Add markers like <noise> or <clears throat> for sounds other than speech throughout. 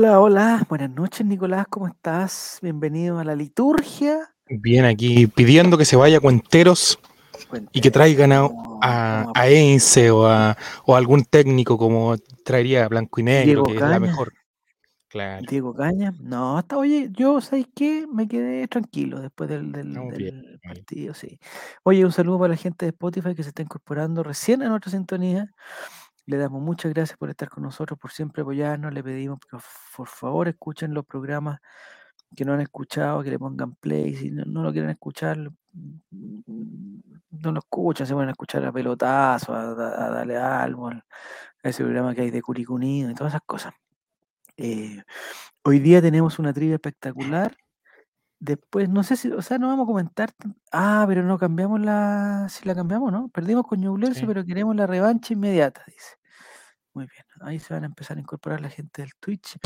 Hola, hola, buenas noches Nicolás, ¿cómo estás? Bienvenido a la liturgia. Bien, aquí pidiendo que se vaya Cuenteros y que traigan a, a, a Einse o a, o a algún técnico como traería Blanco y Negro, Diego que es la mejor. Claro. Diego Caña. No, hasta oye, yo, ¿sabes qué? Me quedé tranquilo después del, del- Estamos del bien, bien. partido, sí. Oye, un saludo para la gente de Spotify que se está incorporando recién a nuestra sintonía. Le damos muchas gracias por estar con nosotros, por siempre apoyarnos. Le pedimos que por favor escuchen los programas que no han escuchado, que le pongan play. Si no, no lo quieren escuchar, no lo escuchan, se van a escuchar a pelotazo, a, a- a darle algo, al- a ese programa que hay de Curicunido y todas esas cosas. Eh, hoy día tenemos una trivia espectacular. Después, no sé si, o sea, no vamos a comentar. Ah, pero no cambiamos la. Si la cambiamos, ¿no? Perdimos con Ñublense, Sí. pero queremos la revancha inmediata, dice. Muy bien, ahí se van a empezar a incorporar la gente del Twitch.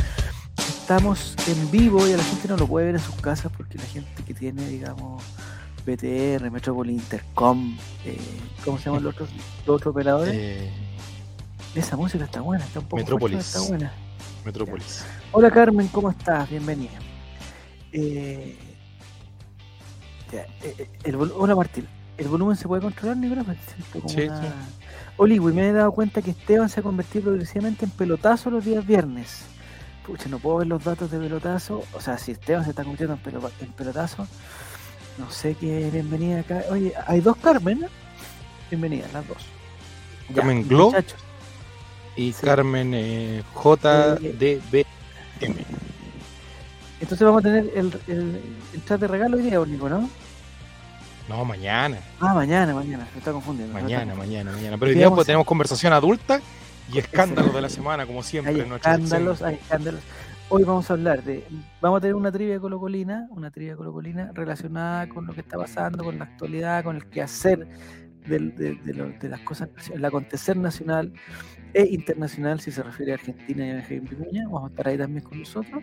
Estamos en vivo y a la gente no lo puede ver en sus casas porque la gente que tiene, digamos, BTR, Metrópoli Intercom, eh, ¿cómo se llaman los otros, los otros operadores? Eh, Esa música está buena, está un poco Metrópolis. está buena. Metrópolis. Hola Carmen, ¿cómo estás? Bienvenida. Eh, ya, el vol- hola Martín, ¿el volumen se puede controlar, Nicolás? Sí, una- sí. Oli, me he dado cuenta que Esteban se ha convertido progresivamente en pelotazo los días viernes. Pucha, no puedo ver los datos de pelotazo. O sea, si Esteban se está convirtiendo en, pelo- en pelotazo, no sé qué bienvenida acá. Oye, hay dos Carmen. ¿no? Bienvenidas, las dos. Ya, Carmen Glo. muchachos, Y Sí. Carmen eh, JDBM. entonces vamos a tener el, el, el chat de regalo hoy día, Nico, ¿no? No, mañana. Ah, mañana, mañana, se está confundiendo. está Mañana, confundiendo. mañana, mañana. Pero hoy día pues, tenemos conversación adulta y escándalos de la semana, como siempre. Hay en escándalos, hay escándalos. Hoy vamos a hablar de, vamos a tener una trivia colocolina, una trivia colocolina relacionada con lo que está pasando, con la actualidad, con el quehacer del- de, de lo- de las cosas, el acontecer nacional e internacional, si se refiere a Argentina y a Benjamín Vicuña, vamos a estar ahí también con nosotros.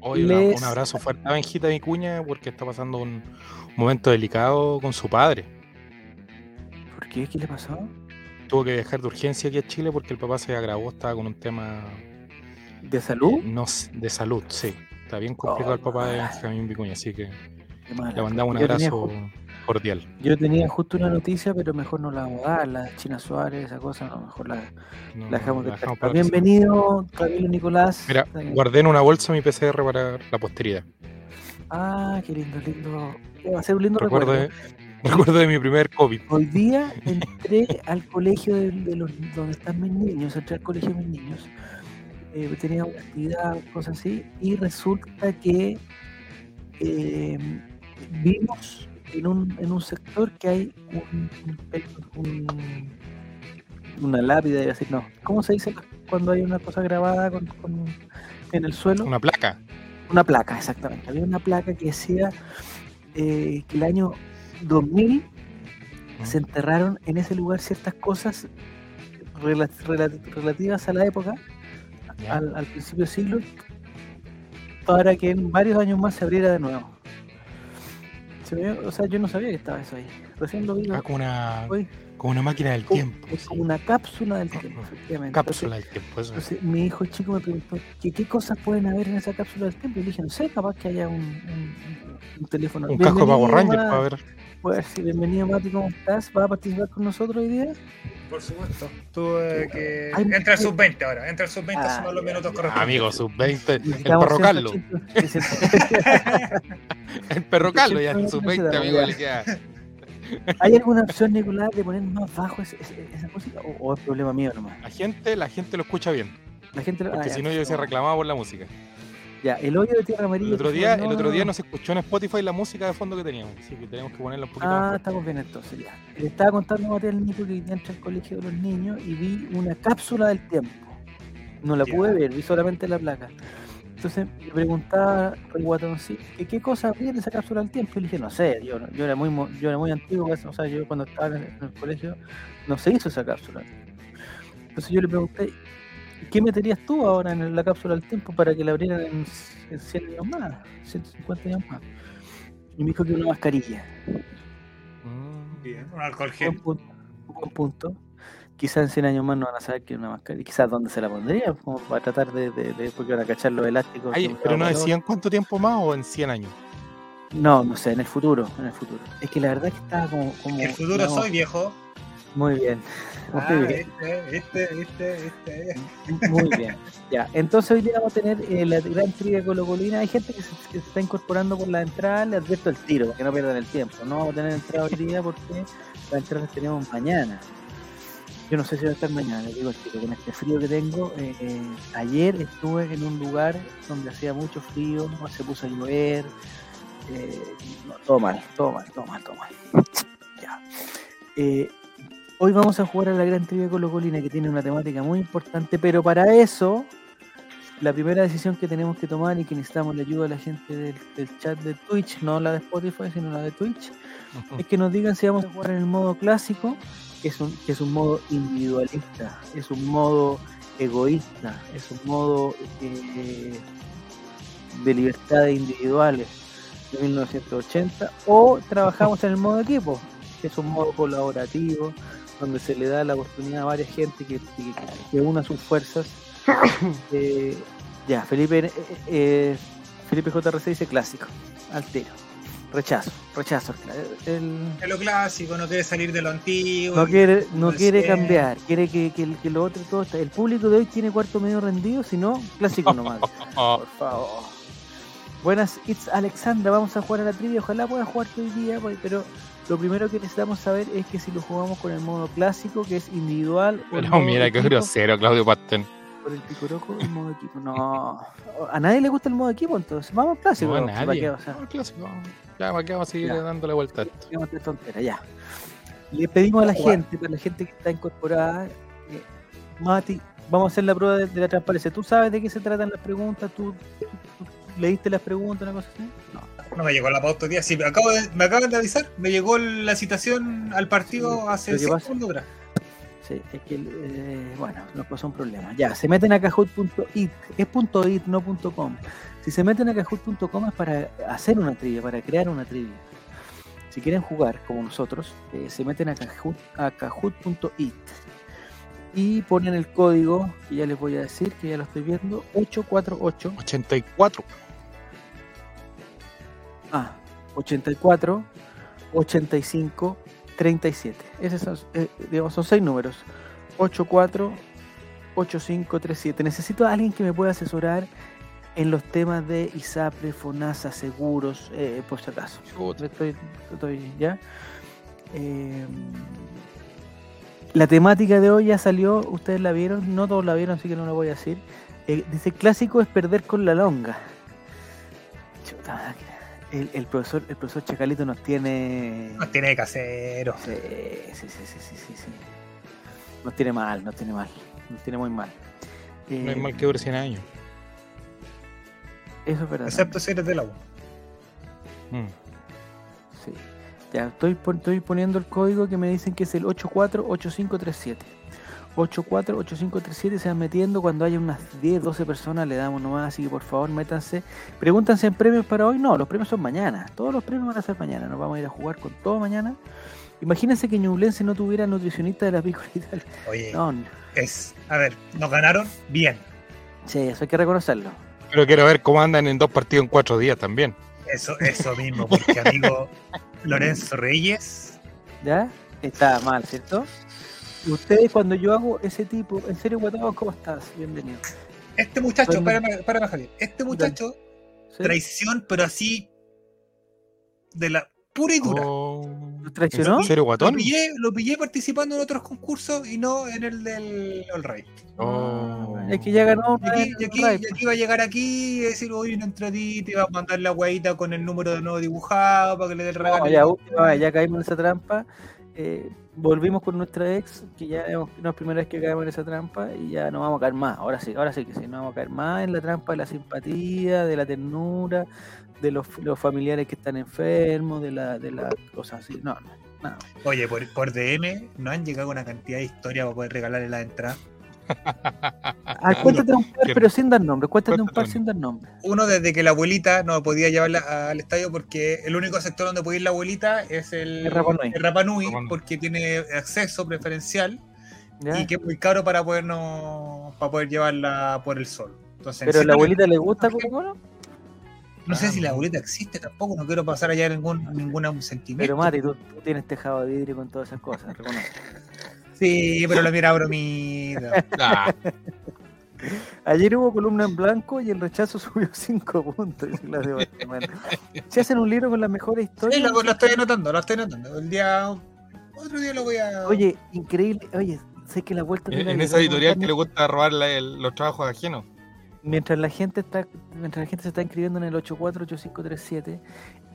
Hoy Les- un abrazo fuerte a Benjita Vicuña porque está pasando un momento delicado con su padre. ¿Por qué? ¿Qué le pasó? Tuvo que viajar de urgencia aquí a Chile porque el papá se agravó, estaba con un tema ¿De eh, salud? no s- de salud, sí. Está bien complicado el papá de Oh, Benjamín Vicuña, así que le mandamos un tenía abrazo cordial. Yo tenía justo una noticia, pero mejor no la vamos a dar, la China Suárez, esa cosa, no, mejor la, No, la dejamos de la dejamos para. Bienvenido, Camilo Nicolás. Mira, guardé en una bolsa mi PCR para la posteridad. Ah, qué lindo, lindo. Va a ser un lindo Recuerdo recuerdo. de, <laughs> recuerdo de mi primer COVID. Hoy día entré al colegio de, de los, donde están mis niños, entré al colegio de mis niños. Eh, tenía una actividad, cosas así, y resulta que eh, vimos en un, en un sector que hay un, una lápida, a decir, no. ¿Cómo se dice cuando hay una cosa grabada con, con- en el suelo? Una placa. Una placa, exactamente. Había una placa que decía eh, que el año 2000 se enterraron en ese lugar ciertas cosas rela- relativas a la época, al, al principio del siglo, para que en varios años más se abriera de nuevo. Se me- o sea, yo no sabía que estaba eso ahí. Recién lo vi Ah, como una, hoy. como una máquina del como- tiempo. Es como una cápsula del tiempo, efectivamente. Cápsula del tiempo. Eso. Entonces, mi hijo chico me preguntó ¿qué, qué cosas pueden haber en esa cápsula del tiempo. Y dije, no sé, capaz que haya un, un- un teléfono. Un casco para Bienvenido, Ranger para ver. Pues bienvenido Mati, ¿cómo estás? ¿Vas a participar con nosotros hoy día? Por supuesto. Tuve que. Hay- Entra el sub-20 ahora. Entra el sub-20, Ah, son los minutos correspondientes. Amigo, sub-20. El perro Carlos. 180, 180. El perro Carlos ya en 180 sub-20, ya. amigo, le queda. ¿Hay alguna opción, Nicolás, de poner más bajo esa música? ¿O, o es problema mío nomás? La gente, la gente lo escucha bien. La gente lo- Porque ah, si no yo hubiese no. reclamado por la música. Ya, el hoyo de tierra amarilla. El otro día, favor, el otro día no se escuchó en Spotify la música de fondo que teníamos. Así que tenemos que ponerla un poquito Ah, más estamos bien entonces ya. Le estaba contando a Matías Nico que entré al colegio de los niños y vi una cápsula del tiempo. No la pude ver, vi solamente la placa. Entonces le preguntaba al guatón sí, qué cosa había en esa cápsula del tiempo. Y le dije, no sé, yo, no- yo era muy yo era muy antiguo, o sea, yo cuando estaba en el, en el colegio no se hizo esa cápsula. Entonces yo le pregunté, ¿qué meterías tú ahora en la cápsula del tiempo para que la abrieran en, en 100 años más, 150 años más? Y me dijo que una mascarilla. Mm. Bien, un alcohol Buen gel. punto. buen punto. quizás en 100 años más no van a saber que es una mascarilla. Quizás dónde se la pondría, como para tratar de, de, de porque van a cachar los elásticos. Ay, pero no decían cuánto tiempo más o en 100 años. No, no sé, en el futuro, en el futuro. Es que la verdad que estaba como... como El futuro digamos, soy viejo. Muy bien. Muy Ah, bien. este, este, este, este. Muy bien. Ya, entonces hoy día vamos a tener eh, la gran trivia colocolina. Hay gente que se, que se está incorporando por la entrada, le advierto el tiro, para que no pierdan el tiempo. No vamos a tener entrada hoy día porque las entradas las tenemos mañana. Yo no sé si va a estar mañana, les digo el tiro, con este frío que tengo. eh, eh, ayer estuve en un lugar donde hacía mucho frío, se puso a llover. eh, no, todo mal, todo mal, todo mal, todo mal. Ya. Eh, Hoy vamos a jugar a la Gran Trivia Colocolina que tiene una temática muy importante, pero para eso la primera decisión que tenemos que tomar y que necesitamos la ayuda de la gente del, del chat de Twitch, no la de Spotify, sino la de Twitch, es que nos digan si vamos a jugar en el modo clásico, que es un, que es un modo individualista, es un modo egoísta, es un modo eh, de libertades individuales de 1980, o trabajamos en el modo equipo, que es un modo colaborativo, donde se le da la oportunidad a varias gente que, que, que una sus fuerzas. <coughs> Eh, ya, Felipe, eh, eh, Felipe JRC dice clásico, al tiro. Rechazo, rechazo. El, Es lo clásico, no quiere salir de lo antiguo. no quiere, no quiere cambiar, quiere que, que, que lo otro todo está. El público de hoy tiene cuarto medio rendido, si no, clásico nomás. <laughs> Por favor. Buenas, it's Alexandra, vamos a jugar a la trivia, ojalá pueda jugar hoy día, pues, pero lo primero que necesitamos saber es que si lo jugamos con el modo clásico, que es individual, Pero mira qué grosero, Claudio Pasten. por el picoroco, el modo equipo. No, a nadie le gusta el modo equipo, entonces vamos clásico. No, a ¿para nadie. qué? O sea, No, clásico. Ya, ¿para qué vamos a seguir Ya. dándole vuelta a esto? De tontera, ya. Le pedimos a la gente, para la gente que está incorporada, eh, Mati, vamos a hacer la prueba de, de la transparencia. ¿Tú sabes de qué se tratan las preguntas? ¿Tú, tú- tú leíste las preguntas, una cosa así? No. No me llegó la pauta día. Sí, me, acabo de- me acaban de avisar. Me llegó la citación al partido Sí, hace lo que 5 pasa- segundos atrás. Sí, es que, eh, bueno, nos pasó un problema. Ya, se meten a kahoot.it, es punto .it, no punto .com. Si se meten a kahoot.com es para hacer una trivia, para crear una trivia. Si quieren jugar como nosotros, eh, se meten a kahoot, a kahoot.it y ponen el código, que ya les voy a decir, que ya lo estoy viendo, 848 84. Ah, 84, 85, 37. Esos son, eh, digamos, son seis números. 84, 85, 37. Necesito a alguien que me pueda asesorar en los temas de ISAPRE, FONASA, seguros, eh, por si acaso. Estoy, estoy ya. Eh, la temática de hoy ya salió, ustedes la vieron, no todos la vieron, así que no la voy a decir. Eh, dice, clásico es perder con la longa. Chuta. El, el profesor, el profesor Chacalito nos tiene. Nos tiene de casero. Sí, sí, sí, sí, sí, sí. Nos tiene mal, nos tiene mal. Nos tiene muy mal. No es Eh, mal que dure 100 años. Eso es verdad. Excepto si eres del agua. Mm. Sí. Ya, estoy, estoy poniendo el código que me dicen que es el 848537. 848537 se van metiendo cuando haya unas 10, 12 personas, le damos nomás, así que por favor métanse. Pregúntanse en premios para hoy, no, los premios son mañana. Todos los premios van a ser mañana, nos vamos a ir a jugar con todo mañana. Imagínense que Ñublense no tuviera nutricionista de la <laughs> tal. Oye, No, no. es. A ver, nos ganaron bien. sí, eso hay que reconocerlo. Pero quiero ver cómo andan en dos partidos en cuatro días también. Eso, eso mismo, porque amigo <laughs> Lorenzo Reyes. ¿Ya? Está mal, ¿cierto? Y ustedes cuando yo hago ese tipo, en serio, Guatón, ¿cómo estás? Bienvenido. Este muchacho, Bueno. párame, párame, Javier. Este muchacho, ¿Sí? traición, pero así. De la pura y dura. Oh. ¿Los traicionó? ¿En serio, Lo guatón? pillé, lo pillé participando en otros concursos y no en el del All Right. Oh. Es que ya ganó Y aquí, y aquí, y aquí va a llegar aquí y decir, oye, una entradita y va a mandar la guaita con el número de nuevo dibujado para que le dé el regalo. No, ya caímos en esa trampa. Eh, volvimos con nuestra ex, que ya no es primera vez que caemos en esa trampa y ya no vamos a caer más. Ahora sí, ahora sí que sí, no vamos a caer más en la trampa de la simpatía, de la ternura, de los, familiares que están enfermos, de la, de las cosas así. No, no, no. Oye, por, por DM no han llegado una cantidad de historias para poder regalarle la entrada. <laughs> Ah, cuéntate un par, pero sin dar nombre. Cuéntate un par uno. sin dar nombre. Uno desde que la abuelita no podía llevarla al estadio porque el único sector donde puede ir la abuelita es el, El Rapa Nui. el Rapa Nui, Rapa Nui. porque tiene acceso preferencial ¿Ya? y que es muy caro para podernos, para poder llevarla por el sol. Entonces, ¿Pero a la abuelita le gusta Coca-Cola? No sé Ah, si la abuelita existe tampoco, no quiero pasar allá ningún, ningún sentimiento. Pero Mati, tú, tú tienes tejado de vidrio con todas esas cosas, reconoce. Sí, pero la mira bromita. Ah, <laughs> Ayer hubo columna en blanco y el rechazo <laughs> subió 5 puntos. de. Si hacen un libro con las mejores Sí, historias. lo, lo estoy anotando, lo estoy anotando. El día. Otro día lo voy a. Oye, increíble. Oye, sé que la vuelta en en esa editorial que le gusta robar la- el- los trabajos ajenos. Mientras la gente está, mientras la gente se está inscribiendo en el 848537,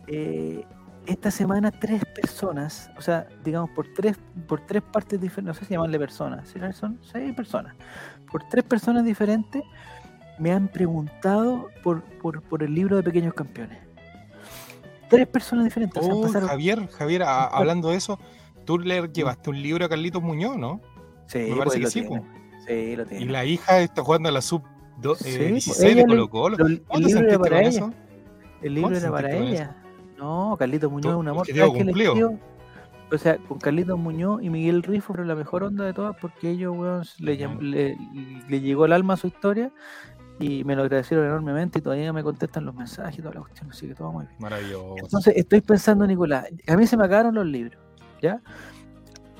eh, esta semana tres personas, o sea, digamos por tres, por tres partes diferentes, no sé si llamarle personas, ¿será- son seis personas, por tres personas diferentes me han preguntado por, por, por el libro de Pequeños Campeones. Tres personas diferentes. o sea, Oh, pasaron- Javier, Javier, a- hablando de eso, tú le llevaste un libro a Carlitos Muñoz, ¿no? sí, me pues, parece que lo sí, tiene. Sí, lo Y la hija está jugando a la sub do- Sí, eh, pues, 16 ella de Colo Colo. Lo- el ¿Cómo te libro era para ella. eso? El libro era para ella. No, Carlitos Muñoz es un amor. Objetivo ¿Sabes qué le cumplido. O sea, con Carlitos Muñoz y Miguel Rifo fue la mejor onda de todas porque ellos, weón, le, llam- le, le llegó al alma su historia y me lo agradecieron enormemente y todavía me contestan los mensajes y toda la cuestión, así que todo muy bien. Maravilloso. Entonces, estoy pensando, Nicolás, a mí se me acabaron los libros, ¿ya?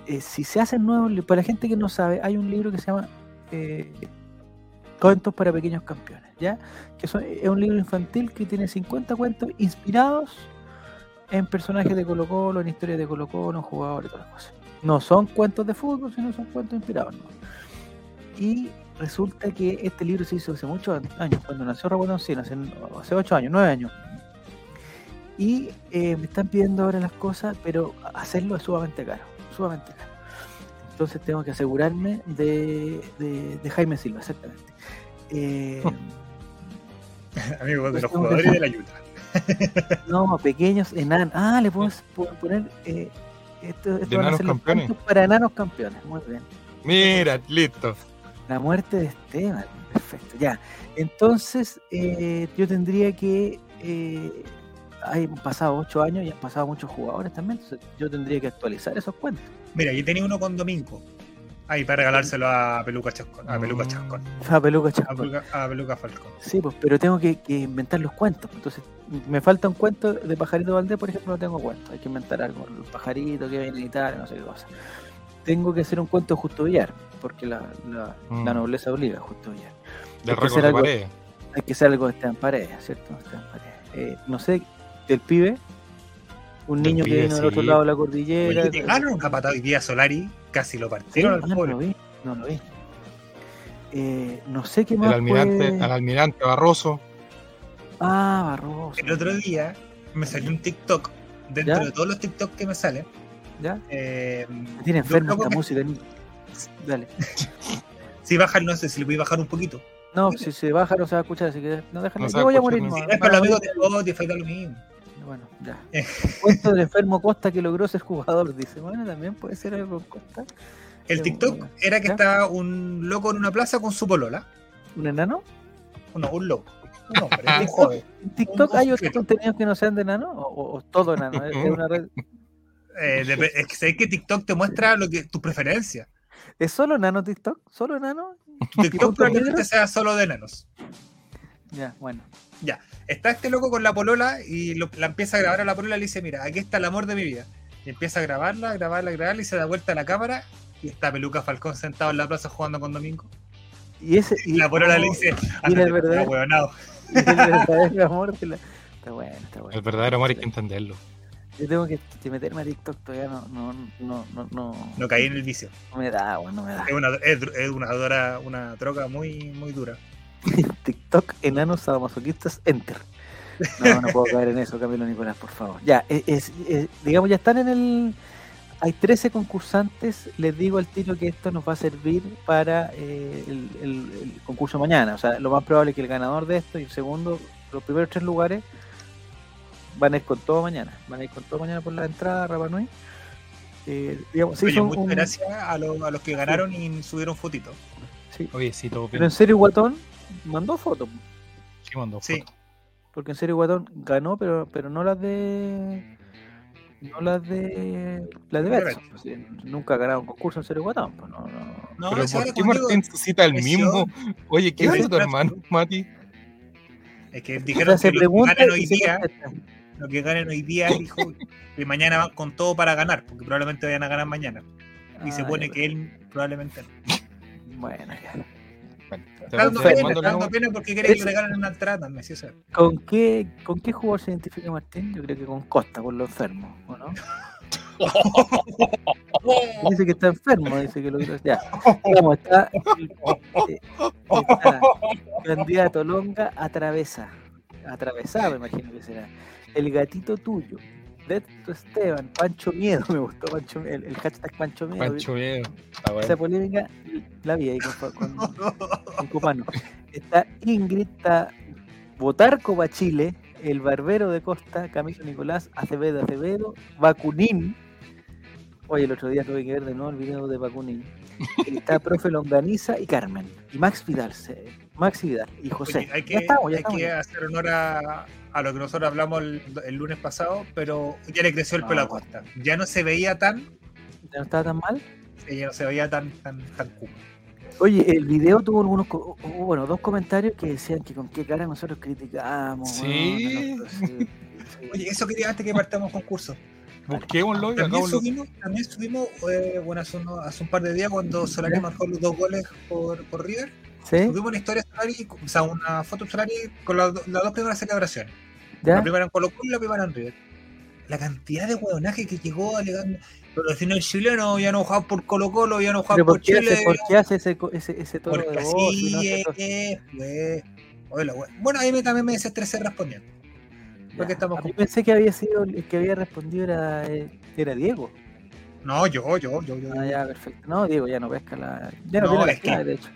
Eh, si se hacen nuevos libros, para la gente que no sabe, hay un libro que se llama eh, Cuentos para Pequeños Campeones, ¿ya? Que son- es un libro infantil que tiene 50 cuentos inspirados en personajes de Colo Colo, en historias de Colo Colo, en jugadores todas las cosas. No son cuentos de fútbol, sino son cuentos inspirados, ¿no? Y resulta que este libro se hizo hace muchos años, cuando nació Oncina, hace, hace 8 años, 9 años. Y eh, me están pidiendo ahora las cosas, pero hacerlo es sumamente caro, sumamente caro. Entonces tengo que asegurarme de, de, de Jaime Silva, exactamente. Eh, <laughs> Amigo de los Tengo que jugadores y de la ayuda. <laughs> no, pequeños enanos. Ah, le puedo poner eh, esto, van a ser los campeones. cuentos para enanos campeones. Muy bien. Mira, listo. La muerte de Esteban. Perfecto, ya. Entonces, eh, yo tendría que. Eh, han pasado ocho años y han pasado muchos jugadores también. Entonces, yo tendría que actualizar esos cuentos. Mira, yo tenía uno con Domingo. Ahí para regalárselo a Peluca Chascón. A Peluca Chascón. Ah, peluca A Chascón. Peluca, a Peluca Falcón. Sí, pues, pero tengo que, que inventar los cuentos. Entonces, me falta un cuento de Pajarito Valdés, por ejemplo, no tengo cuento. Hay que inventar algo. El pajarito que viene a Italia, no sé qué cosa. Tengo que hacer un cuento de Justo Villar, porque la, la, Mm. la nobleza obliga a Justo Villar. Del Hay que récord hacer de algo- pared. Hay que hacer algo de Esteban Paredes, ¿cierto? Esteban Paredes. Eh, no sé, del pibe, un Del niño que vino del otro lado de la cordillera. Ganan una patada hoy día a Solari. Casi lo Sí, partieron ah, al no pobre. lo vi, no lo vi. Eh, no sé qué El más. almirante, puede- al almirante Barroso. Ah, Barroso. El otro día me salió un TikTok. Dentro ¿Ya? de todos los TikTok que me salen. ¿Ya? Eh, Me tiene enfermo esta que- música. ni- Dale. <laughs> Si bajan, no sé si le voy a bajar un poquito. No, si se baja no se va a escuchar, así que no déjalo. No se Yo voy a morir. ni no, Si no es para los amigos de Spotify, da lo mismo. Bueno, ya. Eh. Cuento del enfermo Costa que logró ser jugador, dice. Bueno, también puede ser algo con Costa. El Sí, TikTok bueno. era que ¿Ya? estaba un loco en una plaza con su polola. ¿Un enano? No, un loco. Un hombre, <laughs> un joven. ¿En TikTok hay otros contenidos que no sean de enano? ¿O, todo enano? <laughs> ¿Es, una red... Eh, es que que TikTok te muestra lo que tu preferencia. ¿Es solo enano TikTok? ¿Solo enano? TikTok probablemente sea solo de enanos. Ya, bueno. Está este loco con la polola y lo- la empieza a grabar a la polola y le dice, mira, aquí está el amor de mi vida. Y empieza a grabarla, grabarla, grabarla y se da vuelta a la cámara y está Peluca Falcón sentado en la plaza jugando con Domingo. Y ese. Y <laughs> la polola le dice, mira, "Ándate, el verdadero- huevonao". <laughs> y el verdadero amor de la- Está bueno, está bueno. El verdadero amor hay que entenderlo. Yo tengo que, que meterme a TikTok todavía no, no, no, no, no, No caí en el vicio. no me da, bueno, no me da. Es una, es, es una, dora- una droga muy, muy dura. <laughs> TikTok, enanos sadomasoquistas, enter. No, no puedo caer en eso, Camilo Nicolás, por favor. Ya, es, es- es- digamos, ya están en el. Hay 13 concursantes. Les digo al tiro que esto nos va a servir para eh, el, el- el concurso mañana. O sea, lo más probable es que el ganador de esto y el segundo, los primeros tres lugares, van a ir con todo mañana. Van a ir con todo mañana por la entrada, Rapa Nui. Eh, digamos, sí, Oye, son muchas un- gracias a, los- a los que ganaron y subieron fotitos. sí. Oye, sí, todo Pero bien. en serio, Guatón mandó fotos. Sí, mandó Sí. foto. Porque en serio Guatón ganó, pero pero no las de no las de las de Betson. pues, sí, nunca ha ganado un concurso en Cero Guatón. Pues, no, no. No, Pero ¿por qué Martín suscita el mismo? Oye, ¿qué hizo tu hermano, Mati? Es que O sea, dijeron se que lo que pregunta ganan hoy día, lo que ganan hoy día, dijo, que mañana van con todo para ganar, porque probablemente vayan a ganar mañana. Y se Ah, pone que él probablemente no. Bueno, ya. Bueno, dando pena, dando porque quiere que Eso- le ganen una entrada también, sí, eso es. ¿Con qué, ¿Con qué jugador se identifica Martín? Yo creo que con Costa, por lo enfermo, ¿o no? <laughs> Dice que está enfermo, dice que lo Ya. Vamos, está, eh, está candidato Longa atravesa. Atravesado, me imagino que será. El gatito tuyo. Esteban, Pancho Miedo, <laughs> me gustó Pancho, el, el hashtag Pancho Miedo. Pancho Miedo. Ah, bueno. Esa polémica la vi ahí con, con, con Copano. Está Ingrid, está Botarco Bachile, el barbero de Costa, Camilo Nicolás, Acevedo Acevedo, Bacunín. Oye, el otro día tuve que ver de nuevo el video de Bacunín. Está <laughs> profe Longaniza y Carmen. Y Max Vidal, Max Vidal y José. Oye, hay que, ya estamos, ya hay estamos. que hacer honor a, a lo que nosotros hablamos el, el lunes pasado, pero ya le creció el No, pelo a. Costa. Ya no se veía tan, ¿Ya no estaba tan mal? ya no se veía tan, tan, tan cool. Oye, el video tuvo algunos, bueno, dos comentarios que decían que con qué cara nosotros criticamos. Sí. sí, <laughs> sí. Oye, eso quería antes que partamos concurso. Busquémoslo y También subimos, también subimos eh, bueno, hace, uno- hace un par de días cuando Solari marcó los dos goles por, por River. ¿Sí? Subimos una historia o sea, una foto de Solari con las, do- las dos primeras celebraciones. La primera en Colo Colo y la primera en River. La cantidad de huevonaje que llegó alegando. Pero al final el chileno ya no jugaba por Colo Colo, ya no jugaba ¿Pero por por qué, Chile. hace, por qué hace ese, ese, ese tono de voz? así y no es, todo- pues. Oye, Bueno, ahí me, también me desestresé respondiendo. porque Ya. estamos A mí con- pensé que había sido el que había respondido era, eh, era Diego. No, yo, yo, yo, yo. Ah, ya, perfecto. No, Diego ya no pesca la. Ya no, No, tiene la es que- de hecho.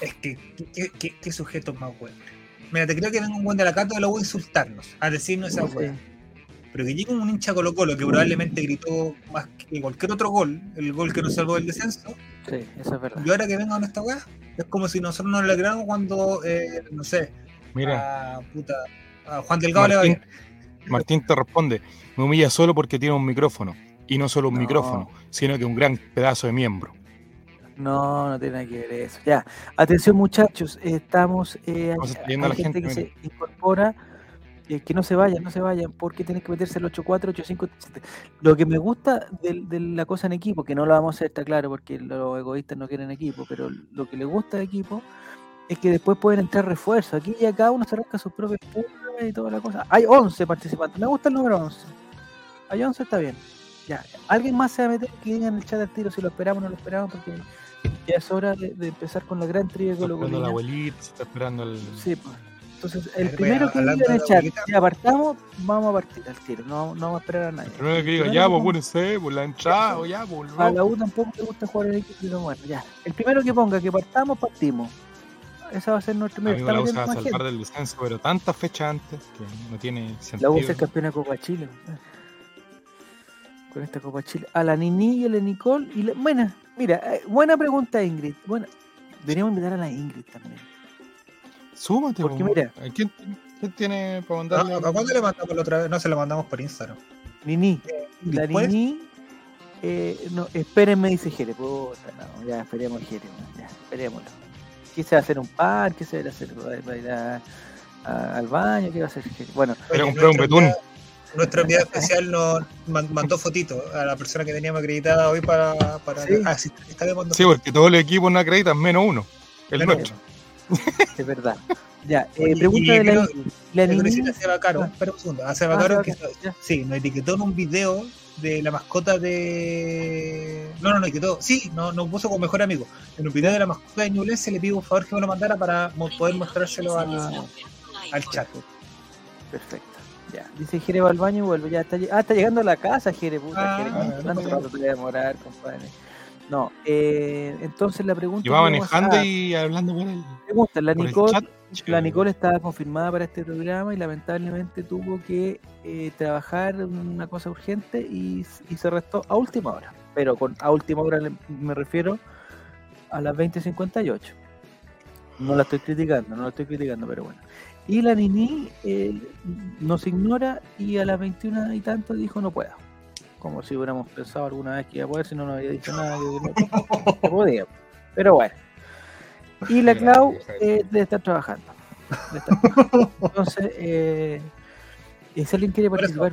Es que, ¿qué, qué, qué sujetos más buenos? Mira, te creo que venga un buen de la Cato y lo voy a insultarnos, a decirnos esa weá. Pero que llegue un hincha Colo Colo que probablemente gritó más que cualquier otro gol, el gol que nos salvó del descenso, Sí, eso es verdad. y ahora que venga con esta weá, es como si nosotros nos alegramos cuando, eh, no sé, Mira, a, puta, a Juan Delgado le va Martín, bien. Martín te responde, me humilla solo porque tiene un micrófono. Y no solo un No. micrófono, sino que un gran pedazo de miembro. No, no tiene nada que ver eso. Ya, atención muchachos, estamos, eh, hay, a la gente, gente, que se incorpora, eh, que no se vayan, no se vayan, porque tienen que meterse el 84, 85, 87. Lo que me gusta de, de la cosa en equipo, que no lo vamos a hacer, está claro, porque los egoístas no quieren equipo, pero lo que les gusta de equipo es que después pueden entrar refuerzos. Aquí ya cada uno se rasca sus propios puntos y toda la cosa. Hay 11 participantes, me gusta el número 11. Hay 11, está bien. Ya, alguien más se va a meter que diga en el chat del tiro si lo esperamos o no lo esperamos, porque ya es hora de, de empezar con la gran trivia Está esperando la colocolina. abuelita, se está esperando el... Sí, pues. Entonces, el ver, primero que diga hablando en el de la chat, abuelita. ya partamos, vamos a partir al tiro, no, no vamos a esperar a nadie. Primero que diga, ya, pues apúrense, por la entrada, o ya, pues A la. U tampoco le gusta jugar en equipo, pero bueno, ya. El primero que ponga que partamos, partimos. Esa va a ser nuestro A primero. mí Está me la usa a salvar gente. del descenso, pero tantas fechas antes que no tiene La sentido. U es el campeón de Copa Chile. Con esta Copa Chile. A la Nini y a la Nicole. Y la... Buena, mira, eh, buena pregunta, Ingrid. Bueno, deberíamos invitar a la Ingrid también. Súmate, Porque po. mira- ¿Quién, quién tiene para No, mandarle? ¿A cuándo le mandamos la otra vez? No se lo mandamos por Instagram. Nini. La Después, Nini. Eh, no, espérenme, dice Jere. Puta, no, ya esperemos Jere. Ya, esperémoslo. ¿Qué se va a hacer un par? ¿Qué se va a hacer? ¿Va a- ir a- a- al baño? ¿Qué va a hacer Jere? Bueno, oye, comprar un betún. Nuestro enviado especial nos man- mandó fotitos a la persona que teníamos acreditada hoy para. para Sí. Ah, sí, porque todos los equipos no acreditan, menos uno. El Menos nuestro. es verdad. Ya, <laughs> eh, pregunta y de la. La necesita Seba Caro. Ah. Espera un segundo. A Seba Ah, Caro que ya. sí, nos etiquetó en un video de la mascota de. No, no, no etiquetó. Sí, no, nos puso como mejor amigo. En un video de la mascota de Ñublense le pido por favor que me lo mandara para mo- poder mostrárselo al, al chat. Perfecto. Ya. Dice Jere va al baño y vuelve. Ya está, ah, está llegando a la casa, Jere. Puta, Ah, Jere. ¿cuánto- no ¿Cuánto pasa rato te a demorar, compadre? No, eh, entonces la pregunta. Y va que vamos a- manejando y hablando el, pregunta, la Nicole, chat. la Nicole estaba confirmada para este programa y lamentablemente tuvo que eh, trabajar en una cosa urgente y, y se restó a última hora. Pero con a última hora le- me refiero a las 20.58. No la estoy criticando, no la estoy criticando, pero bueno. Y la Nini eh, nos ignora y a las 21 y tanto dijo no puedo. como si hubiéramos pensado alguna vez que iba a poder, si no nos había dicho nada que no, <laughs> podía. Pero bueno. Y la Clau eh, debe estar trabajando. Debe estar trabajando. Entonces, eh, si alguien quiere participar.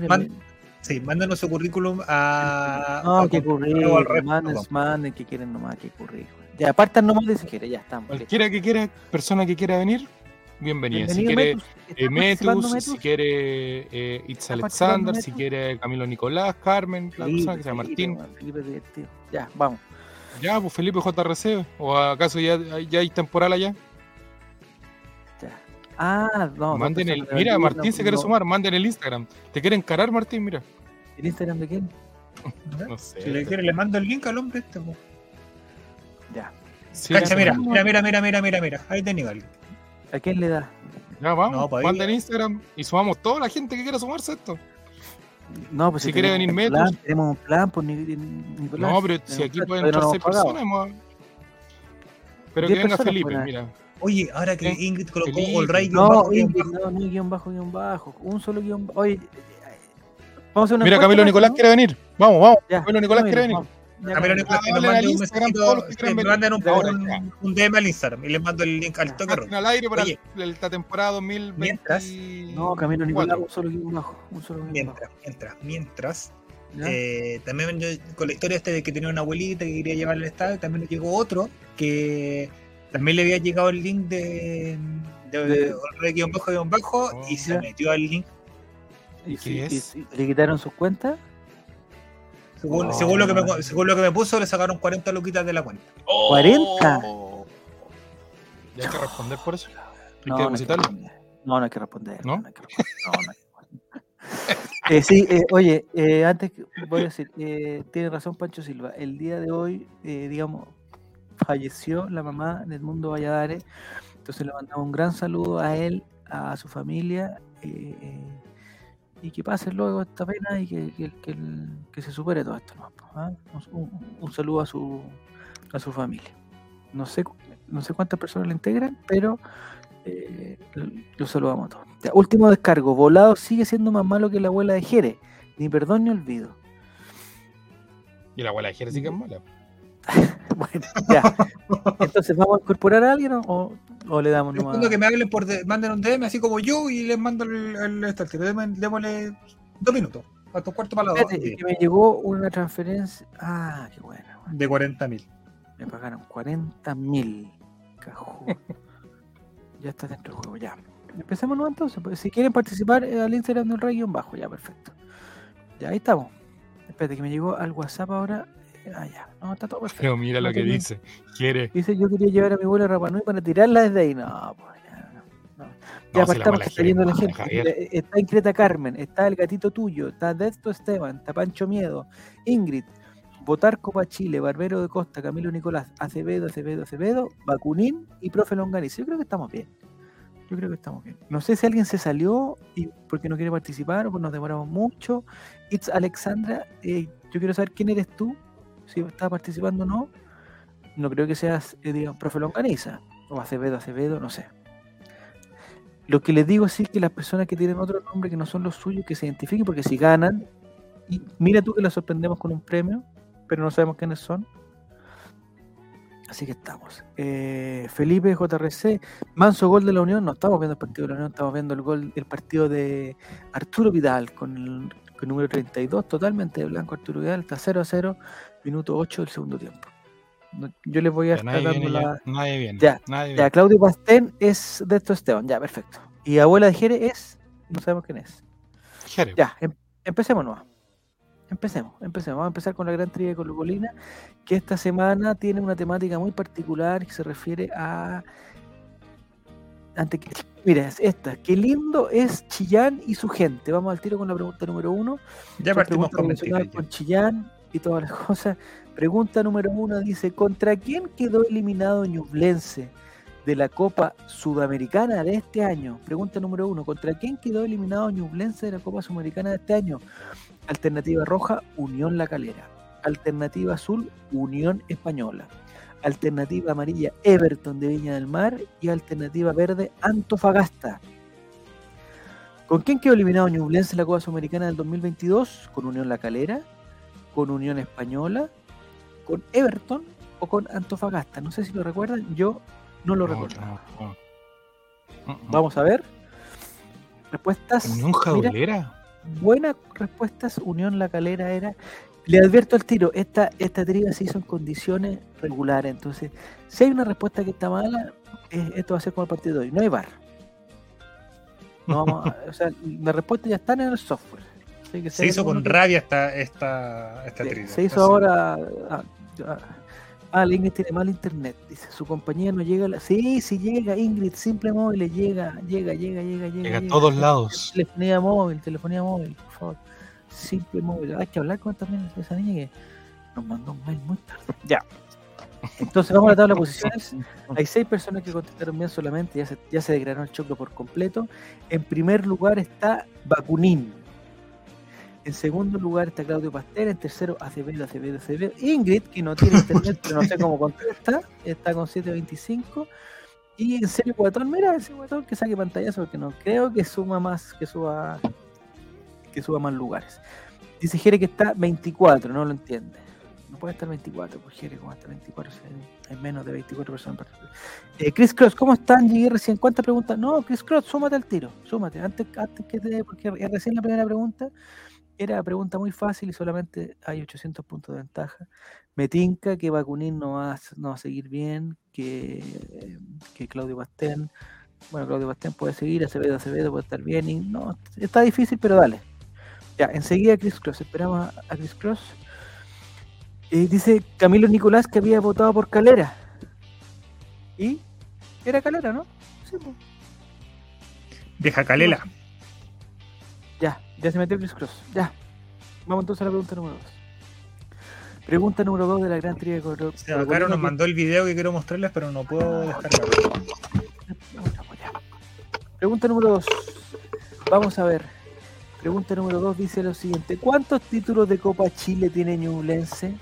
Sí, mándanos su currículum a. no, a- que o al currículum, rep- manden, manden que quieren nomás, que currículum. Ya, apartan nomás de si quiere, ya estamos. listo. Cualquiera que quiera, persona que quiera venir, bienvenida. Si quiere Metus. eh, ¿Está participando Metus, si quiere eh, Itz ¿Está Alexander, si quiere Camilo Nicolás, Carmen, la Felipe, persona que se llama Martín. Felipe es divertido. Ya, vamos. Ya, pues Felipe JRC, o acaso ya, ya hay temporal allá. Ya. Ah, no. manden el, mira, no, Martín se quiere no. sumar, manden el Instagram. ¿Te quiere encarar, Martín? Mira. ¿El Instagram de quién? <laughs> No sé. Si le quiere, le mando el link al hombre este. po. Ya. Sí, Cacha, mira, mira, mira, mira, mira, mira. Ahí tenía alguien. ¿A quién le da? Ya vamos, No, pues manden Instagram y sumamos toda la gente que quiera sumarse a esto. No, pues Si quiere venir Metus. plan, Tenemos un plan, pues Ni-. No, pero si aquí plan, pueden entrar no seis personas, hemos- pero que venga Felipe, pueden mira. Oye, ahora que. Ingrid colocó Felipe. All Right, No, bajo, guion Ingrid, bajo. no, guion bajo, guion bajo. Un solo guion bajo. Oye, vamos a hacer una Mira, Camilo ¿no? Nicolás quiere venir. Vamos, vamos. Ya, Camilo Nicolás quiere venir. vamos. Que nos Hablen mande al un mensajito, que me manden un, DM al Instagram y les mando el link al toque. Al aire para Oye. el- esta temporada 2020. Mientras- No, Camilo Nicolás, un solo guion bajo. Un solo guion bajo. Mientras, mientras, mientras. Eh, también yo, con la historia este de que tenía una abuelita que quería llevarle al estadio, también le llegó otro que también le había llegado el link de, de, De- guion bajo, guion bajo, y se metió al link. ¿Y ¿Qué si- es? y- y ¿Le quitaron sus cuentas? Según, Oh. según lo que me, según lo que me puso, le sacaron 40 luquitas de la cuenta. ¿40? ¿Y hay que responder por eso? ¿Hay No, que no hay que depositarlo? responder. No, no hay que responder. ¿No? No, hay que responder. No, no hay que responder. <laughs> Eh, sí, eh, oye, eh, antes que- voy a decir, eh, tiene razón Pancho Silva. El día de hoy, eh, digamos, falleció la mamá del mundo Valladares. Entonces le mandamos un gran saludo a él, a su familia. eh, eh, y que pase luego esta pena y que, que, que que se supere todo esto. ¿no? ¿Ah? Un, saludo a su, a su familia. No sé, no sé cuántas personas le integran, pero eh, lo saludamos a todos. Ya, último descargo. Volado sigue siendo más malo que la abuela de Jere. Ni perdón ni olvido. Y la abuela de Jerez sí que es mala. <laughs> <laughs> Bueno, ya. Entonces, ¿vamos a incorporar a alguien o, le damos nomás? que me hablen por de- manden un DM así como yo y les mando el, el. Démosle- dos minutos, a tu cuarto para dos, Espérate, que me llegó una transferencia. Ah, qué bueno. de 40 mil. Me pagaron 40 mil. <laughs> ya está dentro del juego, ya. Empecemos ¿no? entonces. Pues, si quieren participar eh, al Instagram del Rey bajo, ya, perfecto. Ya, ahí estamos. Espérate, que me llegó al WhatsApp ahora. Ah, ya. No, está todo perfecto. Pero mira lo que dice. Quiere. Dice, yo quería llevar a mi abuela a Rapa Nui para tirarla desde ahí. No, pues ya. No. Ya apartamos está yendo la gente. Javier. Eh, Está en Creta Carmen, está el gatito tuyo, está Desto Esteban, está Pancho Miedo, Ingrid, Botarco para Chile, Barbero de Costa, Camilo Nicolás, Acevedo, Acevedo, Acevedo, Bacunín y Profe Longaniz. Yo creo que estamos bien. Yo creo que estamos bien. No sé si alguien se salió y porque no quiere participar o porque nos demoramos mucho. It's Alexandra, eh, yo quiero saber quién eres tú, si estás participando o no. No creo que seas, eh, digamos, Profe Longaniza o Acevedo, Acevedo, no sé. Lo que les digo es sí que las personas que tienen otro nombre que no son los suyos, que se identifiquen, porque si ganan, y mira tú que las sorprendemos con un premio, pero no sabemos quiénes son. Así que estamos. Eh, Felipe JRC, Manso gol de la Unión. No estamos viendo el partido de la Unión, estamos viendo el gol, el partido de Arturo Vidal con el, con el número 32, totalmente de blanco Arturo Vidal, está 0 a 0, minuto 8 del segundo tiempo. No- Yo les voy a Ya estar nadie dando viene, la. ya. Nadie viene. Ya, Nadie Ya, viene. Claudio Pastén es de esto Esteban, ya, perfecto. Y abuela de Jere es, no sabemos quién es. Jerez. Ya, em- empecemos nomás. Empecemos, empecemos. Vamos a empezar con la gran trivia de Colocolina, que esta semana tiene una temática muy particular que se refiere a. Ante que, mira, es esta. Qué lindo es Chillán y su gente. Vamos al tiro con la pregunta número uno. Ya partimos con con Chillán y todas las <laughs> cosas. Pregunta número uno dice: ¿Contra quién quedó eliminado Ñublense de la Copa Sudamericana de este año? Pregunta número uno: ¿Contra quién quedó eliminado Ñublense de la Copa Sudamericana de este año? Alternativa roja: Unión La Calera. Alternativa azul: Unión Española. Alternativa amarilla: Everton de Viña del Mar. Y alternativa verde: Antofagasta. ¿Con quién quedó eliminado Ñublense en la Copa Sudamericana del 2022? Con Unión La Calera, con Unión Española, con Everton o con Antofagasta. No sé si lo recuerdan, yo no lo recuerdo. Vamos a ver. Respuestas. ¿Unión Jaulera? buenas respuestas, Unión La Calera era. Le advierto al tiro, esta, esta trivia se hizo en condiciones regulares. Entonces, si hay una respuesta que está mala, esto va a ser como el partido de hoy. No hay bar. No <laughs> vamos o sea, las respuestas ya están en el software. se hizo con rabia esta, esta, esta trivia. Se hizo ahora. Ah, ah, Ah, Ingrid tiene mal internet. Dice, su compañía no llega. La... Sí, sí llega, Ingrid, simple móvil, llega, llega, llega, llega, llega. Llega a todos lados. Telefonía móvil, telefonía móvil, por favor. Simple móvil. Hay que hablar con también esa niña que nos mandó un mail muy tarde. Ya. Entonces vamos a la tabla de posiciones. <laughs> Hay seis personas que contestaron bien solamente, ya se, ya se degradó el choclo por completo. En primer lugar está Bakunin en segundo lugar está Claudio Pastel. En tercero, Acevedo, Acevedo, Acevedo. Ingrid, que no tiene internet, pero no sé cómo contesta, está con 725. Y en serio, Guatón, mira ese Guatón que saque pantallazo, porque no creo que suma más, que suba, que suba más lugares. Dice Jere que está 24, no lo entiende. No puede estar 24, pues Jere, como está 24, hay menos de 24 personas. Eh, Chris Cross, ¿cómo están? Llegué recién. ¿Cuántas preguntas? No, Chris Cross, súmate al tiro, súmate. Antes, antes que te, porque recién la primera pregunta. Era pregunta muy fácil y solamente hay 800 puntos de ventaja. Me tinca que Bakunin no va, no va a seguir bien, que, que Claudio Bastén, bueno, Claudio Bastén puede seguir, Acevedo Acevedo puede estar bien, y no, está difícil, pero dale. Ya, enseguida Chris Cross, esperamos a Chris Cross. Eh, dice Camilo Nicolás que había votado por Calera. ¿Y? Era Calera, ¿no? Sí, pues. Deja Calela. Ya, ya se metió Chris Cross. Ya. Vamos entonces a la pregunta número 2. Pregunta número 2 de la gran trivia de Caro Caro nos mandó el video que quiero mostrarles, pero no puedo descargarlo. Pregunta número 2. Vamos a ver. Pregunta número 2 dice lo siguiente: ¿Cuántos títulos de Copa Chile tiene Ñublense?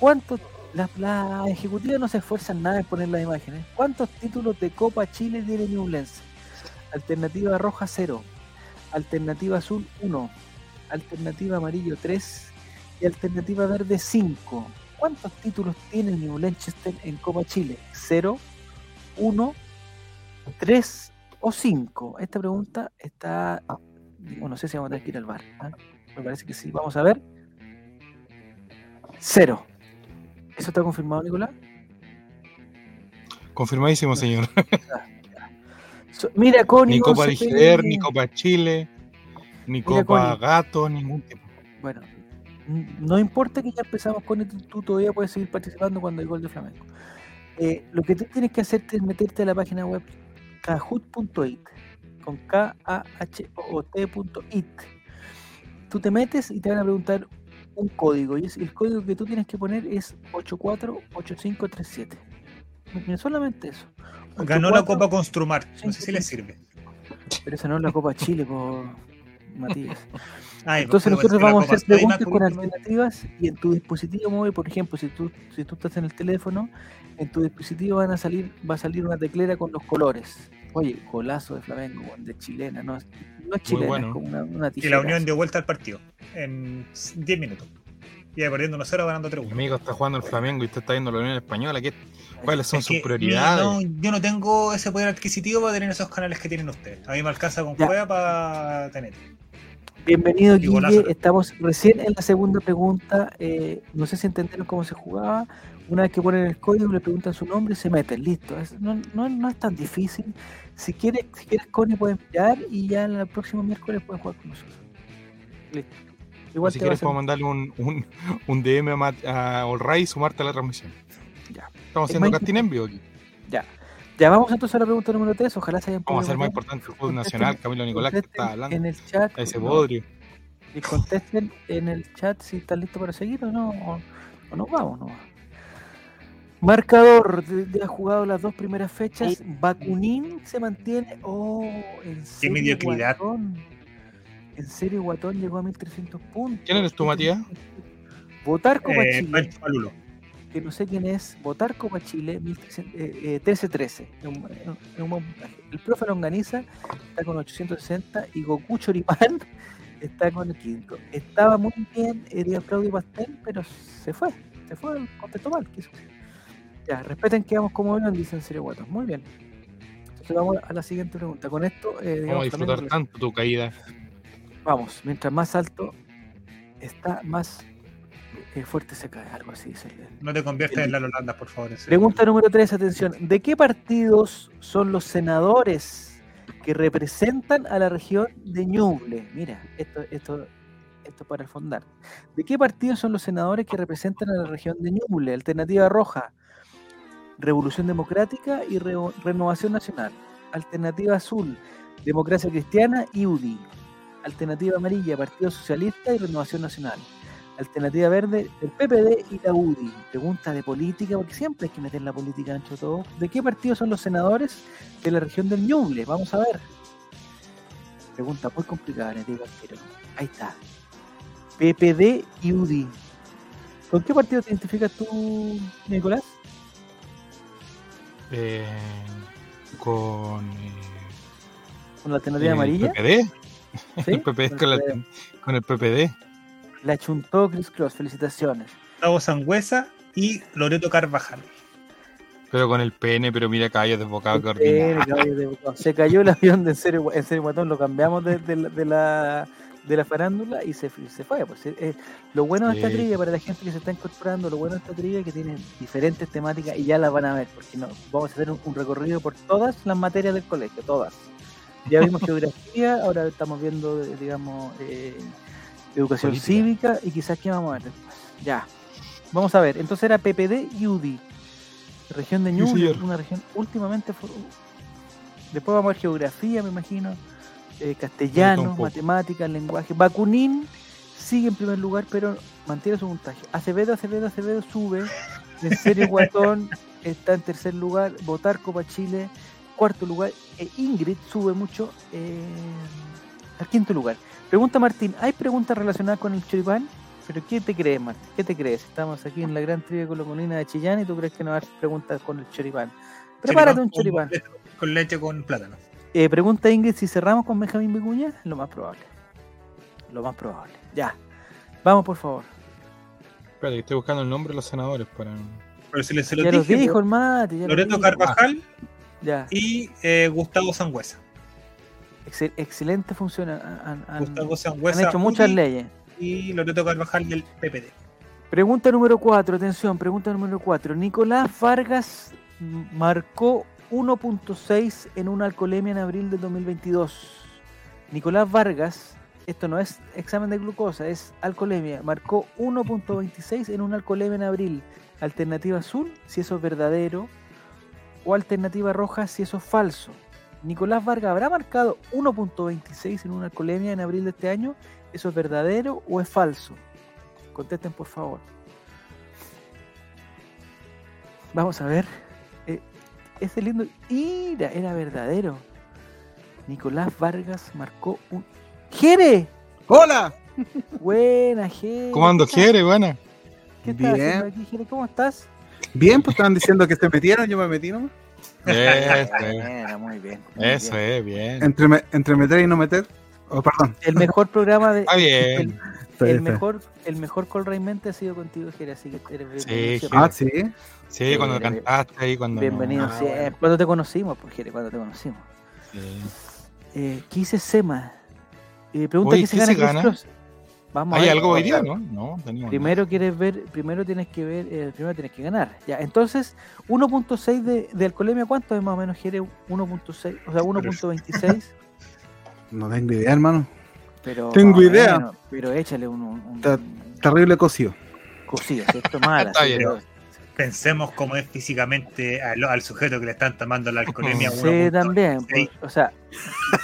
¿Cuántos las la ejecutivas no se esfuerzan nada en poner las imágenes. ¿Cuántos títulos de Copa Chile tiene Ñublense? Alternativa roja 0, alternativa azul 1, alternativa amarillo 3 y alternativa verde 5. ¿Cuántos títulos tiene New Lanchester en Copa Chile? ¿0, 1, 3 o 5? Esta pregunta está. Bueno, no sé si vamos a tener que ir al bar. ¿ah? Me parece que sí. Vamos a ver. Cero. ¿Eso está confirmado, Nicolás? Confirmadísimo, señor. mira, Connie. Ni Copa Liger, ni Copa Chile, ni Copa Gato, ningún tipo. Bueno, no importa que ya empezamos con esto, tú todavía puedes seguir participando cuando hay gol de Flamengo. Eh, lo que tú tienes que hacer es meterte a la página web kahoot.it con k a h o t.it. Tú te metes y te van a preguntar un código y el código que tú tienes que poner es 848537. Solamente eso. Ganó la Copa Construmar. No sé si le sirve. Pero esa no es la Copa Chile, por Matías. <laughs> Entonces nosotros vamos a hacer preguntas con alternativas y en tu dispositivo móvil, por ejemplo, si tú, si tú estás en el teléfono, en tu dispositivo van a salir, va a salir una teclera con los colores. Oye, golazo de Flamengo, de chilena, no, no es chilena, es como una, una Y la Unión dio vuelta al partido en 10 minutos. Y perdiendo 1-0, ganando 3 Mi amigo está jugando el Flamengo y usted está viendo la Unión Española. ¿qué, ¿Cuáles son sus prioridades? No, yo no tengo ese poder adquisitivo para tener esos canales que tienen ustedes. A mí me alcanza con juega para tener. Bienvenido, Guille. Estamos recién en la segunda pregunta. Eh, no sé si entendieron cómo se jugaba. Una vez que ponen el código, le preguntan su nombre y se meten. Listo. no, no, no, es tan difícil. Si quieres, si quieres Connie, pueden enviar y ya el próximo miércoles pueden jugar con nosotros. Listo. Igual si quieres, puedo mandarle un, un, un DM a, a y sumarte a la transmisión. Ya. Estamos haciendo casting en vivo aquí. Ya. Ya vamos entonces a la pregunta número 3. Ojalá se hayan Vamos a hacer más importante el fútbol nacional, Camilo Nicolás, que está hablando. En el chat. ese bodrio. Y contesten en el chat si están listos para seguir o no. O, o nos vamos, no. Marcador, de, ha jugado las dos primeras fechas. Bakunin se mantiene. Oh, en serio. Qué mediocridad. En serio, Guatón llegó a 1300 puntos. ¿Quién eres tú, Matías? Votar Copa eh, Chile. Que no sé quién es. Votar Copa Chile, 1313. Eh, eh, el profe Longaniza está con 860 y Goku Choripán <laughs> Está con el quinto. Estaba muy bien, diría Claudio Pastel, pero se fue. Se fue, contestó mal. Quiso. Ya, respeten que vamos como ven, dicen Serio Guatos. Muy bien. Entonces vamos a la siguiente pregunta. Con esto, eh, vamos a disfrutar tanto tu caída. Vamos, mientras más alto está, más eh, fuerte se cae. Algo así. No te conviertas en la Holanda, por favor. Pregunta número 3, atención. ¿De qué partidos son los senadores que representan a la región de Ñuble? Mira, esto, esto, esto para fondar. ¿De qué partidos son los senadores que representan a la región de Ñuble? Alternativa roja, Revolución Democrática y Renovación Nacional. Alternativa azul, Democracia Cristiana y UDI. Alternativa amarilla, Partido Socialista y Renovación Nacional. Alternativa verde, el PPD y la UDI. Pregunta de política, porque siempre hay que meter la política ancho todo. ¿De qué partido son los senadores de la región del Ñuble? Vamos a ver. Pregunta muy complicada, les digo Ahí está. PPD y UDI. ¿Con qué partido te identificas tú, Nicolás? Eh, con. Eh, ¿Con la alternativa amarilla? ¿PPD? <laughs> El PPD con, el PPD. La chuntó Chris Cross, felicitaciones. Gustavo Sangüesa y Loreto Carvajal. Pero con el pene, pero mira caballo desbocado Se cayó el avión de en serio, en serio, lo cambiamos de, de la de la farándula y se, se fue. Pues, eh, eh, lo bueno de esta trivia, para la gente que se está incorporando, lo bueno de esta trivia es que tiene diferentes temáticas y ya las van a ver, porque no, vamos a hacer un, recorrido por todas las materias del colegio, todas. Ya vimos <laughs> geografía, ahora estamos viendo, digamos, eh, educación cívica y quizás qué vamos a ver después. Ya. Vamos a ver, entonces era PPD y UDI. Región de Ñuble, una región últimamente... Después vamos a ver geografía, me imagino eh, castellano, matemáticas, lenguaje. Bakunin sigue en primer lugar, pero mantiene su puntaje. Acevedo, Acevedo, Acevedo sube. En serio, Guatón <laughs> está en tercer lugar. Votar Copa Chile, cuarto lugar. E Ingrid sube mucho eh, al quinto lugar. Pregunta Martín, ¿hay preguntas relacionadas con el choripán? ¿Pero qué te crees, Martín? ¿Qué te crees? Estamos aquí en la gran trivia colocolina de Chillán y tú crees que no hay preguntas con el choripán. Prepárate un choripán. Con leche con plátano. Eh, pregunta Ingrid si cerramos con Benjamín Vicuña. Lo más probable. Lo más probable. Ya. Vamos, por favor. Espera, estoy buscando el nombre de los senadores para. Pero si se lo ya dije, dijo el mate. Loreto Carvajal ya. y eh, Gustavo Sangüesa. excelente función. Gustavo Sangüesa. Han hecho muchas leyes. Y Loreto Carvajal del PPD. Pregunta número 4, atención, pregunta número 4. Nicolás Vargas marcó 1.6 en una alcoholemia en abril de 2022. Nicolás Vargas, esto no es examen de glucosa, es alcoholemia, marcó 1.26 en una alcoholemia en abril. Alternativa azul, si eso es verdadero, o alternativa roja, si eso es falso. Nicolás Vargas habrá marcado 1.26 en una alcoholemia en abril de este año. ¿Eso es verdadero o es falso? Contesten por favor. Vamos a ver ese lindo. ¡Ira! Era verdadero. Nicolás Vargas marcó un. ¡Jere! ¡Hola! Buena, Jere. ¿Cómo ando, Jere? Buena. ¿Qué estás haciendo aquí, Jere? ¿Cómo estás? Bien, pues estaban diciendo que se metieron, yo me metí nomás. Eso, muy bien. Eso es, bien. Entre, entre meter y no meter. Oh, perdón. El mejor programa de. Está bien. El, mejor, el mejor Call Mente ha sido contigo, Jere, así que eres Sí, ah, sí. Sí, cuando cantaste ahí, cuando. Bienvenido, sí, eh, cuando te conocimos, pues, Jere, cuando te conocimos. Sí. Eh, ¿Qué dice Sema? Eh, pregunta Oye, ¿qué se gana? Vamos ¿Hay algo hoy día, no? No, Primero quieres ver, primero tienes que ver, eh, primero tienes que ganar. Ya, entonces, 1.6 de, de alcoholemia, ¿cuánto es más o menos, Jere? 1.6, o sea, 1.26. no tengo idea, hermano. Pero, tengo idea. pero échale un, un, terrible cocido. Cocido, ¿cierto? Mala. <laughs> Está bien, pensemos cómo es físicamente al, sujeto que le están tomando la alcoholemia. Sí, también. Pues, o sea,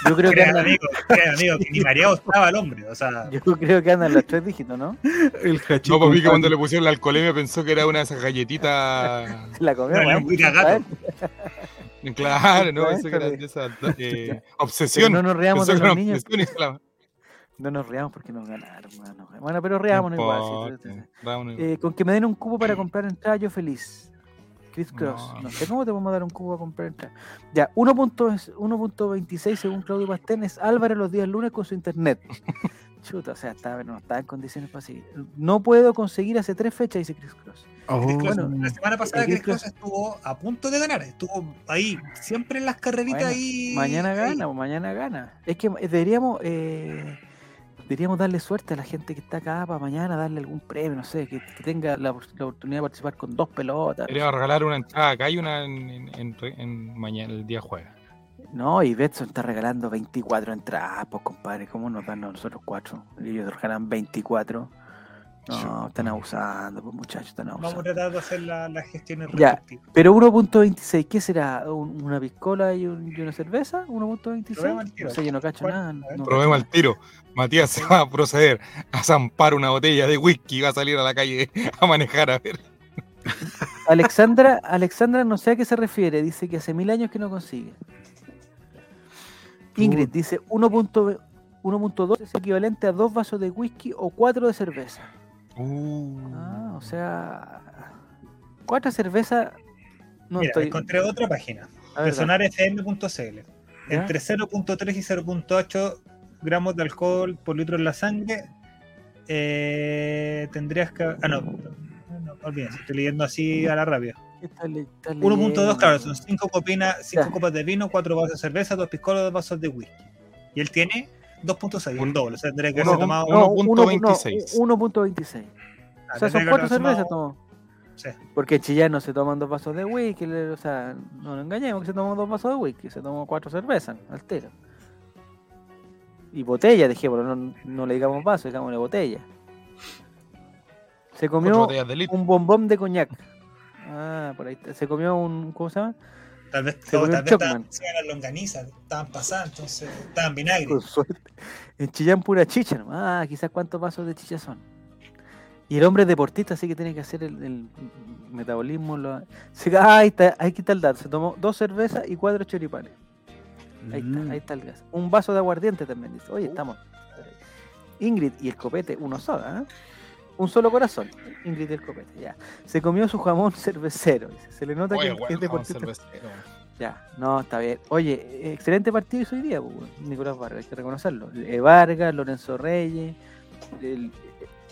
yo creo que. Anda... Amigo, amigo, que ni mareado estaba el hombre. O sea... <laughs> Yo creo que andan los tres dígitos, ¿no? El hachito. No, porque cuando le pusieron la alcoholemia pensó que era una de esas galletitas. <laughs> la comió, no, un gato. Claro, no, eso que era de esa eh, obsesión. no nos reamos de los niños. No nos reamos porque nos ganaron, Bueno, pero reamos igual. Eh, con que me den un cubo para comprar entrada, yo feliz. Chris Cross. No. sé cómo te vamos a dar un cubo para comprar entrada. Ya, 1.26 según Claudio Pastén es Álvaro los días lunes con su internet. <laughs> Chuta, o sea, está, no está en condiciones para seguir. No puedo conseguir hace tres fechas, dice Chris Cross. Oh, Chris Cross, bueno, la semana pasada Chris Chris Cross estuvo a punto de ganar, estuvo ahí, siempre en las carreritas Bueno, ahí. Mañana gana, mañana gana. Es que eh, deberíamos, eh, deberíamos darle suerte a la gente que está acá para mañana, darle algún premio, no sé, que, que tenga la, opor- la oportunidad de participar con dos pelotas. Quería regalar una entrada acá y una en, en- en mañana, el día jueves. No, y Betson está regalando 24 entradas, pues compadre, ¿cómo nos dan a nosotros cuatro? Ellos regalan 24. No, Chuta. están abusando, pues muchachos, están Vamos a abusando. tratar de hacer la- las gestiones Ya. Pero 1.26, ¿qué será? ¿Un- ¿Una piscola y, un- y una cerveza? Probemos al ¿1.26? tiro. No sé, yo no cacho ¿Cuál? nada. No Probemos al tiro. Matías se va a proceder a zampar una botella de whisky y va a salir a la calle a manejar a ver. Alexandra, Alexandra no sé a qué se refiere, dice que hace mil años que no consigue. Ingrid dice 1.2 1.2 es equivalente a dos vasos de whisky o cuatro de cerveza. Uh, Ah, o sea, cuatro cervezas no Mira, estoy. encontré otra página, personarfm.cl. Entre 0.3 y 0.8 gramos de alcohol por litro en la sangre, eh, tendrías que. Ah, no, no, olvídense, estoy leyendo así a la rabia. ¿qué está le- está 1.2, leyendo? claro, son 5 cinco Ya. copas de vino, 4 vasos de cerveza, 2 piscolas, 2 vasos de whisky. Y él tiene 2.6, un doble. O sea, tendría que Uno haberse tomado. No, 1.26. 1.26. ah, O sea, son cuatro cervezas tomó. Sí. Porque en Chillán no se toman dos vasos de whisky, o sea, no nos engañemos que se toman dos vasos de whisky, se tomó cuatro cervezas, altero. Y botella, dejémoslo, no, no le digamos vaso, digámosle botella. Se comió un bombón de coñac. Ah, por ahí está. Se comió un, ¿cómo se llama? Tal vez, tal vez estaban, se iban a longaniza, estaban pasando, entonces estaban vinagre. Con <laughs> suerte. En Chillán pura chicha, ¿no? Ah, quizás cuántos vasos de chicha son. Y el hombre es deportista, así que tiene que hacer el, el metabolismo. Lo... <laughs> Se- ah, ahí está, ahí está el dato. Se tomó dos cervezas y cuatro choripanes. Ahí Mm. está, ahí está el gas. Un vaso de aguardiente también dice. Oye, estamos. Ingrid y el copete, uno solo, ¿eh? Un solo corazón. Ingrid y el copete, ya. Se comió su jamón cervecero. dice. Se le nota Oye, que bueno, es jamón deportista. cervecero. Ya, no, está bien. Oye, excelente partido hizo hoy día, pues. Nicolás Vargas, hay que reconocerlo. Eh, Vargas, Lorenzo Reyes, el,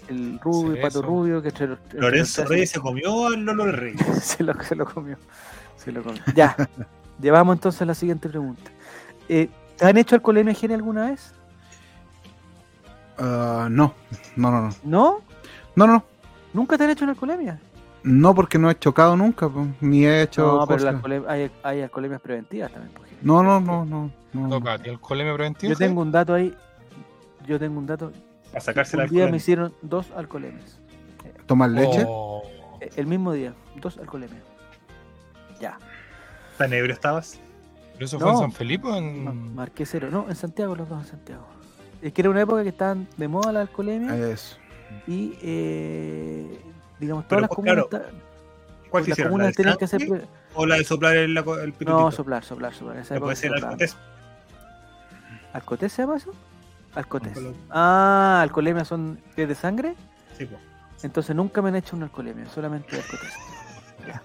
el Rubio, el Pato. Rubio, que entre los- entre Lorenzo los Reyes se comió al Lolo Reyes. <laughs> se lo, se lo comió. Se lo comió. Ya, <laughs> llevamos entonces a la siguiente pregunta. Eh, ¿te ¿Han hecho alcoholemia gene alguna vez? Ah, no, no, no, no. ¿No? No, no, ¿Nunca te han hecho una alcoholemia? no, porque no he chocado nunca, ni he hecho No, pero la hay, hay alcoholemias preventivas también. por ejemplo. No, no, no, no. no. Toca a ti el colemia preventivo. Yo tengo un dato ahí. Yo tengo un dato. Para sacarse la Un día me alcoholemia. hicieron dos alcoholemias. ¿Tomar leche? Oh, Eh, El mismo día, dos alcoholemias. Ya. ¿Tan ebrio estabas? ¿Pero eso fue en No. San Felipe o en.? Ma- Marqué cero. No, en Santiago, los dos en Santiago. Es que era una época que estaban de moda la alcoholemia Eso. Y, eh, digamos, Pero, todas las comunas, claro, ¿Cuál te las hicieron? ¿La comunas de tenían que hacer. ¿O la de soplar el, el pitutito? No, soplar, soplar, soplar. Esa ¿Le época puede ser alcotés? ¿Alcotés se llama eso? Alcotés. Ah, alcoholemia son ¿es de sangre. Sí, po. Entonces nunca me han hecho una alcoholemia, solamente alcotés. <laughs> Ya.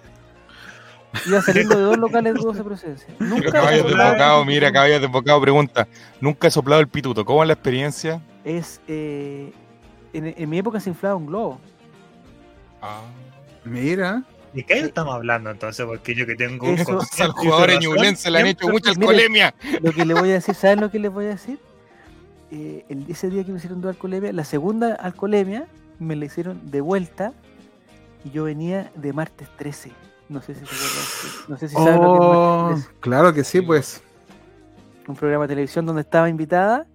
Iba saliendo de dos locales de dudosa procedencia. Nunca caballos de bocado, mira, caballos de bocado pregunta. Nunca he soplado el pituto. ¿Cómo es la experiencia? es. eh, en, en mi época se inflaba un globo. Ah. Mira. ¿De qué estamos hablando entonces? Porque yo que tengo Eso- Al consciente y jugador razón, ñublense le han hecho siempre- mucha Mire, alcoholemia. Lo que le voy a decir, ¿saben lo que les voy a decir? Eh, el, ese día que me hicieron dos alcoholemia, la segunda alcoholemia me la hicieron de vuelta y yo venía de martes 13. No sé si se. No sé si saben lo que es Oh, martes 13. claro que sí, pues. Un programa de televisión donde estaba invitada.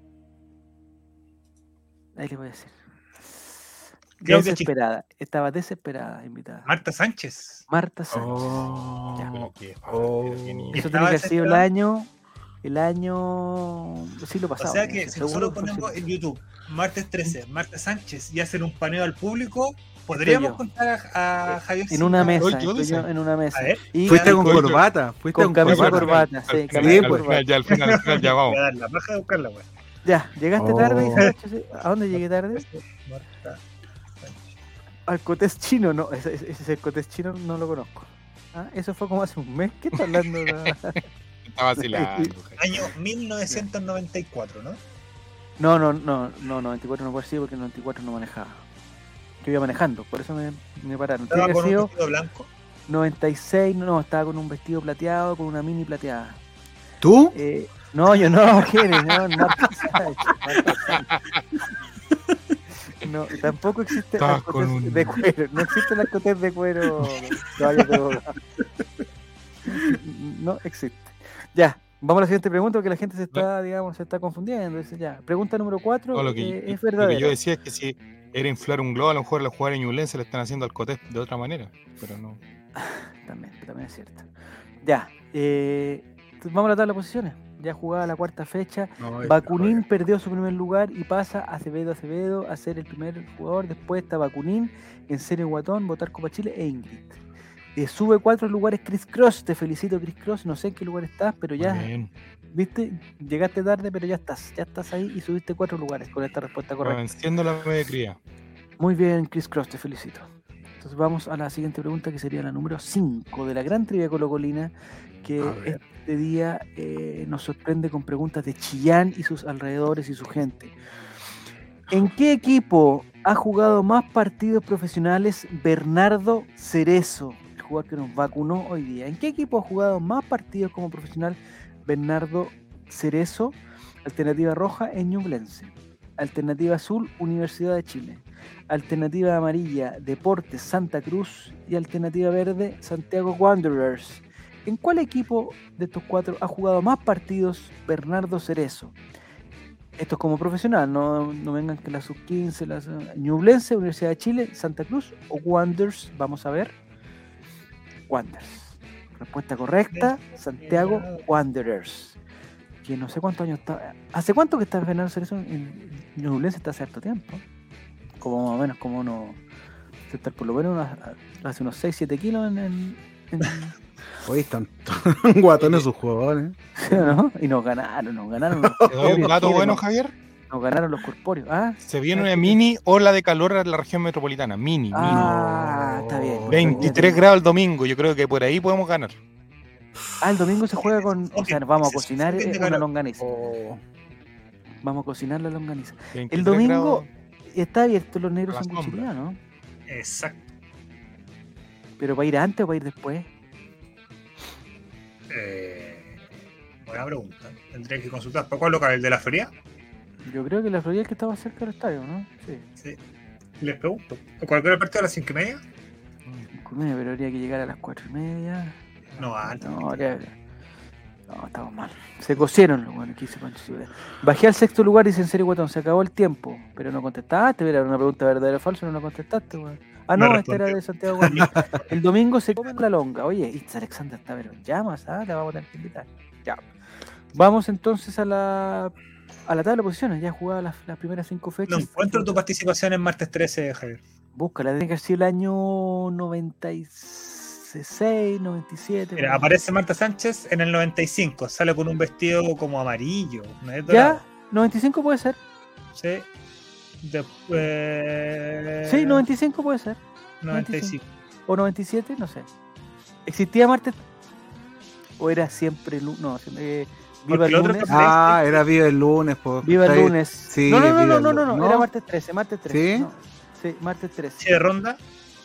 Ahí les voy a decir. Claudia Desesperada. Estaba desesperada invitada. Marta Sánchez. Marta Sánchez. Oh, qué Oh. qué niño. Eso tiene que haber sido el año. El año. siglo O pasado. sea no que si seguro fue ponemos en YouTube martes 13, Marta Sánchez y hacer un paneo al público, podríamos contar a, a Javier En una mesa. Estoy yo en una mesa. A ver, Y Fuiste con, corbata. Fuiste con con camisa y corbata. corbata. Al Sí, final, camisa y al corbata. final, ya al final, al final, ya <laughs> vamos. la paja de buscarla, güey. Ya, llegaste Oh. tarde, sí. ¿A dónde llegué tarde? Marta Sánchez. Al cotés chino, no. Ese, ese, ese cotés chino no lo conozco. Ah, Eso fue como hace un mes. ¿Qué está hablando? la- Está vacilando. Año 1994, ¿no? No, no, no, no, 94 no puede ser porque 94 no manejaba. Yo iba manejando, por eso me, me pararon. Estaba que con haber sido un vestido blanco. 96, no, estaba con un vestido plateado, con una mini plateada. ¿Tú? Eh, no, yo no, Jerez, no, Sánchez. No, tampoco existe Estabas la con un- de cuero, no existe la cotés de cuero de. No existe. Ya, vamos a la siguiente pregunta porque la gente se está, digamos, se está confundiendo. Dice ya, pregunta número 4 No, lo, que, es lo que yo decía es que si era inflar un globo, a lo mejor la jugadora ñublense le están haciendo al cotés de otra manera. Pero no. También, también es cierto. Ya, eh, vamos a la tabla de posiciones. Ya jugada la cuarta fecha. No, Bakunin perdió su primer lugar y pasa a Acevedo Acevedo a ser el primer jugador. Después está Bakunin, en serio Guatón, Votar Copa Chile e Ingrid. Eh, sube cuatro lugares Chris Cross. Te felicito, Chris Cross. No sé en qué lugar estás, pero ya, bien. viste, llegaste tarde, pero ya estás. Ya estás ahí y subiste cuatro lugares con esta respuesta correcta. Venciendo la mediocridad. Muy bien, Chris Cross, te felicito. Entonces vamos a la siguiente pregunta que sería la número 5 de la gran trivia colocolina que este día eh, nos sorprende con preguntas de Chillán y sus alrededores y su gente. ¿En qué equipo ha jugado más partidos profesionales Bernardo Cerezo, el jugador que nos vacunó hoy día? ¿En qué equipo ha jugado más partidos como profesional Bernardo Cerezo? Alternativa roja en Ñublense. Alternativa azul, Universidad de Chile. Alternativa amarilla, Deportes Santa Cruz. Y alternativa verde, Santiago Wanderers. ¿En cuál equipo de estos cuatro ha jugado más partidos Bernardo Cerezo? Esto es como profesional, no, no vengan que la sub-15, la Ñublense, Universidad de Chile, Santa Cruz o Wanderers. Vamos a ver. Wanderers. Respuesta correcta, Santiago Wanderers. Que no sé cuántos años está. ¿Hace cuánto que está Bernardo Cerezo en en Ñublense? Está hace harto tiempo. Como más o menos, como uno. Estar por lo menos hace unos 6-7 kilos en. en- en- <laughs> Oye, están <laughs> guatones sus jugadores. <laughs> ¿no? Y nos ganaron, nos ganaron ¿Te doy un dato bueno, nos, Javier? nos ganaron los corpóreos. Ah, Se viene una mini ola de calor en la región metropolitana. Mini, ah está bien. No. 23 grados el domingo. Yo creo que por ahí podemos ganar. Ah, el domingo se juega con. O sea, vamos a cocinar eh, una longaniza. Oh, Vamos a cocinar la longaniza. 23 domingo- grados. Está abierto los negros A sombra. cuchillas, ¿no? Exacto. Pero para ir antes o para ir después. Eh, buena pregunta. Tendría que consultar. ¿Para cuál local? ¿El de la feria? Yo creo que la Florida es que estaba cerca del estadio, ¿no? Sí. Sí. Les pregunto. ¿Cualquier partido a las 5 y media? Cinco y media, pero habría que llegar a las cuatro y media. No, antes. No, habría- no, estamos mal. Se cosieron los buenos que hice Pancho. Bajé al sexto lugar, dice en serio, guatón. Se acabó el tiempo, pero no contestaste. Era una pregunta verdadera o falsa, no la contestaste, weón. Ah, No no, esta era de Santiago. El domingo se come la longa. Oye, Alexander está pero en llamas, ¿ah? La vamos a tener que invitar. Ya. Vamos entonces a la a la tabla de posiciones. Ya jugada las, las primeras cinco fechas. No encuentro tu participación en martes 13, Javier. Búscala, tiene que sido el año 96, 97. Mira, por ahí. aparece Marta Sánchez en el 95. Sale con un vestido como amarillo. ¿no es ¿Ya? dorado? 95 puede ser. Sí. Después. Sí, 95 puede ser. 95. O 97, no sé. ¿Existía martes? ¿O era siempre lunes? No, siempre, eh, Viva el el lunes. Ah, era viva el lunes. Pues. Viva el lunes. Sí, no, no, no, no, el no, no, no, era martes 13, martes 13. ¿Sí? no. Sí, martes 13. Sí, de ronda.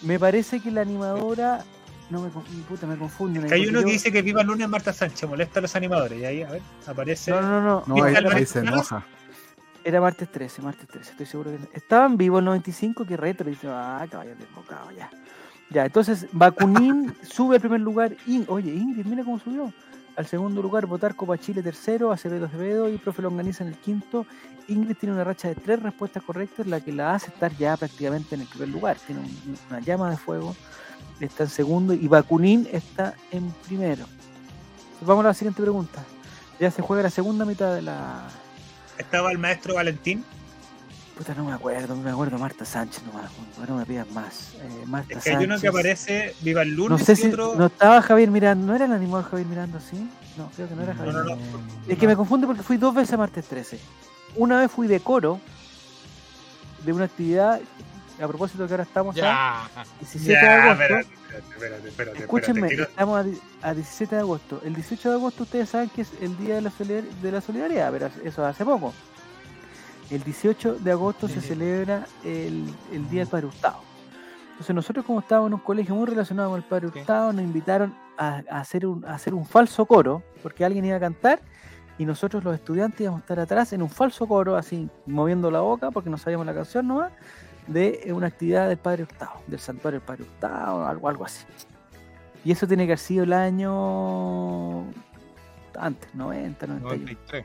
Me parece que la animadora. No me, puta, me confunden. ahí, Que hay uno que dice que viva el lunes Marta Sánchez. Molesta a los animadores. Y ahí, a ver, aparece. No, no, no. No, ¿Viste ahí, ahí se enoja. Era martes 13, martes 13, estoy seguro que estaban vivos el 95, que retro, dice, ah, caballo desbocado, ya. Ya, entonces Bakunin <laughs> sube al primer lugar, y, oye, Ingrid, mira cómo subió. Al segundo lugar, Votar Copa Chile tercero, Acevedo Acevedo y Profe Longaniza en el quinto. Ingrid tiene una racha de tres respuestas correctas, la que la hace estar ya prácticamente en el primer lugar. Tiene un- una llama de fuego, está en segundo y Bakunin está en primero. Vamos a la siguiente pregunta. Ya se juega la segunda mitad de la, Estaba el maestro Valentín. Puta, no me acuerdo, no me acuerdo. Marta Sánchez, no me acuerdo, no me pidas más. Eh, Marta Es que hay uno que aparece viva el No lunes sé si. otro. No estaba Javier Miranda, ¿no era el animal Javier Miranda, sí? No, creo que no era Javier. no, no. Es que me confunde porque fui dos veces a martes 13. Una vez fui de coro de una actividad, a propósito que ahora estamos a Ya. 17 de agosto. espérate, espérate, espérate, espérate, Escúchenme, quiero- estamos a, di- a 17 de agosto. El 18 de agosto ustedes saben que es el día de la, solidar- de la solidaridad, pero eso hace poco. el 18 de agosto se celebra el, el Día del Padre Hurtado. Entonces nosotros como estábamos en un colegio muy relacionado con el Padre Hurtado, nos invitaron a, a hacer un, a hacer un falso coro, porque alguien iba a cantar y nosotros los estudiantes íbamos a estar atrás en un falso coro, así moviendo la boca, porque no sabíamos la canción nomás, de una actividad del Padre Hurtado, del santuario del Padre Hurtado, algo, algo así. Y eso tiene que haber sido el año antes, 90, 91. 93.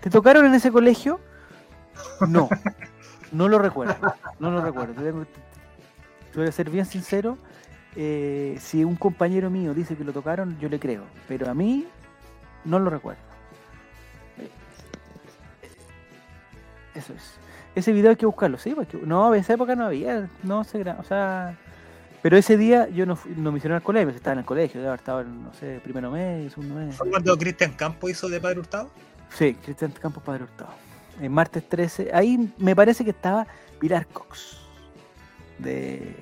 ¿Te tocaron en ese colegio? No, no lo recuerdo, no lo recuerdo. Te voy a ser bien sincero. eh, si un compañero mío dice que lo tocaron, yo le creo, pero a mí no lo recuerdo. Eh, Eso es. Ese video hay que buscarlo, sí, porque no, en esa época no había, no sé, o sea, pero ese día yo no, no me hicieron al colegio, estaba en el colegio, estaba en, no sé, primero mes, segundo mes. ¿Fue cuando Cristian Campo hizo de Padre Hurtado? Sí, Cristian Campos Padre Hurtado. En martes 13. Ahí me parece que estaba Pilar Cox. De.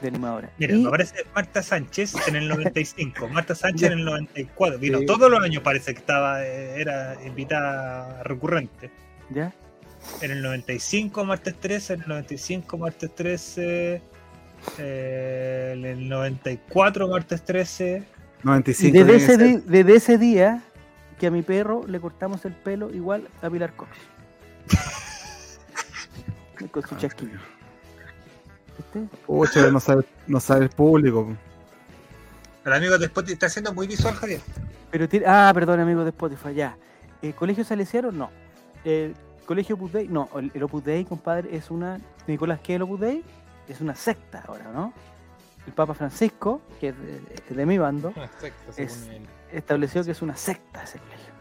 De animadora. Mira, Y- me aparece Marta Sánchez en el 95, <laughs> Marta Sánchez en el 94. Vino Sí. todos los años, parece que estaba, eh, era invitada recurrente. ¿Ya? En el 95, martes 13, en el 95, martes 13, eh, en el 94, martes 13. Y 95. desde ese, di- desde ese día que a mi perro le cortamos el pelo igual a Pilar Cox. <laughs> Con su chasquillo. ¿Viste? Pucha, no sabe, no sabe el público. El amigo de Spotify está haciendo muy visual, Javier. Pero ah, perdón, amigo de Spotify, ya. ¿El colegio salesiano? No. ¿El colegio Opus Dei? No. El, el Opus Dei, compadre, es una. Nicolás, ¿qué es el Opus Dei? Es una secta ahora, ¿no? El Papa Francisco, que es de, mi bando, secta, Es- estableció que es una secta ese colegio.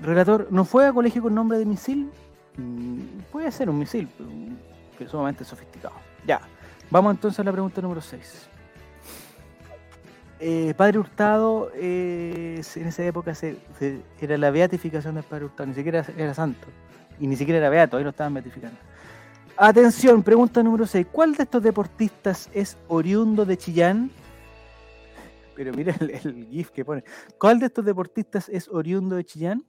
Relator, ¿no fue a colegio con nombre de misil? Mm, puede ser un misil, pero, pero sumamente sofisticado. Ya, vamos entonces a la pregunta número 6. padre Hurtado, eh, en esa época se- se- era la beatificación del Padre Hurtado, ni siquiera era santo, y ni siquiera era beato, ahí lo estaban beatificando. Atención, pregunta número 6. ¿Cuál de estos deportistas es oriundo de Chillán? Pero mira el, el GIF que pone. ¿Cuál de estos deportistas es oriundo de Chillán?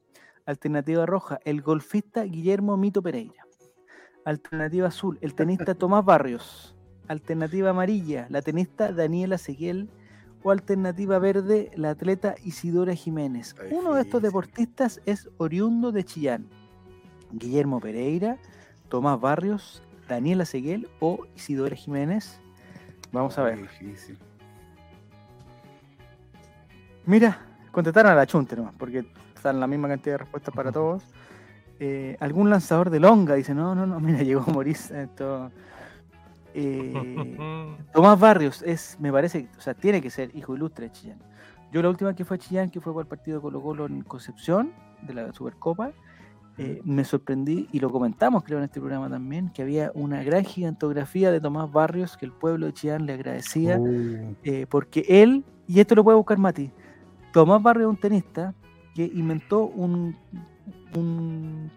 Alternativa roja, el golfista Guillermo Mito Pereira. Alternativa azul, el tenista Tomás Barrios. Alternativa amarilla, la tenista Daniela Seguel. O alternativa verde, la atleta Isidora Jiménez. Uno de estos deportistas es oriundo de Chillán. Guillermo Pereira, Tomás Barrios, Daniela Seguel o Isidora Jiménez. Vamos a ver. Difícil. Mira, contestaron a la chunte nomás, porque están la misma cantidad de respuestas para todos. Eh, algún lanzador de longa dice, no, no, no, <laughs> mira, llegó. Esto, eh, <laughs> Tomás Barrios es, me parece, o sea, tiene que ser hijo ilustre de Chillán. Yo la última que fue a Chillán, que fue por el partido Colo Colo en Concepción, de la Supercopa, eh, me sorprendí, y lo comentamos creo en este programa también, que había una gran gigantografía de Tomás Barrios que el pueblo de Chillán le agradecía Uh, eh, porque él, y esto lo puede buscar Mati, Tomás Barrio es un tenista que inventó un, un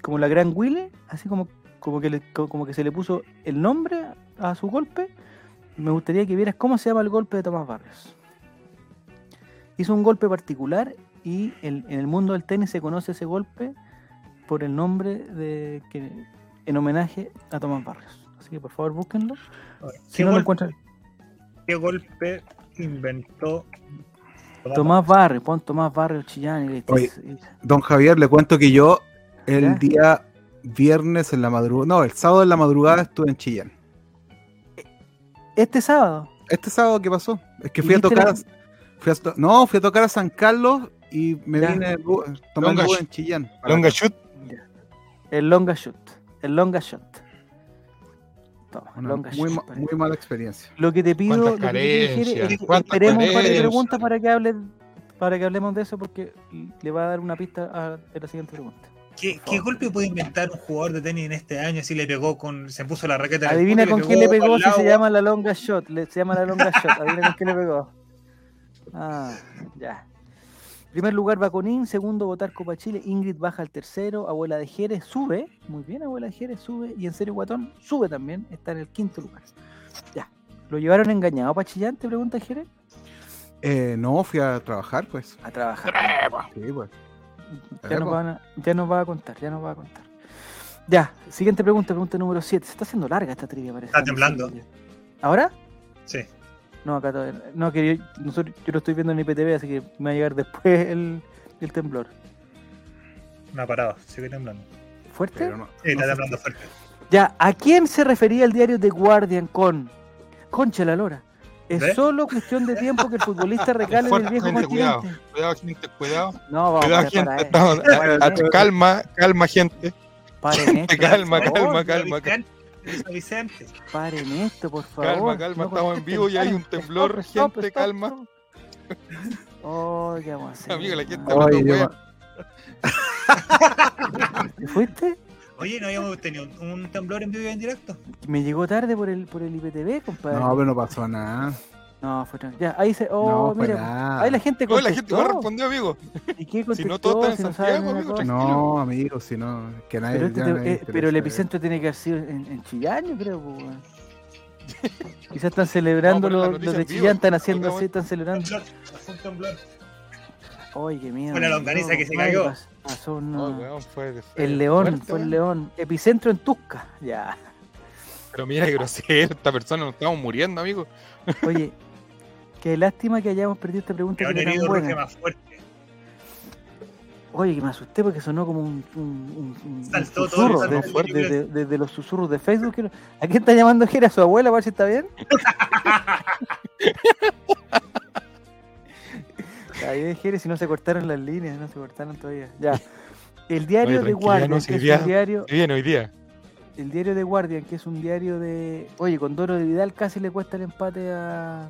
como la gran Willy, así como, como, que le- co- como que se le puso el nombre a su golpe. Me gustaría que vieras cómo se llama el golpe de Tomás Barrios. Hizo un golpe particular y en el mundo del tenis se conoce ese golpe por el nombre de que en homenaje a Tomás Barrios. Así que por favor búsquenlo. Si ¿Qué, no lo golpe, encuentran, qué golpe inventó Tomás Barrios, pon Tomás Barrios Chillán y Don Javier, le cuento que yo el ¿Ya? día viernes en la madrugada, no, el sábado en la madrugada estuve en Chillán. Este sábado. Este sábado, ¿qué pasó? Es que ¿Y fui a tocar. la- a- fui a to- no, fui a tocar a San Carlos y me Ya. vine tomando en Chillán. Longa shoot. El longa shot. El longa shot. Toma, Una longa muy, shot. ma- muy mala experiencia. Lo que te pido, lo que te es que esperemos un par de preguntas para que hable, para que hablemos de eso porque le va a dar una pista a, a la siguiente pregunta. ¿Qué, qué golpe puede inventar un jugador de tenis en este año? Si le pegó con. Se puso la raqueta Adivina con quién le pegó si se llama la longa shot. Le- se llama la longa shot. Adivina con quién le pegó. Ah, ya. Primer lugar, Baconín. Segundo, votar Copa Chile. Ingrid baja al tercero. Abuela de Jerez sube. Muy bien, Abuela de Jerez sube. Y en serio, Guatón sube también. Está en el quinto lugar. Ya. ¿Lo llevaron engañado para Chillán? Te pregunta Jerez. Eh, no, fui a trabajar, pues. A trabajar. Sí, pues. Ya nos, van a- ya nos va a contar, ya nos va a contar. Ya, siguiente pregunta, pregunta número 7. Se está haciendo larga esta trivia, parece. Está temblando. ¿Ahora? Sí. No, acá todavía. no. Que yo, nosotros, yo lo estoy viendo en IPTV, así que me va a llegar después el, el temblor. No ha parado, sigue temblando. ¿Fuerte? No, Sí, está no temblando fuerte. Ya, ¿a quién se refería el diario The Guardian con Concha la Lora? Es solo cuestión de tiempo que el futbolista recale en el viejo gente, cuidado. continente. Cuidado, gente, cuidado. No, vamos Cuidado, gente. eh. no, a- Paren a- esto, calma, calma, gente. paren esto, Calma, calma, calma, Vicente, Vicente. Paren esto, por favor. Calma, calma, No estamos en vivo y hay un temblor, Stop, stop, gente, stop, calma. Oh, ¿qué vamos a hacer? Fuiste? Oye, ¿no habíamos tenido un, un temblor en vivo y en directo? Me llegó tarde por el, por el IPTV, compadre. No, pero no pasó nada. No, fue Ya, ahí se. no, Oh, fue mira. nada. Ahí la gente Oye, la gente contestó. no respondió, amigo. ¿Y qué <laughs> Si no, contestó? todos están en Si no Santiago, amigo? No, si no, que nadie. Pero, este ya te- nadie eh, pero el epicentro tiene que haber sido en, en Chillán, yo creo. pues, weón. <laughs> Quizás están celebrando los, de. Chillán, están haciendo así, están celebrando. Oye, qué miedo. Fue la longaniza que se cayó. pas- Pasó una- No, weón, fue- fue El león, fuerte, fue el león. Epicentro en Tusca. Ya. Pero mira, qué grosero, esta persona nos estamos muriendo, amigo. Oye, qué lástima que hayamos perdido esta pregunta Que que un era tan herido buena. más fuerte. Oye, que me asusté porque sonó como un, un, un- un Saltó todo el susurro salto de, del de- libre. de- de- de los susurros de Facebook. que- ¿A quién está llamando Jera? ¿A su abuela? A ver si está bien. <laughs> Está bien, Jere, si no se cortaron las líneas, no se cortaron todavía. Ya. El diario Oye, de Guardian, no, que si es hoy día- un diario, bien hoy día. el diario de Guardian, que es un diario de. Oye, con Doro de Vidal casi le cuesta el empate a.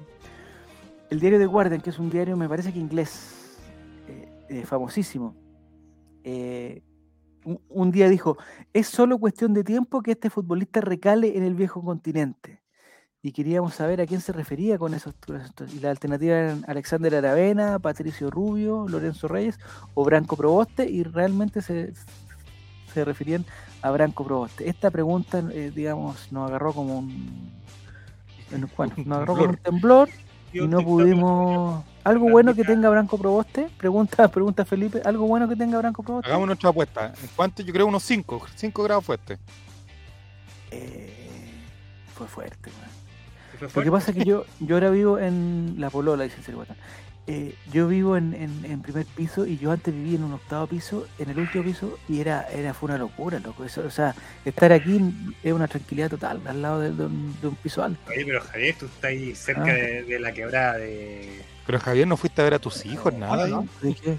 El diario de Guardian, que es un diario, me parece que inglés, eh, eh, famosísimo. eh, un, un día dijo: Es solo cuestión de tiempo que este futbolista recale en el viejo continente. Y queríamos saber a quién se refería con esos. Y las alternativas eran Alexander Aravena, Patricio Rubio, Lorenzo Reyes o Branco Proboste, y realmente se, se referían a Branco Proboste. Esta pregunta, eh, digamos, nos agarró como un. bueno, nos agarró como un temblor y no pudimos. ¿Algo bueno que tenga Branco Proboste? Pregunta, <laughs> pregunta Felipe. ¿Algo bueno que tenga Branco Proboste? Hagamos nuestra apuesta. ¿En cuánto? Yo creo unos 5. 5 grados fuerte. Eh, fue fuerte, fue Lo que pasa es que yo, yo ahora vivo en La Polola, dice el. Eh, yo vivo en, en- en primer piso y yo antes vivía en un octavo piso, en el último piso, y era, era fue una locura, loco. Eso, o sea, estar aquí es una tranquilidad total, al lado de, de un, de un piso alto. Oye, pero Javier, tú estás ahí cerca Ah. de, de la quebrada de. Pero Javier, ¿no fuiste a ver a tus hijos? Nada. ¿no? ahí? ¿De qué?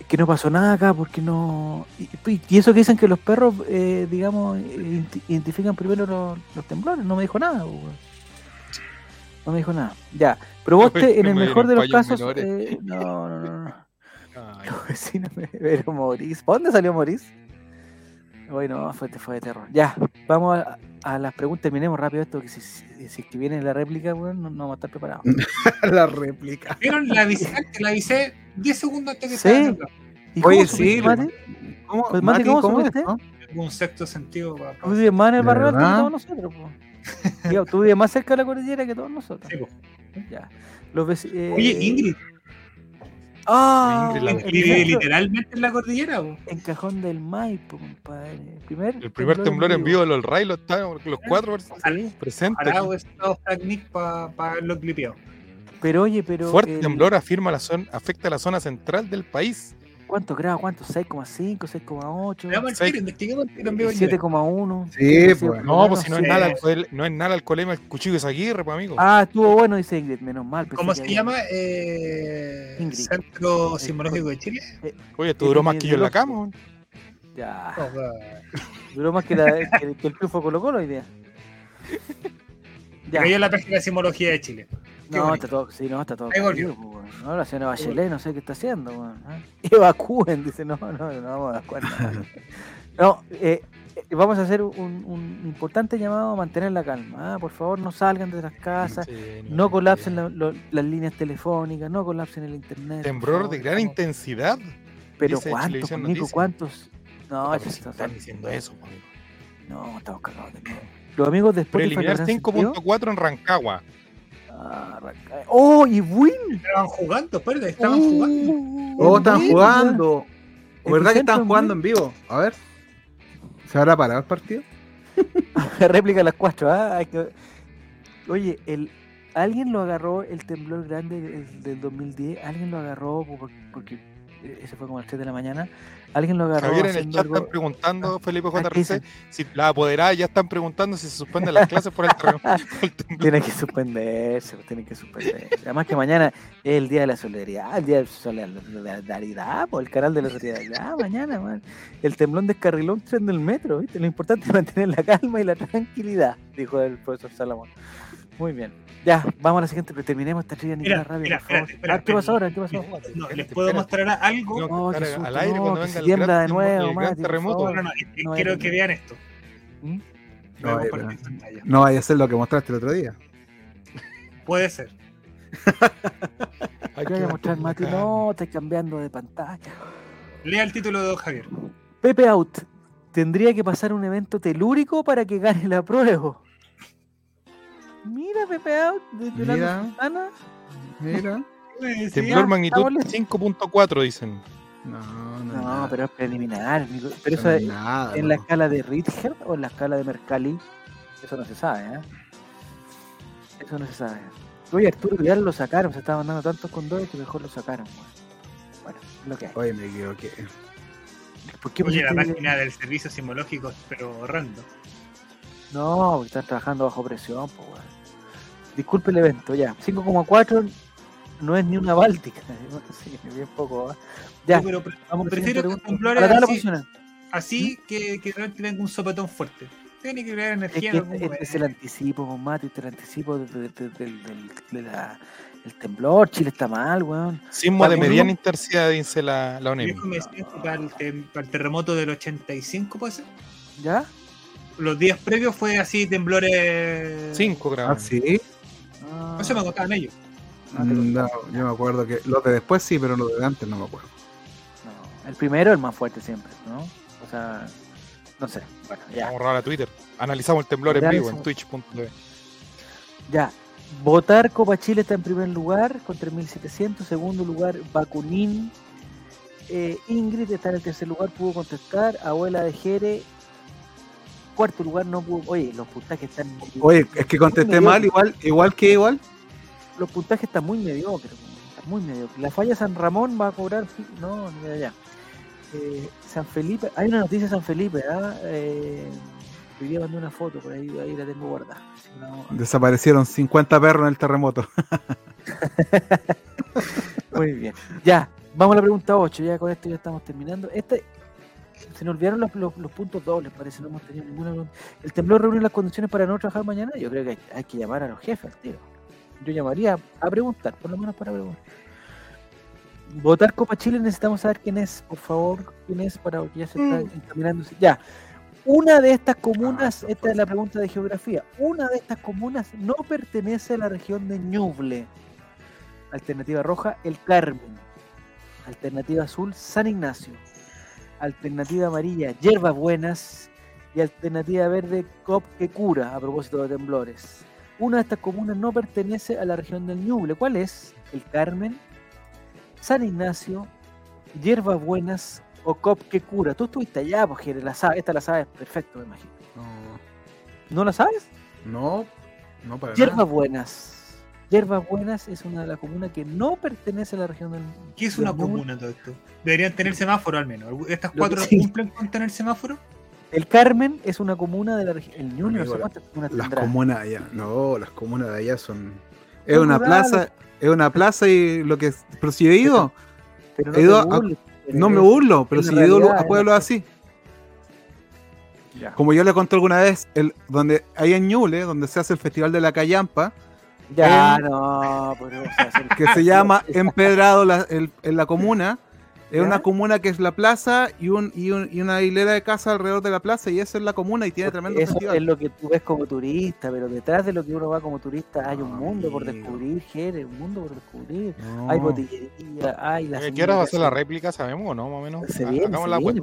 Es que no pasó nada acá, porque no. Y, y eso que dicen que los perros, eh, digamos, eh, identi- identifican primero los, los temblores, no me dijo nada, weón. No me dijo nada. Ya, Proboste en el Me mejor de los casos. eh, no, no, no, no. <laughs> <laughs> Los vecinos me pero. ¿Para dónde salió Morís? Bueno, fue, fue de terror. Ya, vamos a, a las preguntas. Terminemos rápido esto, que si, si, si es que viene la réplica, weón, no, no vamos a estar preparados. <laughs> la réplica. ¿Vieron? La avisé, antes, la avisé 10 segundos antes que Sí. ¿Y Oye, cómo sí, Mati? ¿Cómo, Pues, Mati, ¿cómo ¿cómo ¿De barrio alto que verdad? todos nosotros, po. <laughs> Digo, Tú vives más cerca de la cordillera que todos nosotros. Sí. Ya. Los eh, Oye, Ingrid, ¡Ah! Ingrid, la- el Ingrid vive centro- literalmente en la cordillera. po. En Cajón del Maipo, compadre. El primer, El primer temblor en vivo de los Ray lo estaban los cuatro presentes. Para haberlo clipeado. pero oye, pero. Fuerte el- temblor afirma la zona, afecta la zona central del país. ¿Cuántos grados? ¿Cuántos? ¿6,5? ¿6,8? Veamos el Sí. tiro, investiguemos el tiro en vivo en directo. 7,1. Sí, ¿Qué pues. No, pues si no es nada, el- no es nada el colema el cuchillo de Zaguirre, pues amigo. Ah, estuvo bueno, dice Ingrid, menos mal. ¿Cómo se llama? Eh. Centro Sismológico de Chile. Oye, esto duró más que yo en la cama. Ya. Oh. Duró más que, la, que, que el triunfo Colo Colo hoy día. <laughs> Ya. En la página de Sismología de Chile. No, bonito. está todo, sí, no, está todo Ahí volvió. No, la señora Bachelet, no sé qué está haciendo, weón, ¿ah? <laughs> Evacúen, dice, no, no, no vamos a evacuar nada. <laughs> No, eh, eh, vamos a hacer un, un importante llamado a mantener la calma. ¿ah? Por favor, no salgan de las casas, Sí, no colapsen ya. la- lo- las líneas telefónicas, no colapsen el internet. Temblor favor, de gran intensidad. Pero dice ¿cuántos, Nico? Noticias. ¿Cuántos? No, Puta, ya pues, si está- están diciendo eso, amigo. no, estamos cagados de nuevo. Los amigos de Spotify Preliminar habrán sentido. 5.4 en Rancagua. Ah, arranca- ¡Oh, y Win! Estaban jugando, espérate, estaban jugando. Todos están jugando. ¿Verdad que en jugando en vivo? A ver. ¿Se habrá parado el partido? <laughs> Réplica a las 4, ¿ah? Hay que- Oye, el... alguien lo agarró el temblor grande del, del 2010, alguien lo agarró por- porque ese fue como a las 3 de la mañana, alguien lo agarró Javier en el chat algo- están preguntando, Felipe Ah, ¿qué JRC, si la apoderada ya están preguntando si se suspenden las clases <laughs> por el temblor. Tiene que suspenderse, tiene que suspenderse. Además que mañana es el día de la solidaridad, el día de la solidaridad, por el canal de la solidaridad, mañana, man. El temblón descarriló un tren del metro, ¿viste? Lo importante es mantener la calma y la tranquilidad, dijo el profesor Salomón. Muy bien. Ya, vamos a la siguiente, pero terminemos esta trivia Mira, Nicolás rápido, mira, espérate, espérate, Ah, ¿Qué pasó ahora? ¿Qué pasó? No, les Espérate, puedo espérate. mostrar algo. No, Oh, qué estar susto, al aire no, cuando que venga el gran de nuevo, el gran terremoto. No, no, No, quiero no, que no. vean esto. ¿Mm? No. No vaya a ser lo que mostraste el otro día. Puede ser. Hay ¿Qué que voy a mostrar, Mati? No, estoy cambiando de pantalla. Lea el título de Don Javier. Pepe Out. Tendría que pasar un evento telúrico para que gane la prueba. Mira, Pepe Out, de Yolanda Mira. Sultana. Mira. <laughs> Temblor magnitud está listo. 5.4 dicen. No, no. No, pero es preliminar. Pero Eso eso no es es nada. en la escala de Richter o en la escala de Mercalli. Eso no se sabe, ¿eh? Eso no se sabe. Oye, Arturo Vidal lo sacaron. Se estaban dando tantos condones que mejor lo sacaron. weón. Bueno, es lo que hay. Oye, me equivoqué. ¿Por qué Oye, la página del servicio sismológico, pero ahorrando. No, porque están trabajando bajo presión, pues, weón. Disculpe el evento, ya. 5,4 no es ni una báltica. <laughs> Sí, bien poco, ¿eh? Ya, pero pre- vamos prefiero darle así, funciona. así que, que realmente tenga un sopetón fuerte. Tiene que crear Es energía que en algún este, este es el momento. anticipo, pues, Mati, este es el anticipo de- de- de- del, del- de la- el temblor. Chile está mal, weón. Sismo de mediana intensidad, dice la, la que para el, tem- para el terremoto del 85, puede ser. ¿Ya? Los días previos fue así, temblores. 5 Ah, grados. sí. Ah, No se me contaban ellos. ah, lo- No, yo me acuerdo que los de después sí, pero los de antes no me acuerdo. no, El primero es el más fuerte siempre, ¿no? O sea, no sé. Bueno, ya. Vamos a robar a Twitter. Analizamos el temblor en vivo en twitch.tv. Ya. Votar Copa Chile está en primer lugar con 3.700. Segundo lugar, Bakunin. Eh, Ingrid está en el tercer lugar, pudo contestar. Abuela de Jere. Cuarto lugar no pudo. Oye, los puntajes están. Oye, es que contesté mal, igual, igual que igual. Los puntajes están muy mediocres. Están muy mediocres. La falla San Ramón va a cobrar. No, ni de allá. Eh, San Felipe. Hay una noticia de San Felipe, ¿ah? Eh, hoy mandé una foto por ahí, ahí la tengo guardada. Si no- Desaparecieron 50 perros en el terremoto. <laughs> Muy bien. Ya, vamos a la pregunta 8. Ya con esto ya estamos terminando. Este, se nos olvidaron los, los- los puntos dobles, parece. No hemos tenido ninguna. ¿El temblor reúne las condiciones para no trabajar mañana? Yo creo que hay, hay que llamar a los jefes, tío. Yo llamaría a preguntar, por lo menos para preguntar. Votar Copa Chile, necesitamos saber quién es, por favor. ¿Quién es? Para que ya se está encaminando. Ya. Una de estas comunas, Ah, esta es la pregunta de geografía. Una de estas comunas no pertenece a la región de Ñuble. Alternativa roja, El Carmen. Alternativa azul, San Ignacio. Alternativa amarilla, Hierbas Buenas. Y alternativa verde, Cop que cura, a propósito de temblores. Una de estas comunas no pertenece a la región del Ñuble. ¿Cuál es? El Carmen, San Ignacio, Hierbas Buenas o Cop que cura. Tú estuviste allá, pues, Jere, la sabes, esta la sabes perfecto, me imagino. No, ¿No la sabes? no, no para Hierbas nada. Buenas. Hierbas Buenas es una de las comunas que no pertenece a la región del ¿Qué es del una comuna todo esto? Deberían tener semáforo al menos. ¿Estas cuatro sí. cumplen con tener semáforo? El Carmen es una comuna de la región. El Ñuble no sé la- Las comunas allá, no, las comunas de allá son. Es una rurales. plaza, es una plaza y lo que. Pero si he ido, Pero no he a- no me burlo, pero si yo he ido realidad, a pueblos así. Ya. Como yo le conté alguna vez, el, donde hay en Ñuble, donde se hace el Festival de la Callampa, Ya, en- no, pero o sea, son- que se llama Empedrado la- el- en la comuna. Es ¿Ya? una comuna que es la plaza y, un, y, un- y una hilera de casas alrededor de la plaza y esa es la comuna y tiene porque tremendo eso festival. es lo que tú ves como turista, pero detrás de lo que uno va como turista hay un mundo por descubrir, Jere, un mundo por descubrir. No. Hay botillería, hay la ¿A ¿Qué hora va a ser la réplica? ¿Sabemos o no? Más o menos. Se viene, la viene,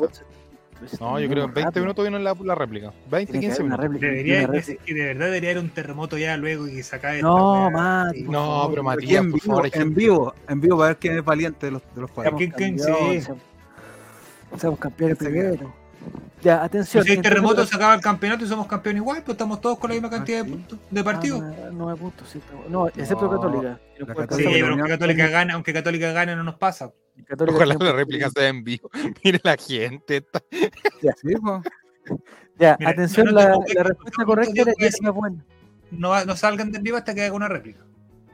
eso No, yo creo en 20 rápido. minutos viene la, la réplica. 20, Tiene que 15 haber una minutos. réplica, Debería, es que de verdad debería haber un terremoto ya luego y que acabe No, por No, favor, pero Matías, en por vivo, favor, en vivo, en vivo para ver quién es valiente de los, de los estamos padres. ¿Quién- quién- campeones, sí. Somos campeones Ese primero. Ya, atención. Si hay terremoto, se acaba el campeonato y somos campeones igual, pues estamos todos con la misma cantidad de sí. puntos, de partidos. Ah, nueve puntos, sí. está bueno. No, excepto No, Católica. Sí, pero aunque Católica gane, aunque Católica gane, no nos pasa. Católica Ojalá la réplica sea en vivo. <laughs> Mire la gente. está- Sí, po. Ya, Mira, atención, la, respuesta correcta era decir- hierba buena. No, no salgan del vivo hasta que haga una réplica.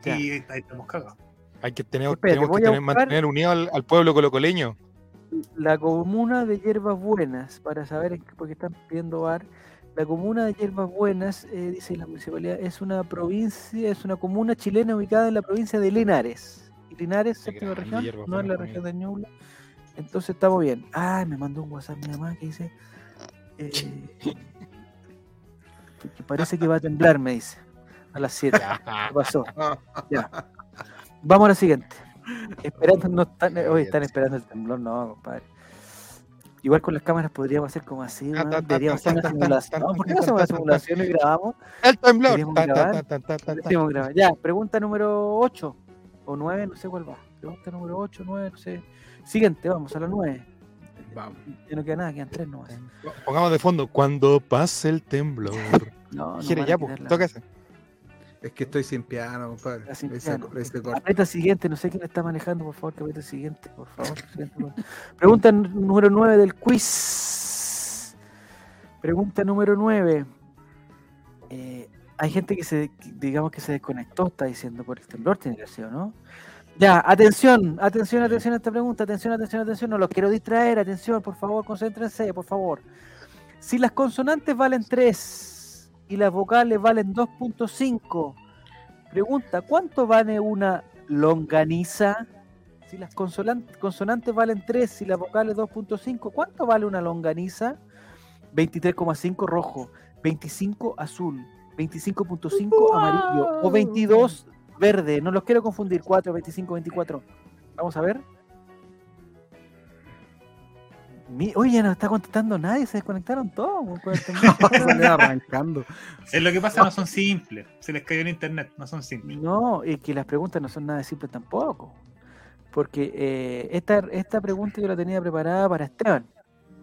Ya. Y ahí estamos cagados. Hay que tener, Espérate, tenemos que a tener, buscar- mantener unido al, al pueblo colocoleño. La comuna de Hierbas Buenas, para saber, en qué- porque están pidiendo bar, la comuna de Hierbas Buenas, eh, dice la municipalidad, es una provincia, es una comuna chilena ubicada en la provincia de Linares. Linares, séptima región, no es la región de Ñuble. Entonces estamos bien. Ah, me mandó un WhatsApp mi mamá que dice, eh, que- que parece que va a temblar, me dice, a las 7. <laughs> ¿Qué pasó? <laughs> Ya. Vamos a la siguiente. Esperando, no están, hoy están esperando el temblor, no, compadre. Igual con las cámaras podríamos hacer como así, ta, ta, deberíamos hacer una simulación. ¿Por qué no hacemos una simulación y grabamos? El temblor. Grabar. Ya, pregunta número 8 o 9, no sé cuál va. Pregunta número 8, 9, no sé. Siguiente, vamos a la 9. Vamos. Ya no queda nada, quedan 3 nomás. Pongamos de fondo. Cuando pase el temblor. <laughs> No, no a ya, pues. Tócase. Es que estoy sin piano, compadre. Sin piano. Aprieta siguiente, no sé quién está manejando, por favor, que apriete siguiente, por favor. Pregunta número 9 del quiz. Pregunta número 9. hay gente que se, digamos que se desconectó, está diciendo por el temblor, tiene que ser, ¿o ¿no? Ya, atención, atención, atención a esta pregunta, atención, atención, atención, no los quiero distraer, atención, por favor, concéntrense, por favor. Si las consonantes valen 3 y las vocales valen 2.5, Pregunta, ¿cuánto vale una longaniza? Si las consonantes valen 3 y las vocales 2.5, ¿cuánto vale una longaniza? 23,5 rojo, 25 azul, 25.5 amarillo o 22 verde. No los quiero confundir, 4, 25, 24. Vamos a ver. Mi- Oye, ya no está contestando nadie, se desconectaron todos. <laughs> arrancando. Es lo que pasa, no son simples. Se les cayó en internet, no son simples. No, y que las preguntas no son nada simples tampoco. Porque eh, esta, esta pregunta yo la tenía preparada para Esteban.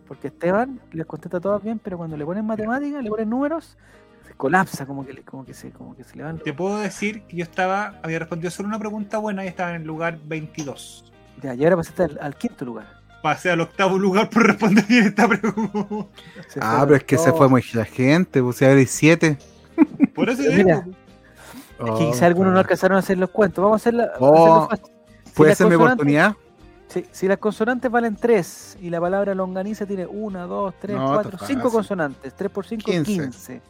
Porque Esteban les contesta todas bien, pero cuando le ponen matemáticas, le ponen números, se colapsa, como que, le- como que, se, como que se le van. Te puedo decir que yo estaba, había respondido solo una pregunta buena y estaba en el lugar 22. Ya, y ahora pasaste al, al quinto lugar. Pasé al octavo lugar por responder bien esta pregunta. Ah, pero es que se fue mucha gente, pues si hay siete. Por eso mira, Es que quizá algunos no alcanzaron a hacer los cuentos. Vamos a hacerla. Oh, hacerlo fácil. Si ¿Puede ser mi oportunidad? Sí, si las consonantes valen 3 y la palabra longaniza tiene 1, 2, 3, No, 4, está 5 fácil. consonantes, 3 por 5, 15. 15.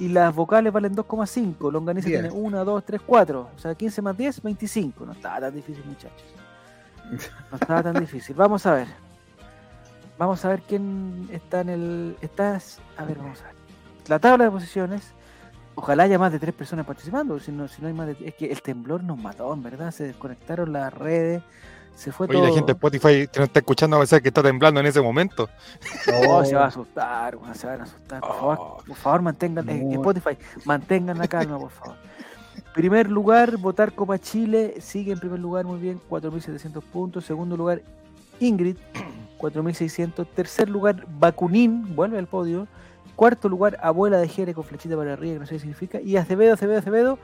Y las vocales valen 2,5, longaniza tiene 1, 2, 3, 4. O sea, 15 más 10, 25. No estaba tan difícil, muchachos. No estaba tan difícil. Vamos a ver. Vamos a ver quién está en el. Estás. A ver, vamos a ver. La tabla de posiciones. Ojalá haya más de tres personas participando. Si no, si no hay más de. Es que el temblor nos mató, en verdad. Se desconectaron las redes. Se fue Oye, todo. la gente de Spotify que nos está escuchando va a pensar que está temblando en ese momento. No, se va a asustar, se van a asustar. Por favor, Oh. por favor mantengan, eh, No. Spotify, mantengan la calma, por favor. Primer lugar, votar Copa Chile, sigue en primer lugar, muy bien, 4.700 puntos. Segundo lugar, Ingrid, <clears throat> 4.600. Tercer lugar, Bakunin, vuelve al podio. Cuarto lugar, Abuela de Jere con flechita para arriba, que no sé qué significa. Y Acevedo, Acevedo, Acevedo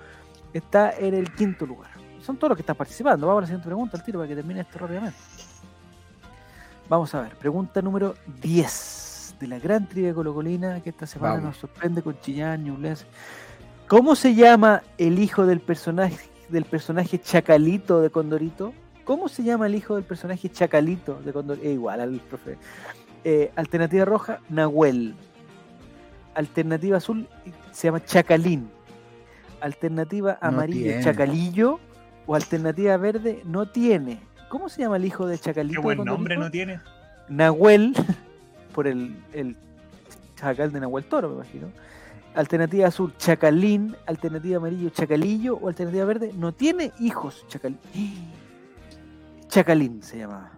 está en el quinto lugar. Son todos los que están participando. Vamos a la siguiente pregunta al tiro para que termine esto rápidamente. Vamos a ver, pregunta número 10 de la gran trivia colocolina que esta semana Vamos. nos sorprende con Chillán, Ñublense. ¿Cómo se llama el hijo del personaje del personaje Chacalito de Condorito? ¿Cómo se llama el hijo del personaje Chacalito de Condorito? igual al profe. Eh, alternativa roja, Nahuel. Alternativa azul se llama Chacalín. Alternativa amarilla. Chacalillo. O alternativa verde, no tiene. ¿Cómo se llama el hijo de Chacalito? qué buen nombre no tiene. Nahuel, <laughs> por el, el chacal de Nahuel Toro, me imagino. Alternativa azul, Chacalín. Alternativa amarillo, Chacalillo. O alternativa verde, no tiene hijos, Chacalín. <gasps> Chacalín se llamaba.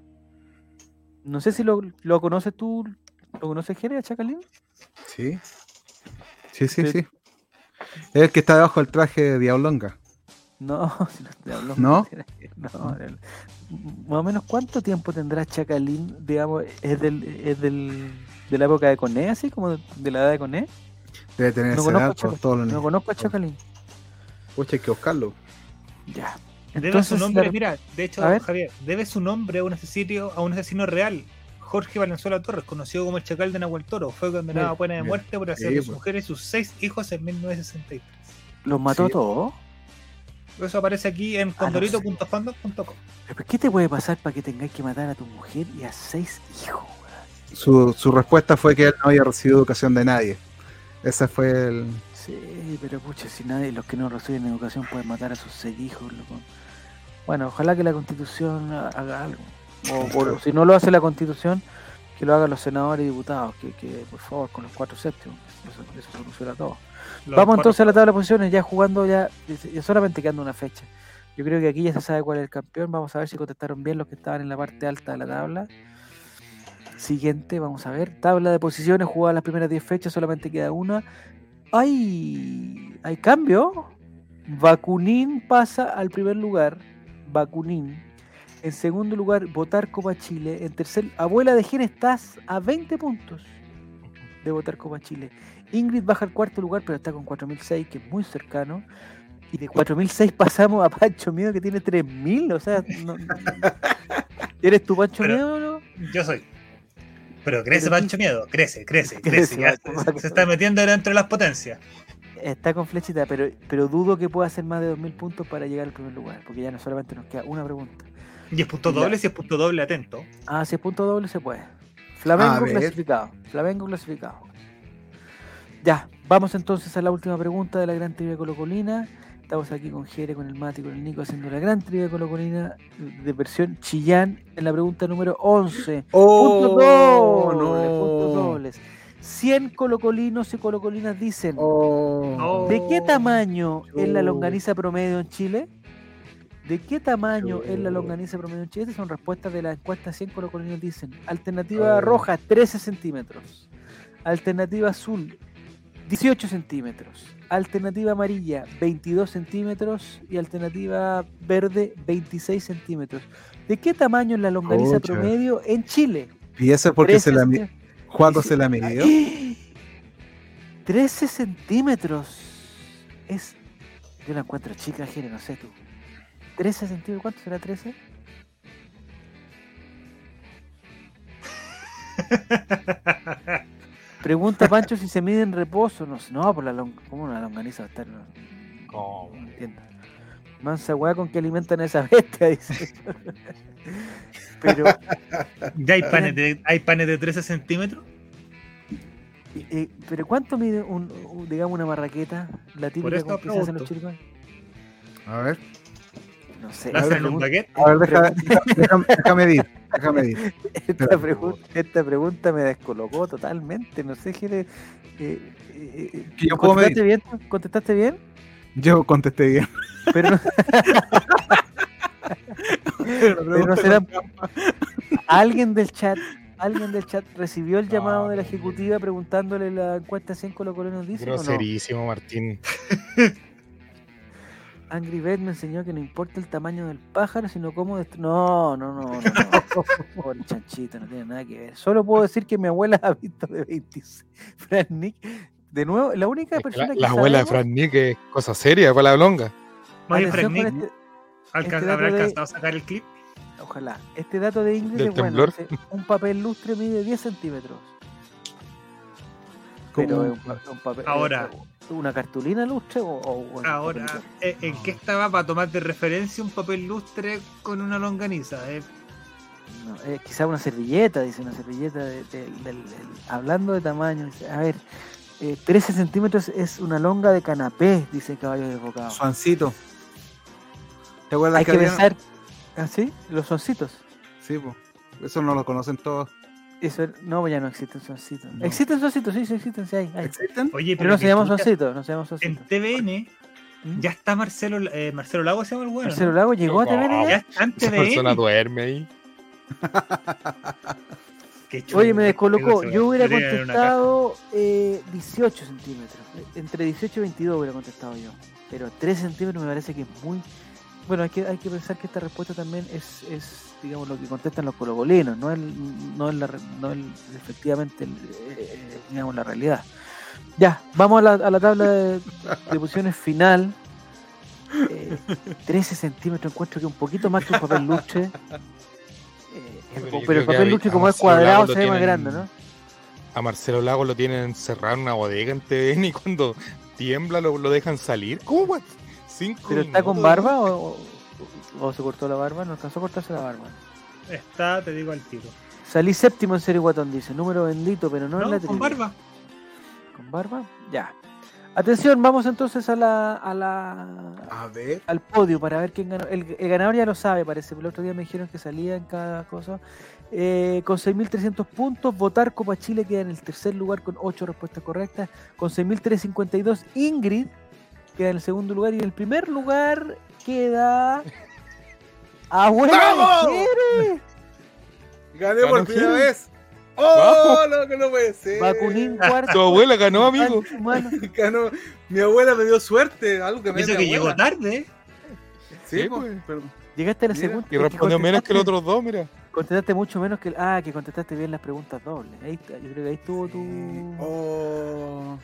No sé si lo, lo conoces tú, ¿lo conoces, Jere, a Chacalín? Sí. Sí, sí, Sí. sí. Es el que está debajo del traje de Diablonga. No, <laughs> si no te hablo. <laughs> ¿No? No, más o menos cuánto tiempo tendrá Chacalín, digamos, es del, es del de la época de Coné, así como de la edad de Coné. Debe tener No esa conozco, edad a todos los no niños. conozco a Chacalín. Pucha, hay que buscarlo. Ya. Debe Entonces, su nombre, la- mira, de hecho, A. Javier, debe su nombre a un asesino, a un asesino real. Jorge Valenzuela Torres, conocido como el Chacal de Nahuel Toro, fue condenado a pena de muerte por hacer Sí, su pues. mujer y sus seis hijos en 1963. los mató Sí. todos. Eso aparece aquí en Ah, condorito.fandom.com. ¿Pero ¿Qué te puede pasar para que tengáis que matar a tu mujer y a seis hijos? Su, su respuesta fue que él no había recibido educación de nadie. Ese fue el. Sí, pero pucha, si nadie, los que no reciben educación pueden matar a sus seis hijos, loco. Bueno, ojalá que la constitución ha- haga algo. O, o si no lo hace la constitución, que lo hagan los senadores y diputados, que, que por favor, con los cuatro séptimos, eso, eso soluciona todo. Los Vamos cuatro- entonces a la tabla de posiciones, ya jugando, ya, ya solamente quedando una fecha. Yo creo que aquí ya se sabe cuál es el campeón. Vamos a ver si contestaron bien los que estaban en la parte alta de la tabla. Siguiente, vamos a ver. Tabla de posiciones, jugadas las primeras 10 fechas, solamente queda una. ¡Ay! ¿Hay cambio? Bakunin pasa al primer lugar. Bakunin. En segundo lugar, Votar Copa Chile. En tercer, Abuela de Gen, estás a 20 puntos de Votar Copa Chile. Ingrid baja al cuarto lugar, pero está con 4006, que es muy cercano. Y de 4006 pasamos a Pancho Miedo, que tiene 3000. O sea, no- <laughs> ¿eres tu Pancho Pero- Miedo o no? Yo soy. Pero crece Pero- Pancho Miedo, crece, crece, Crece, crece. ya Pancho. se, se está metiendo dentro de las potencias. Está con flechita, pero, pero dudo que pueda hacer más de 2000 puntos para llegar al primer lugar, porque ya no solamente nos queda una pregunta. Y es punto doble, si es punto doble, atento. Ah, si es punto doble se puede. Flamengo clasificado. Flamengo clasificado. Ya, vamos entonces a la última pregunta de la gran trivia colocolina. Estamos aquí con Jere, con el Mati, con el Nico haciendo la gran trivia colocolina de versión Chillán en la pregunta número 11. ¡Oh! puntos dobles, no. puntos dobles. 100 colocolinos y colocolinas dicen, Oh. ¿de qué tamaño es la longaniza promedio en Chile? ¿De qué tamaño es la longaniza promedio en Chile? Estas son respuestas de la encuesta 100 colocolinos dicen. Alternativa Oh. roja, 13 centímetros. Alternativa azul, 18 centímetros. Alternativa amarilla, 22 centímetros. Y alternativa verde, 26 centímetros. ¿De qué tamaño es la longaniza promedio en Chile? Y eso es porque 13 se la mi- Juaco se la midió. <gasps> 13 centímetros. Es. Yo la encuentro chica, Jere, no sé tú. 13 centímetros, ¿cuánto será 13? <laughs> Pregunta Pancho si se mide en reposo. No, sé, no por la long... ¿Cómo una longaniza va a estar? No, ¿Cómo? no entiendo. Mansa weá con que alimentan a esa bestia, <laughs> dice. Pero, Ya hay panes de, hay panes de 13 centímetros. eh, pero ¿cuánto mide un, un- digamos, una marraqueta? La típica con que se hacen los chiricones. A ver, No sé. La hacen en un baguette. a ver, deja, deja- déjame, déjame medir. Déjame medir. Esta, pregunta, esta pregunta me descolocó totalmente. No sé, Jere. Eh, eh, eh, yo ¿Contestaste bien? ¿Contestaste bien? Yo contesté bien. Pero, no- pero no será. Alguien del chat. Alguien del chat recibió el llamado de la ejecutiva preguntándole la encuesta 100 colocolones dice o no? Groserísimo, Martín. Angry Bird me enseñó que no importa el tamaño del pájaro, sino cómo No, no, no, no. no. <laughs> Pobre chanchito, no tiene nada que ver. Solo puedo decir que mi abuela <laughs> ha visto de 26. Fran Nick, de nuevo, la única Es persona La, que la abuela de sabemos- Fran Nick es cosa seria para la blonga. Atención Frank Nick, este- este ¿habrá de- alcanzado a sacar el clip? Ojalá. Este dato de Ingrid ¿Del es bueno. temblor? dice, Un papel lustre mide 10 centímetros. Pero un, un papel. Ahora. ¿es ¿Una cartulina lustre o, Ahora? ¿eh, ¿en qué estaba para tomar de referencia un papel lustre con una longaniza? Eh, No, eh, quizá una servilleta, dice una servilleta. de- hablando de tamaño, dice, a ver, eh, 13 centímetros es una longa de canapé, dice el caballo desbocado. Suancito. ¿Te acuerdas Hay que había- pensar, ¿ah, sí? Los soncitos. Sí, pues. Eso no lo conocen todos. Eso, no, ya no existen soncitos. No. Existen soncitos, sí, sí existen, sí hay. hay. ¿Existen? Oye, Pero no se llaman chucha, soncitos, no se llaman En soncitos. TVN ¿Mm? ya está Marcelo, eh, Marcelo Lago, se llama el bueno. Marcelo Lago llegó a TVN Ya ya. está en Esa persona TVN. duerme ahí. <laughs> Qué Oye, me chulo, descolocó. Yo hubiera contestado eh, 18 centímetros. Entre 18 y 22 hubiera contestado yo. Pero 3 centímetros me parece que es muy Bueno, hay que, hay que pensar que esta respuesta también es, es digamos, lo que contestan los colobolinos, no es, no es, la, no es efectivamente, el, eh, digamos, la realidad. Ya, vamos a la, a la tabla de, de posiciones final. Eh, 13 centímetros encuentro que un poquito más que un papel luche. Eh, Pero el papel luche como es cuadrado se ve más grande, ¿no? A Marcelo Lago lo tienen encerrado en una bodega en TVN y cuando tiembla lo, lo dejan salir. ¿Cómo? Cinco ¿Pero está con barba o, o- o se cortó la barba? No alcanzó a cortarse la barba. Está, te digo al tiro. Salí séptimo en serie Guatón, dice. Número bendito, pero no, en la con trivia. barba. ¿Con barba? Ya. Atención, vamos entonces a la, a la A ver. al podio para ver quién ganó. El, el ganador ya lo sabe, parece. El otro día me dijeron que salía en cada cosa. Eh, con 6.300 puntos, votar Copa Chile queda en el tercer lugar con 8 respuestas correctas. Con 6.352, Ingrid queda en el segundo lugar. Y en el primer lugar queda. ¡Abuela! ¡Vamos! quiere! Gané Ganó por primera vez. ¡Oh, no, que no puede ser! Bakunin <laughs> cuarto. Tu abuela ganó, amigo. Mano, <laughs> Ganó. Mi abuela me dio suerte, algo que me que llegó tarde. Sí, Sí, pues, pues. pero- Llegaste a la Mira, segunda. Y respondió menos que los otros dos, mira. Contestaste mucho menos que el. Ah, que contestaste bien las preguntas dobles. Ahí está, yo creo que ahí estuvo tu. Oh,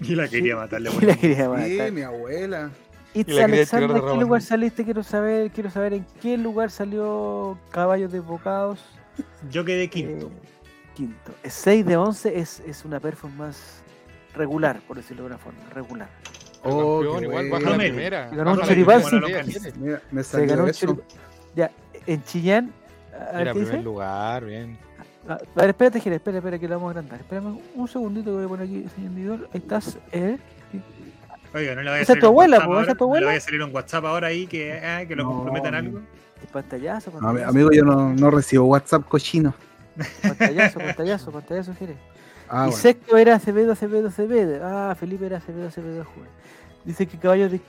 Y la quería matarle. <laughs> Y la quería matar. sí, mi abuela. Y quería Alexander, ¿en qué lugar saliste? Quiero saber, quiero saber en qué lugar salió Caballos Desbocados. Yo quedé quinto. Eh, quinto. 6 de 11 es, es una performance regular, por decirlo de una forma. Regular. Oh, Campeón, qué igual bueno. baja la primera. Ganó un choripán. Mira, me Se ganó un eso. chorip- Ya, en Chillán. A ver, Mira, ¿qué primer dice? lugar, bien. Ah, A ver, espérate, Jere, espera, espera, que lo vamos a agrandar. Espérame un segundito que voy a poner aquí, señor individual. Ahí estás, eh. Oiga, no le vaya a Esa es salir tu un abuela, WhatsApp po, esa tu No le abuela. vaya a salir un WhatsApp ahora ahí que, ah, que lo No, comprometan amigo. algo. Pantallazo, No, pantallazo. amigo, yo no, no recibo WhatsApp cochino. Pantallazo, pantallazo, pantallazo, Jere. Ah, y bueno. sexto era Acevedo, Acevedo, Acevedo. Ah, Felipe era Acevedo, Acevedo, juez. Dice que Caballos de,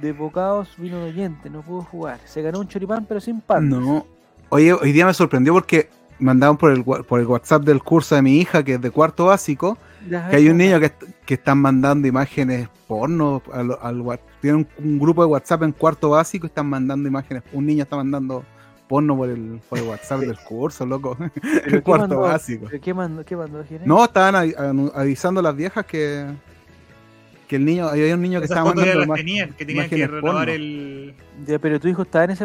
de Bocados vino de oyente, no pudo jugar. Se ganó un choripán, pero sin pan. No. Oye, hoy día me sorprendió porque mandaban por el, por el WhatsApp del curso de mi hija, que es de cuarto básico, Ya, que hay un ya. niño que, que están mandando imágenes porno al, al tienen un, un grupo de WhatsApp en cuarto básico y están mandando imágenes. Un niño está mandando porno por el, por el WhatsApp del <laughs> curso, loco. ¿Pero <laughs> en qué cuarto mandó? básico. ¿Pero ¿Qué mandó, qué mandó? No, estaban avisando a las viejas que, que el niño, había un niño que Esas estaba mandando las tenían, que tenían que imágenes renovar porno. el. Ya, pero tu hijo estaba en ese.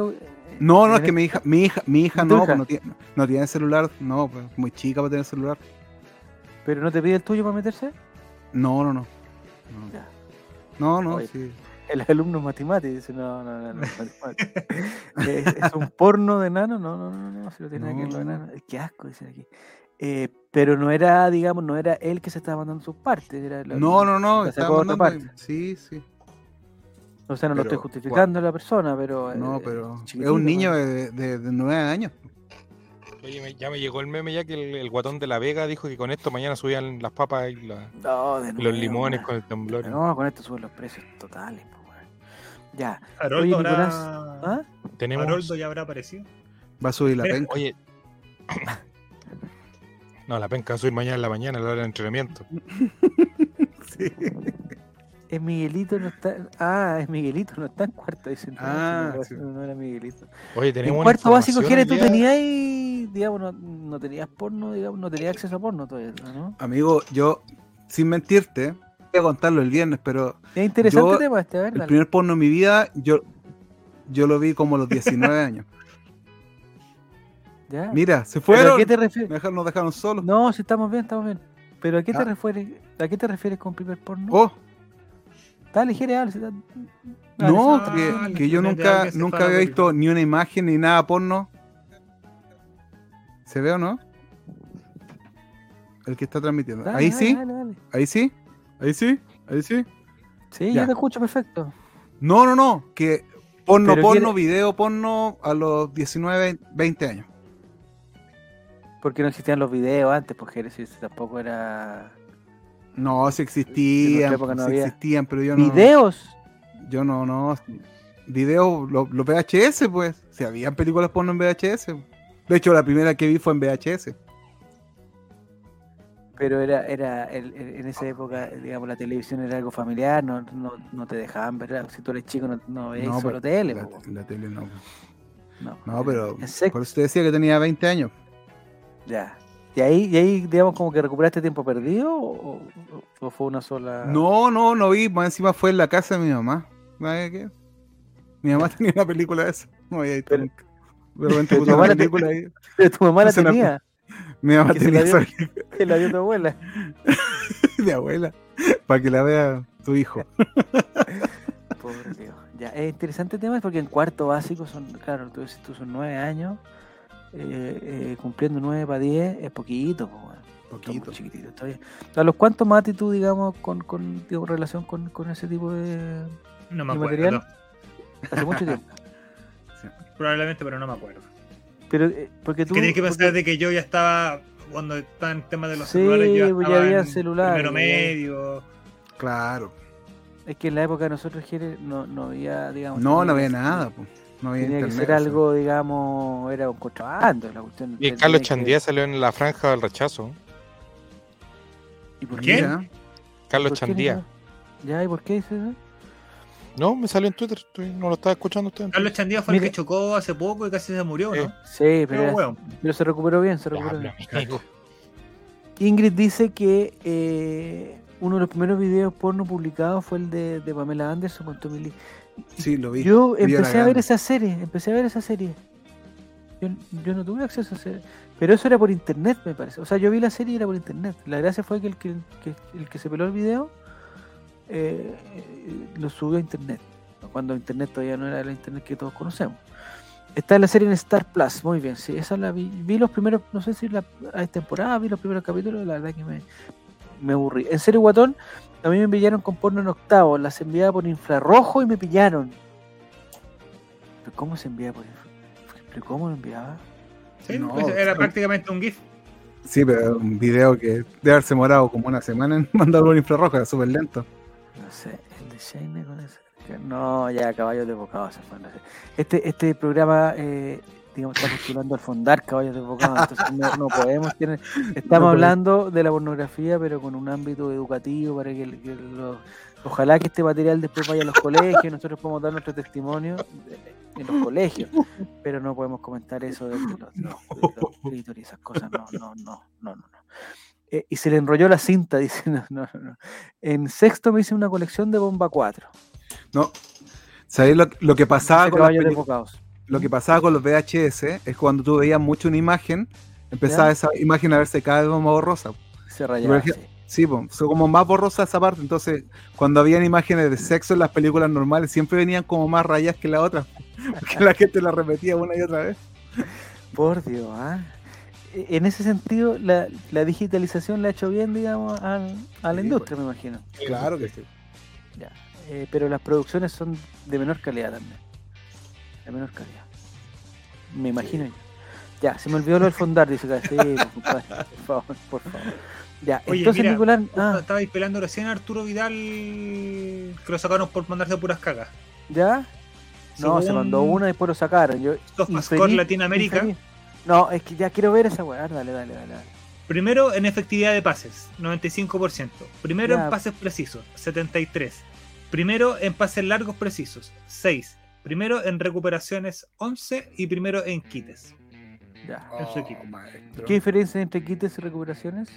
No, no, es que mi hija, mi hija, mi hija ¿Tu no, hija? pues no tiene, no tiene celular, no, pues muy chica para tener celular. ¿Pero no te pide el tuyo para meterse? No, no, no. No, Ya. no, no, Oye. sí. El alumno matemático dice: No, no, no, no. matemático. <laughs> ¿Es, es un porno de enano? No, no, no, no. Si lo tiene ver los No. enanos. Qué asco, dicen aquí. Eh, pero no era, digamos, no era él que se estaba mandando sus partes. Era la- No, no, no, estaba mandando. parte. Sí, sí. O sea, no lo estoy justificando a la persona, pero. No, eh, pero es un niño de, de, de nueve años. Oye, ya me llegó el meme ya que el, el guatón de la Vega dijo que con esto mañana subían las papas y, la- No, de y los limones con el temblor. No, con esto suben los precios totales. Ya. Haroldo Oye, habrá. ¿Ah? Tenemos, Haroldo ya habrá aparecido. Va a subir la penca. oye, <coughs> no, la penca va a subir mañana en la mañana a la hora de entrenamiento. <laughs> Sí. Es Miguelito, no está. Ah, es Miguelito, no está en cuarto. Dicen, no, Ah, no, sí. no era Miguelito. Oye, En tenemos una cuarto básico, Jere, tú hoy día- digamos, no, no tenías porno, digamos, no tenías acceso a porno todavía, ¿no? Amigo, yo, sin mentirte, voy a contarlo el viernes, pero Es interesante Yo, el tema este, a ver, el dale. primer porno en mi vida, yo, yo lo vi como a los 19 <laughs> años. ¿Ya? Mira, se ¿Pero fueron. ¿A qué te Me refieres? dejaron, nos dejaron solos. No, si estamos bien, estamos bien. ¿Pero a qué te Ah. refieres? ¿A qué te refieres con primer porno? Oh, Dale, dale, no, que, Ah, que yo nunca, nunca había visto ni una imagen ni nada porno. ¿Se ve o no? El que está transmitiendo. dale, ahí dale, sí, dale, ahí sí, ahí sí, ahí sí. Sí, Ya. yo te escucho perfecto. No, no, no, que porno, Pero porno, quiere- video porno a los 19, 20 años. Porque no existían los videos antes, si tampoco era. No, sí existían, no sí existían, pero yo no. ¿Videos? Yo no, no. Video, los lo VHS, pues. Si habían películas porno en VHS. De hecho, la primera que vi fue en VHS. Pero era, era el- el- en esa época, digamos, la televisión era algo familiar, no, no, no te dejaban ver, si tú eres chico no, no veías No, solo tele. la, la tele no. No, No, pero por eso te decía que tenía 20 años. Ya. ¿Y ahí, y ahí, digamos, como que recuperaste tiempo perdido o, fue una sola...? No, no, no vi. Más encima fue en la casa de mi mamá. ¿Sabes qué? Mi mamá <laughs> tenía una película de esa. No había visto Pero- nunca. De repente <laughs> pero puso tu mamá una la te- película ahí. Pero tu mamá la Puse una- tenía, Mi mamá que se tenía la esa dio- <laughs> que la dio tu abuela. <laughs> mi abuela. Para que la vea tu hijo. Pobre Dios. Ya, es interesante el tema porque en cuarto básico son, claro, tú dices tú son nueve años, eh, eh, cumpliendo nueve para diez es poquito, po, Poquito. chiquitito todavía. ¿A los cuántos Mati tú, digamos, con, con digamos, relación con, con ese tipo de. No me ¿Y acuerdo. material? Hace mucho tiempo. Probablemente, pero no me acuerdo. Pero, eh, porque tú. que tienes que pensar porque- de que yo ya estaba, cuando estaba en tema de los Sí, celulares, yo ya pues ya había en celulares, primero medio. Claro. Es que en la época de nosotros, Jere, no, no había, digamos. No, no había que- nada. po. No había Tenía que internet. ser algo, digamos, era un contrabando la cuestión. Y Carlos que- Chandía salió en la franja del rechazo. ¿Y por ¿Quién? Mira, Carlos ¿Por qué, Chandía. ¿Ya? ¿Y por qué dice eso? No, me salió en Twitter. estoy- no lo estaba escuchando usted. Carlos Chandía fue el que chocó hace poco y casi se murió, ¿no? Sí, pero, weón. pero se recuperó bien, se Ya, recuperó bien. <laughs> Ingrid dice que eh, uno de los primeros videos porno publicados fue el de, de Pamela Anderson con Tommy Lee. Sí, lo vi. Yo empecé a ver esa serie, empecé a ver esa serie. Yo, yo no tuve acceso a esa serie. Pero eso era por internet, me parece. O sea, yo vi la serie y era por internet. La gracia fue que el que, que- el que se peló el video eh, lo subió a internet. Cuando internet todavía no era la internet que todos conocemos. Está en la serie en Star Plus, muy bien, sí, esa la vi. Vi los primeros, no sé si la hay temporada, vi los primeros capítulos, la verdad que me, me aburrí. En serio, Guatón, a mí me enviaron con porno en octavo, las enviaba por infrarrojo y me pillaron. ¿Pero cómo se envía por infrarrojo? ¿Pero cómo lo enviaba? Sí, No, pues era sí. prácticamente un GIF. Sí, pero un video que debe haberse morado como una semana en <laughs> mandarlo por infrarrojo, era súper lento. No sé, el de Shane con ese. No, ya, caballos de bocado se fue. no sé. Este, este programa, eh, digamos, está postulando al fondar caballos de bocado, entonces no, no podemos tener. <laughs> Estamos No hablando de la pornografía, pero con un ámbito educativo para que, que los- Ojalá que este material después vaya a los colegios, nosotros podemos dar nuestro testimonio de- en los colegios, pero no podemos comentar eso de, los, de los- de los clítoris, esas cosas, no, no, no, no, no. Eh, y se le enrolló la cinta, <laughs> dice, no, no, no. En sexto me hice una colección de Bomba 4. No. ¿Sabéis lo, lo que pasaba con las lo que pasaba con los VHS es cuando tú veías mucho una imagen, empezaba ¿Ya? esa imagen a verse cada vez más borrosa. Se rayaba, sí. Sí, pues, como más borrosa esa parte. Entonces, cuando habían imágenes de sexo en las películas normales, siempre venían como más rayas que la otra. <laughs> Porque la gente la repetía una y otra vez. Por Dios, ¿ah? En ese sentido, la, la digitalización le ha hecho bien, digamos, al- a la Sí, industria, me imagino. Claro que sí. Ya. Eh, pero las producciones son de menor calidad también. De menor calidad. Me imagino yo. Ya, se me olvidó lo del fondar, dice. Sí, compadre, <laughs> por favor, por favor. Ya, Oye, entonces, mira, Nicolás. Ah, Estaba esperando recién a Arturo Vidal que lo sacaron por mandarse puras cagas. ¿ya? No, se mandó una y después lo sacaron. Yo, Sofascore Latinoamérica. No, es que ya quiero ver esa weá. Dale, dale, dale. dale. Primero en efectividad de pases, 95%. Primero Ya. en pases precisos, 73. Primero en pases largos precisos, 6. Primero en recuperaciones, 11. Y primero en quites. Ya. En su equipo. Oh. ¿Qué diferencia entre quites y recuperaciones?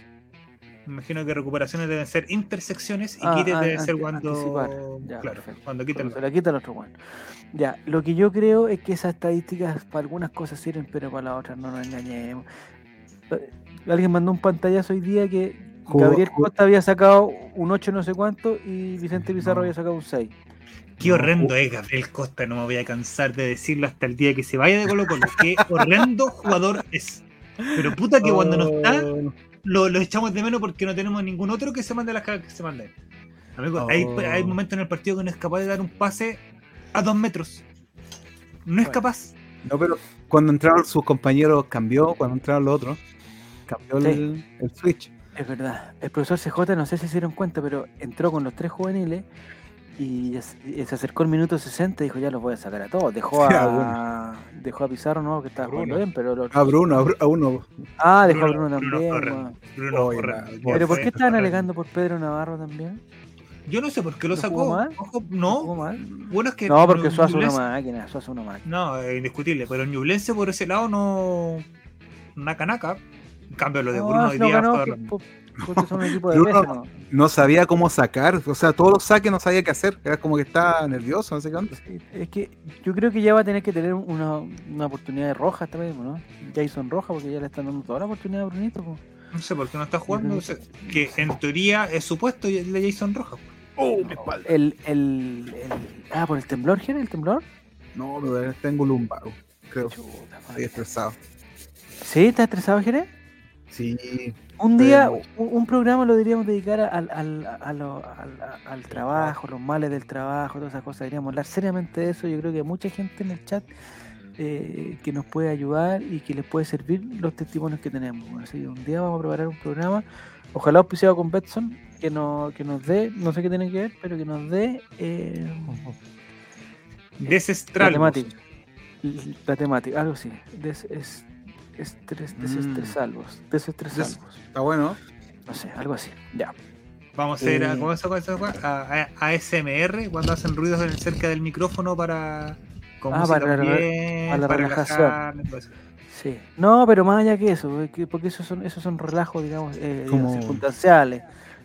Me imagino que recuperaciones deben ser intersecciones y Ah, quites ah, deben ser cuando. anticipar. Ya, claro, perfecto. cuando quiten. Se la quita el otro bueno. Ya, lo que yo creo es que esas estadísticas para algunas cosas sirven, pero para las otras no nos engañemos. Eh, Alguien mandó un pantallazo hoy día que Jugó- Gabriel Costa había sacado un 8 no sé cuánto y Vicente Pizarro No. había sacado un 6. Qué horrendo es Gabriel Costa, no me voy a cansar de decirlo hasta el día que se vaya de Colo Colo. Qué horrendo jugador es. Pero puta que cuando no está, Oh, lo, lo echamos de menos porque no tenemos ningún otro que se mande las cagas que se mande. Amigo, hay, Oh. hay momentos en el partido que no es capaz de dar un pase a dos metros. No es Bueno. capaz. No, pero cuando entraron sus compañeros cambió, cuando entraron los otros, cambió el, el switch. Es verdad. El profesor CJ, no sé si se dieron cuenta, pero entró con los tres juveniles Y, se acercó el minuto 60 y dijo, ya los voy a sacar a todos. Dejó <laughs> a a, dejó a Pizarro, ¿no? Que estaba jugando bien, pero... los- A Bruno, a a uno. Ah, dejó a Bruno- Bruno Bruno también. Bruno Pero ¿por qué estaban alegando por Pedro Navarro también? Yo no sé por qué lo ¿No jugó sacó. mal? Ojo, ¿Jugó no, mal? bueno es que. No, porque Suazo una Ñublense- máquina, Suazo una máquina. No, es indiscutible, pero Ñublense por ese lado no. Naca naca. En cambio, lo de No, Bruno hoy día ganó fue- son un equipo de ¿no? No sabía cómo sacar. O sea, todos los saques no sabía qué hacer. Era como que estaba nervioso, no sé qué onda. Es que yo creo que ya va a tener que tener una, una oportunidad de roja esta vez, ¿no? Jason Roja, porque ya le están dando toda la oportunidad a Brunito. po. No sé por qué no está jugando. Ujú. o sea, que en teoría es supuesto y el de Jason Rojas. ¡Oh, mi espalda! El, el, el- ah, por el temblor, ¿quién el temblor? No, pero tengo lumbago. Creo. Chuta Estoy estresado. ¿Sí? ¿Estás estresado, Jerez? Sí. Un día, un, un programa lo deberíamos dedicar al, al, a lo- al, al trabajo, los males del trabajo, todas esas cosas. Deberíamos hablar seriamente de eso. Yo creo que hay mucha gente en el chat eh, que nos puede ayudar y que les puede servir los testimonios que tenemos. Así que un día vamos a preparar un programa, ojalá auspiciado con Betson, que, no, que nos dé, no sé qué tiene que ver, pero que nos dé eh, la Desestral. temática. La temática, algo así. Des, es, estres, Mm. desestresalvos. Desestresalvos. Está bueno. No sé, algo así. Ya. Vamos a hacer a, Eh. ¿cómo se llama esa weá? a, a- ASMR cuando hacen ruidos cerca del micrófono para. Con Ah, para bien, para la relajación. eso. Sí. No, pero más allá que eso, es que- porque esos son, esos son relajos, digamos, eh, Como- circunstanciales.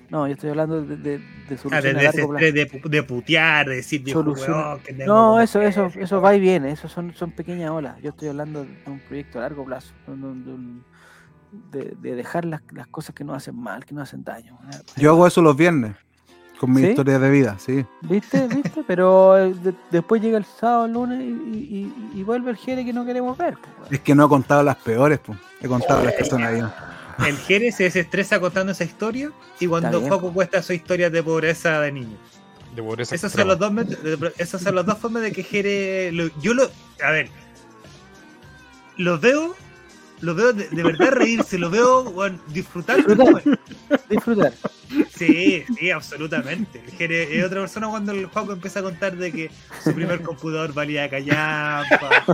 No, yo estoy hablando de, de, de Ah, de, soluciones de a largo plazo. de, pu- de putear, de decir que No, eso, eso, eso va y viene, eso son, son pequeñas olas. Yo estoy hablando de un proyecto a largo plazo, de, un- de un- de- de dejar las, las cosas que nos hacen mal, que nos hacen daño. Yo hago eso los viernes. Con mi ¿Sí? historia de vida, sí. ¿Viste? ¿Viste? Pero eh, de- después llega el sábado, el lunes y, y- y- y vuelve el Jere que no queremos ver. pues. Es que no he contado las peores, pues. He contado las que son ahí. El <laughs> Jerez se desestresa contando esa historia y cuando Juaco cuesta su historia de pobreza de niño. De pobreza Esos son, los dos, esas son las dos formas de que Jere. lo- yo lo. A ver. Los veo. Los veo de, de verdad reírse, los veo weón, disfrutar. Disfrutar. Sí, sí, absolutamente. El Jere es otra persona cuando el Juaco empieza a contar de que su primer computador valía callampa.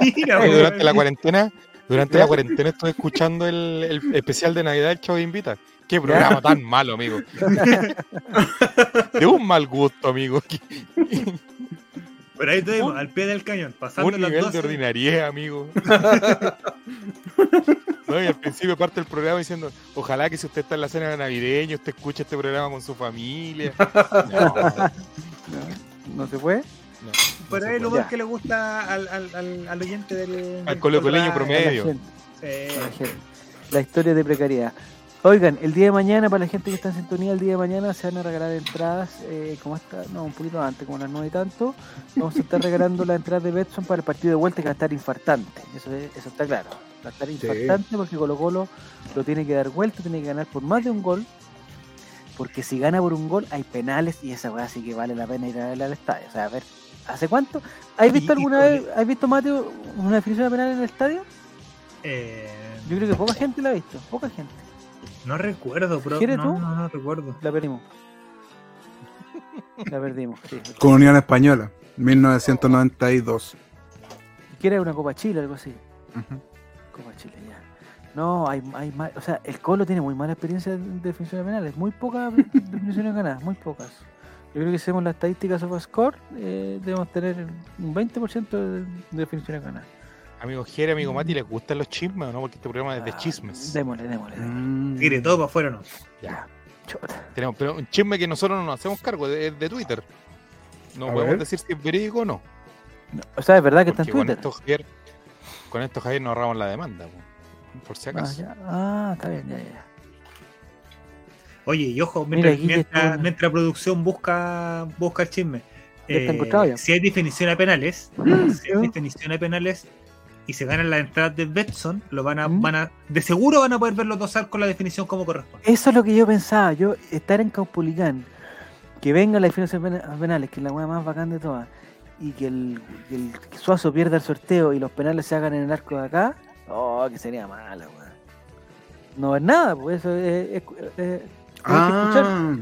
<laughs> Mira, durante la cuarentena, durante ¿Ya? la cuarentena estuve escuchando el, el especial de Navidad del Chavo Invita. Qué programa tan malo, amigo. De un mal gusto, amigo. Pero ahí estuvimos, al pie del cañón, pasando Un las nivel 12. de ordinariedad, amigo. No, y al principio parte el programa diciendo, ojalá que si usted está en la cena navideña, usted escuche este programa con su familia. No, No, no se puede. No, Pero es lo puede. más que le gusta al, al, al, al oyente del. Al colocoleño promedio. La Sí. historia de precariedad. Oigan, el día de mañana, para la gente que está en sintonía, el día de mañana se van a regalar entradas, eh, como está, no, un poquito antes, como a las nueve y tanto. Vamos a estar <laughs> regalando las entradas de Betson para el partido de vuelta que va a estar infartante. Eso, es- eso está claro. Va a estar infartante porque Colo Colo lo tiene que dar vuelta, tiene que ganar por más de un gol. Porque si gana por un gol, hay penales y esa weá sí que vale la pena ir a verla al estadio. O sea, a ver, ¿hace cuánto? ¿Has visto alguna vez, has visto, Mateo, una definición de penal en el estadio? Eh, Yo creo que poca gente la ha visto, poca gente. no recuerdo, pero. ¿Quieres No, tú? no, no recuerdo. La perdimos. <laughs> La perdimos, sí. Con Unión Española, 1992. ¿Quieres una Copa Chile algo así? Copa Chile, ya. No, hay, hay más. O sea, el Colo tiene muy mala experiencia en definiciones penales. Muy pocas <laughs> definiciones ganadas, muy pocas. Yo creo que si hacemos las estadísticas of score, eh, debemos tener un 20% de definiciones ganadas. Amigo Jere, amigo Mati, ¿les gustan los chismes o no? Porque este programa es de Ah, chismes. Démosle, démosle. démosle. Mm. Tire todo para afuera, ¿no? Ya. Chota. Tenemos, pero un chisme que nosotros no nos hacemos cargo de, de Twitter. No A podemos ver. decir si es verídico o no. No, o sea, es verdad que está en Porque con Twitter. esto, Javier, con esto Javier nos ahorramos la demanda. po. Por si Ah, acaso. ya. Ah, está bien, ya, ya. Oye, y ojo, Mira, mientras, mientras, mientras producción busca, busca el chisme. Eh, si hay definición a penales, <clears throat> si hay definición a penales y se ganan las entradas de Betson, lo van a, ¿Mm? van a, de seguro van a poder verlos dosar con la definición como corresponde. Eso es lo que yo pensaba. Yo estar en Caupolicán, que venga la definición pena- penales, que es la weá más bacán de todas, y que el, que el Suazo pierda el sorteo y los penales se hagan en el arco de acá, oh, que sería malo, weón. No ver nada, pues eso es. es- es- escuchar, Ah,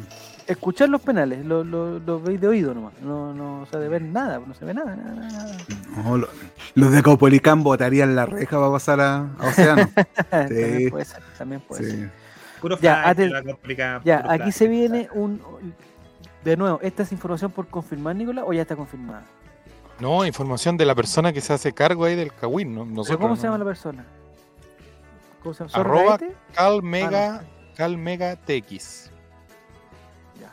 es escuchar los penales, los lo, lo veis de oído nomás, no, no, o sea, de ver nada, no se ve nada, nada, nada. No, lo- los de Copolicán botarían la reja para pasar a, a Océano. <laughs> también puede ser, también puede Sí. ser. Puro Ya, flash, ate- la complica- Ya, puro aquí se viene un... De nuevo, ¿esta es información por confirmar, Nicolás, o ya está confirmada? No, información de la persona que se hace cargo ahí del Kawin, ¿no? ¿Pero Nosotros, ¿Cómo ¿no? se llama la persona? ¿Cómo se llama? Arroba ¿Sorgaete? Calmega, Calmega TX. Ya,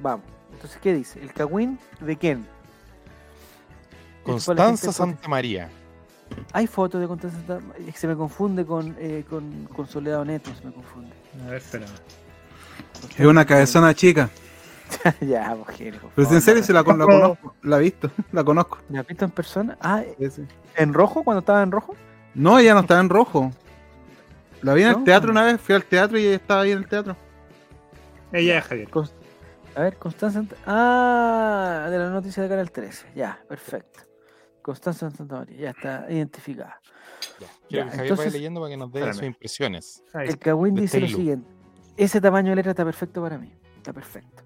vamos. Entonces, ¿qué dice? ¿El Cagüín de quién? Constanza Santa María. Hay fotos de Constanza Santa María, Se me confunde con, eh, con, con Soledad Neto, se me confunde. A ver, espera. Es una cabezona chica. <laughs> ya, mujer. Pero en serio se la, con- la <laughs> conozco. La he visto. <laughs> La conozco. ¿La has visto en persona? Ah, Sí, sí. ¿en rojo? ¿Cuando estaba en rojo? No, ella no estaba en rojo. La vi en ¿No? el teatro una vez. Fui al teatro y ella estaba ahí en el teatro. Ella es Javier. A ver, Constanza. Santa- Ah, de la noticia de Canal 13. Ya, perfecto. Constanza Santa María, ya está identificada. Ya. Quiero Ya, que Javier entonces- vaya leyendo para que nos dé sus impresiones. El de dice lo siguiente. Ese tamaño de letra está perfecto para mí. Está perfecto.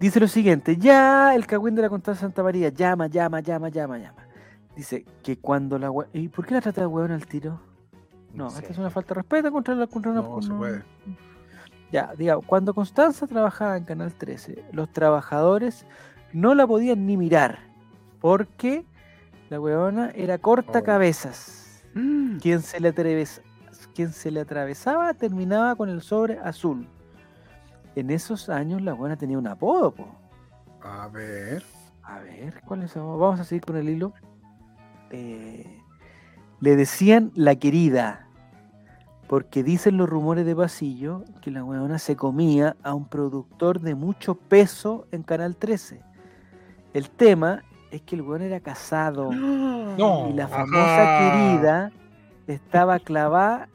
Dice lo siguiente. Ya el Cagüín de la Constanza Santa María llama, llama, llama, llama, llama. Dice que cuando la ¿Y por qué la trata de hueón al tiro? No, esta es una falta de respeto contra la contra una- No, se puede. Ya, digamos, cuando Constanza trabajaba en Canal 13, los trabajadores no la podían ni mirar porque la huevona era corta Oh. cabezas. Mm. Quien se, le quien se le atravesaba terminaba con el sobre azul. En esos años la buena tenía un apodo, po. A ver. A ver, ¿cuál es? Vamos a seguir con el hilo. Eh, le decían la querida, porque dicen los rumores de pasillo que la weona se comía a un productor de mucho peso en Canal 13. El tema es que el weón era casado <gasps> No. y la famosa Ajá. querida estaba clavada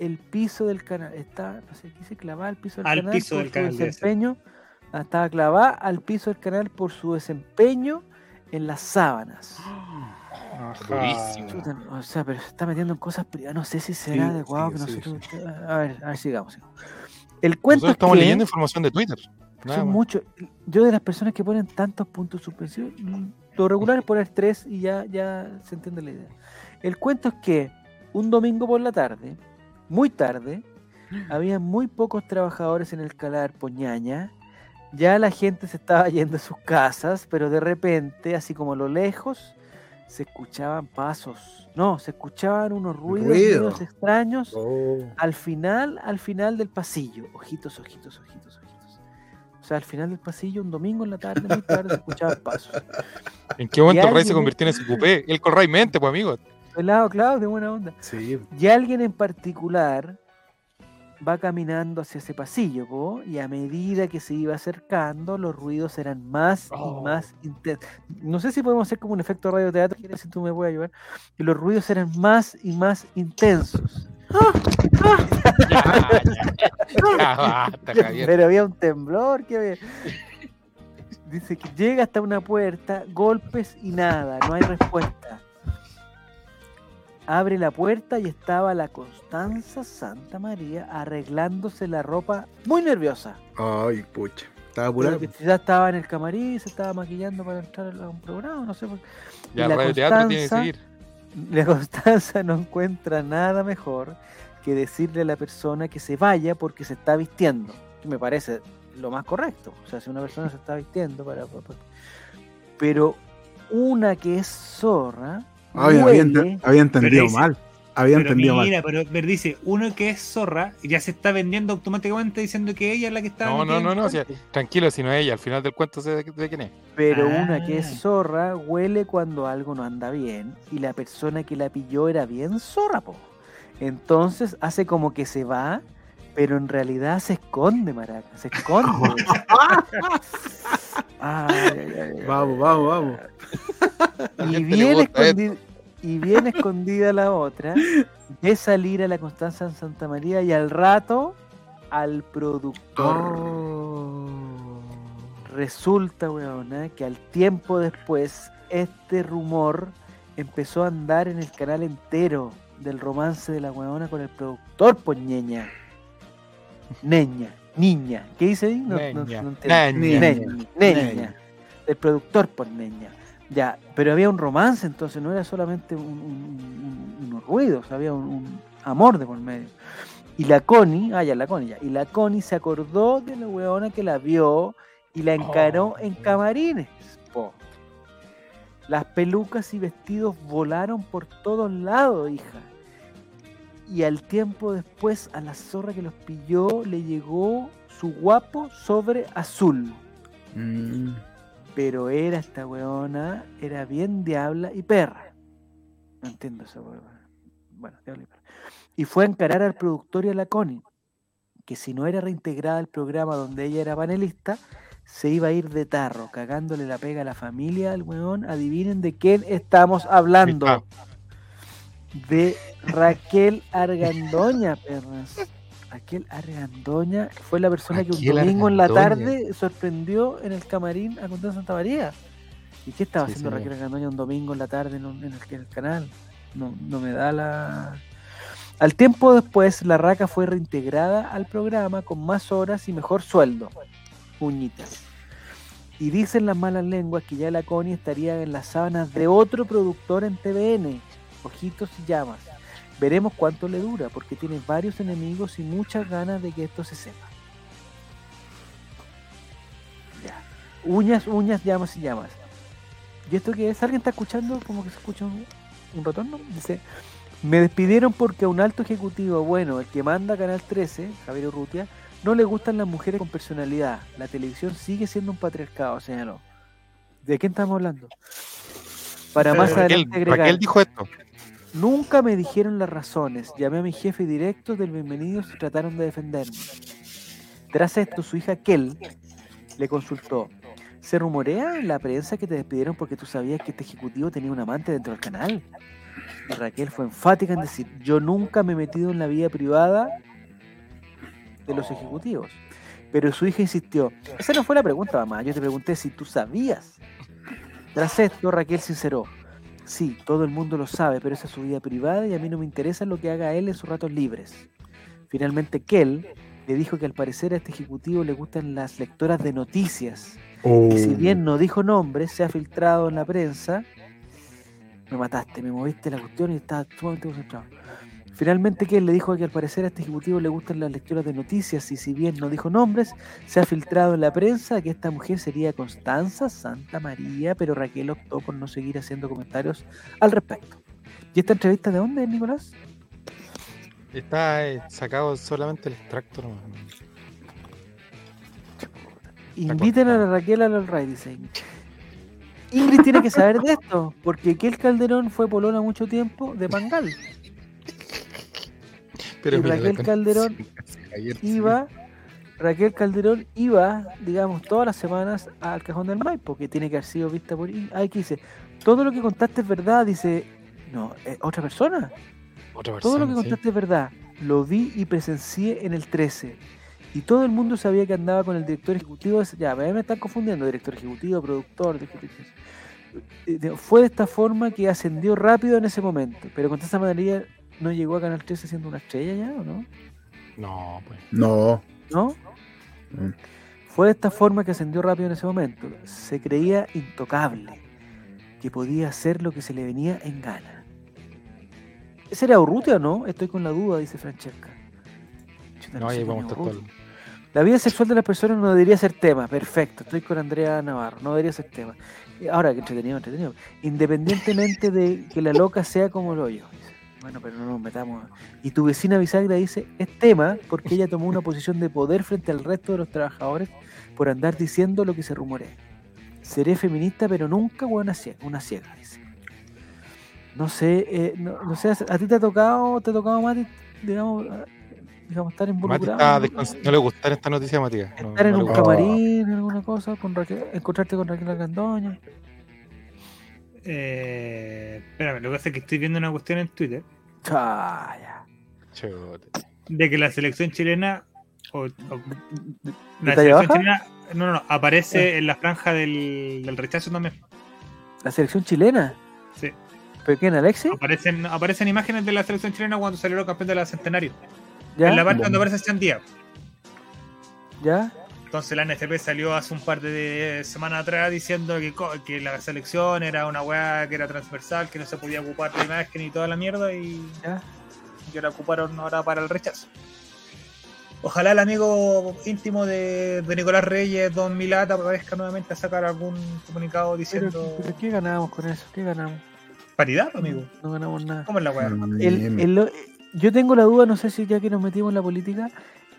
el piso del canal. Estaba, no sé, quise clavar al piso del Al canal piso por del su canal, desempeño. Ah, Estaba clavada al piso del canal por su desempeño en las sábanas. <gasps> <gasps> Durísimo. Chuta, o sea, pero se está metiendo en cosas privadas. No sé si será Sí, adecuado sí, que sí, nosotros. A ver, a ver, sigamos. El cuento Nosotros es estamos que leyendo información de Twitter. Nada son más. muchos. Yo de las personas que ponen tantos puntos suspensivos, lo regular es poner tres y ya, ya se entiende la idea. El cuento es que un domingo por la tarde, muy tarde, <gasps> había muy pocos trabajadores en el calar Poñaña. Ya la gente se estaba yendo a sus casas, pero de repente, así como a lo lejos, se escuchaban pasos. No, se escuchaban unos ruidos Ruido. medios extraños Oh. al final, al final del pasillo. Ojitos, ojitos, ojitos, ojitos. O sea, al final del pasillo, un domingo en la tarde, muy tarde, se escuchaban pasos. ¿En qué momento rey se convirtió en ese cupé? El corray mente, pues amigo. Pelado, claro, de buena onda. Sí. Y alguien en particular va caminando hacia ese pasillo, po, y a medida que se iba acercando, los ruidos eran más Oh. y más intensos. No sé si podemos hacer como un efecto radioteatro, si tú me puedes ayudar. Y los ruidos eran más y más intensos. Ya, <laughs> ya, ya, basta, <laughs> Javier. Pero había un temblor que había. Dice que llega hasta una puerta, golpes y nada, no hay respuesta. Abre la puerta y estaba la Constanza Santa María arreglándose la ropa muy nerviosa. Ay, pucha. Estaba que ya estaba en el camarín, se estaba maquillando para entrar a un programa, no sé por Ya y la el radioteatro tiene que seguir. La Constanza no encuentra nada mejor que decirle a la persona que se vaya porque se está vistiendo. Que me parece lo más correcto. O sea, si una persona se está vistiendo para. para- para- Pero una que es zorra. Ay, había, huele- ente- había entendido dice- mal. Había Pero entendido mal. mira, pero, pero dice, uno que es zorra, ya se está vendiendo automáticamente diciendo que ella es la que está. No, no, no, no. el o sea, tranquilo, si no es ella. Al final del cuento sé de, de quién es. Pero una que es Ah. zorra huele cuando algo no anda bien. Y la persona que la pilló era bien zorra, po. Entonces hace como que se va, pero en realidad se esconde, maraca. Se esconde. <laughs> Ay, ay, ay, ay. Vamos, vamos, vamos. y bien, gusta escondi- y bien escondida la otra, de salir a la Constanza en Santa María y al rato al productor. Oh. Resulta, weona, que al tiempo después este rumor empezó a andar en el canal entero del romance de la weona con el productor, pues ñeña. Neña. Niña. ¿Qué dice ahí? No, no- Neña. no entiendo. Neña. Neña. Neña. El productor por Neña. Ya, pero había un romance, entonces no era solamente un- un- un- unos ruidos, había un, un amor de por medio. Y la Connie, ah, ya, la Connie, ya. Y la Connie se acordó de la weona que la vio y la encaró Oh. en camarines. po. Las pelucas y vestidos volaron por todos lados, hija. Y al tiempo después, a la zorra que los pilló, le llegó su guapo sobre azul. Mm. Pero era esta weona, era bien diabla y perra. No entiendo esa weona. Bueno, diabla y perra. Y fue a encarar al productor y a la Connie, que si no era reintegrada al programa donde ella era panelista, se iba a ir de tarro, cagándole la pega a la familia al weón. Adivinen de quién estamos hablando. Ah, De Raquel Argandoña, perras. Raquel Argandoña fue la persona que un domingo en la tarde sorprendió en el camarín a Contar Santa María. ¿Y qué estaba Sí, haciendo señor. Raquel Argandoña un domingo en la tarde en, un- en el, en el canal? No, no me da la... Al tiempo después, la raca fue reintegrada al programa con más horas y mejor sueldo. Puñitas. Y dicen las malas lenguas que ya la Connie estaría en las sábanas de otro productor en TVN. Ojitos y llamas. Veremos cuánto le dura, porque tiene varios enemigos y muchas ganas de que esto se sepa. Ya. Uñas, uñas, llamas y llamas. ¿Y esto qué es? ¿Alguien está escuchando? Como que se escucha un, un retorno. Dice, me despidieron porque a un alto ejecutivo, bueno, el que manda Canal 13, Javier Urrutia, no le gustan las mujeres con personalidad. La televisión sigue siendo un patriarcado, señaló. ¿De quién estamos hablando? Para más Raquel, adelante agregar, Raquel dijo esto. Nunca me dijeron las razones. Llamé a mi jefe directo del Bienvenidos y trataron de defenderme. Tras esto, su hija Kel le consultó. ¿Se rumorea en la prensa que te despidieron porque tú sabías que este ejecutivo tenía un amante dentro del canal? Y Raquel fue enfática en decir, yo nunca me he metido en la vida privada de los ejecutivos. Pero su hija insistió, esa no fue la pregunta, mamá, yo te pregunté si tú sabías. Tras esto, Raquel sinceró, sí, todo el mundo lo sabe, pero esa es su vida privada y a mí no me interesa lo que haga él en sus ratos libres. Finalmente, Kel le dijo que al parecer a este ejecutivo le gustan las lectoras de noticias. Y si bien no dijo nombres, se ha filtrado en la prensa. Me mataste, me moviste la cuestión y estaba sumamente concentrado. Finalmente, Kel le dijo que al parecer a este ejecutivo le gustan las lecturas de noticias y si bien no dijo nombres, se ha filtrado en la prensa que esta mujer sería Constanza Santa María, pero Raquel optó por no seguir haciendo comentarios al respecto. ¿Y esta entrevista de dónde, Nicolás? Está eh, sacado solamente el extracto nomás. Inviten a la Raquel al Ray, dice Ingrid. Ingrid tiene que saber de esto, porque Kel Calderón fue polona mucho tiempo de Pangal. Pero Y Raquel Calderón Ayer, iba, Raquel Calderón iba, digamos, todas las semanas al cajón del Maipo, que tiene que haber sido vista por. Ay, que dice, todo lo que contaste es verdad, dice, no, ¿eh, otra persona. Otra Todo lo que persona, sí. contaste es verdad. Lo vi y presencié en el 13. Y todo el mundo sabía que andaba con el director ejecutivo. Ya, me están confundiendo. Director ejecutivo, productor. Eh, Fue de esta forma que ascendió rápido en ese momento. Pero con esa María no llegó a Canal 13 siendo una estrella ya, ¿o no? No, pues. No. ¿No? Mm. Fue de esta forma que ascendió rápido en ese momento. Se creía intocable, que podía hacer lo que se le venía en gana. ¿Ese era Urrutia o no? Estoy con la duda, dice Francesca. Chuta, No, ahí vamos a. La vida sexual de las personas no debería ser tema. Perfecto, estoy con Andrea Navarro. No debería ser tema. Ahora, que entretenido, entretenido. Independientemente de que la loca sea como lo yo. Bueno, pero no nos metamos. Y tu vecina Bisagra dice, es tema porque ella tomó una posición de poder frente al resto de los trabajadores por andar diciendo lo que se rumorea. Seré feminista, pero nunca una ciega, una ciega, dice. No sé, eh, no, no sé, ¿a ti te ha tocado, te ha tocado, Mati, digamos, ah, digamos estar Mati involucrado? está no le gustará esta noticia, Matías. No, Estar en no un camarín, en alguna cosa, con Raquel, encontrarte con Raquel Argandoña. Eh, espérame, lo que pasa es que estoy viendo una cuestión en Twitter Chaya. Chuta. de que la selección chilena. O, o- ¿De la selección baja? chilena. No, no, no. Aparece en la franja del, del rechazo también. ¿La selección chilena? Sí. ¿Pero quién, Alexi? Aparecen, aparecen imágenes de la selección chilena cuando salieron campeón de la centenario. ¿Ya? En la parte Bueno. donde aparece Chandía. ¿Ya? Entonces la NFP salió hace un par de semanas atrás diciendo que, que la selección era una weá que era transversal, que no se podía ocupar de imagen y toda la mierda y ¿Ya? que la ocuparon ahora para el rechazo. Ojalá el amigo íntimo de, de Nicolás Reyes, Don Milata, aparezca nuevamente a sacar algún comunicado diciendo pero ¿qué ganamos con eso? ¿Qué ganamos? paridad, amigo. No ganamos nada. ¿Cómo es la weá? El- el- yo tengo la duda, no sé si ya que nos metimos en la política,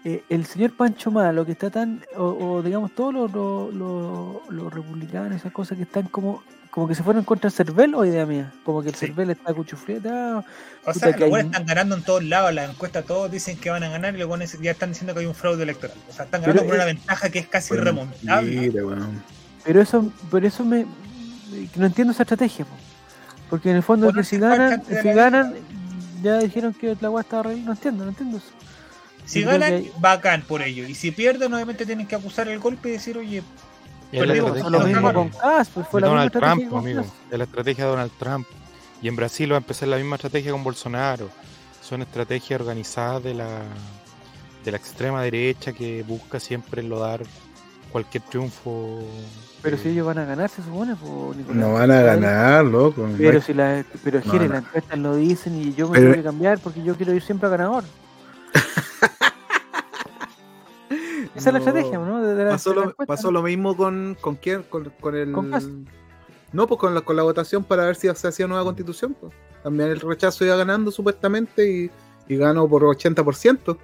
eh, el señor Pancho Malo, que está tan, o, o digamos todos los, los, los- los republicanos, esas cosas que están como como que se fueron contra el Cervel o idea mía, como que el Sí. Cervel está cuchufleta. O Puta sea, que los hay- buenos están ganando en todos lados, las encuestas todos dicen que van a ganar y los buenos ya están diciendo que hay un fraude electoral. O sea, están ganando Pero por una ventaja que es casi remontable. Mira, weón. Pero eso, pero eso me, que no entiendo esa estrategia, po. porque en el fondo Bueno, que si ganan, si ganan, ya dijeron que la agua estaba arreglada, no entiendo, no entiendo eso. Si ganan, que- bacán por ello. Y si pierden, obviamente tienen que acusar el golpe y decir, oye, es Perdimos, lo mismo con Kass, pues fue de la misma Donald estrategia Trump, con amigo. Kass. De la estrategia de Donald Trump. Y en Brasil va a empezar la misma estrategia con Bolsonaro. Son estrategias organizadas de la, de la extrema derecha que busca siempre enlodar cualquier triunfo. Pero eh, si ellos van a ganar, se supone, pues, Nicolás. No van a ganar, loco. Pero si la, pero No, Jere, no. las encuestas lo dicen y yo me Pero- tengo que cambiar porque yo quiero ir siempre a ganador. <laughs> Esa es la No. estrategia, ¿no? De- de la- pasó, de la lo, encuesta, pasó ¿no? lo mismo con, con quién, con, con el... Con. No, pues con la, con la votación para ver si se hacía nueva constitución. Pues. También el rechazo iba ganando supuestamente y, y ganó por 80%.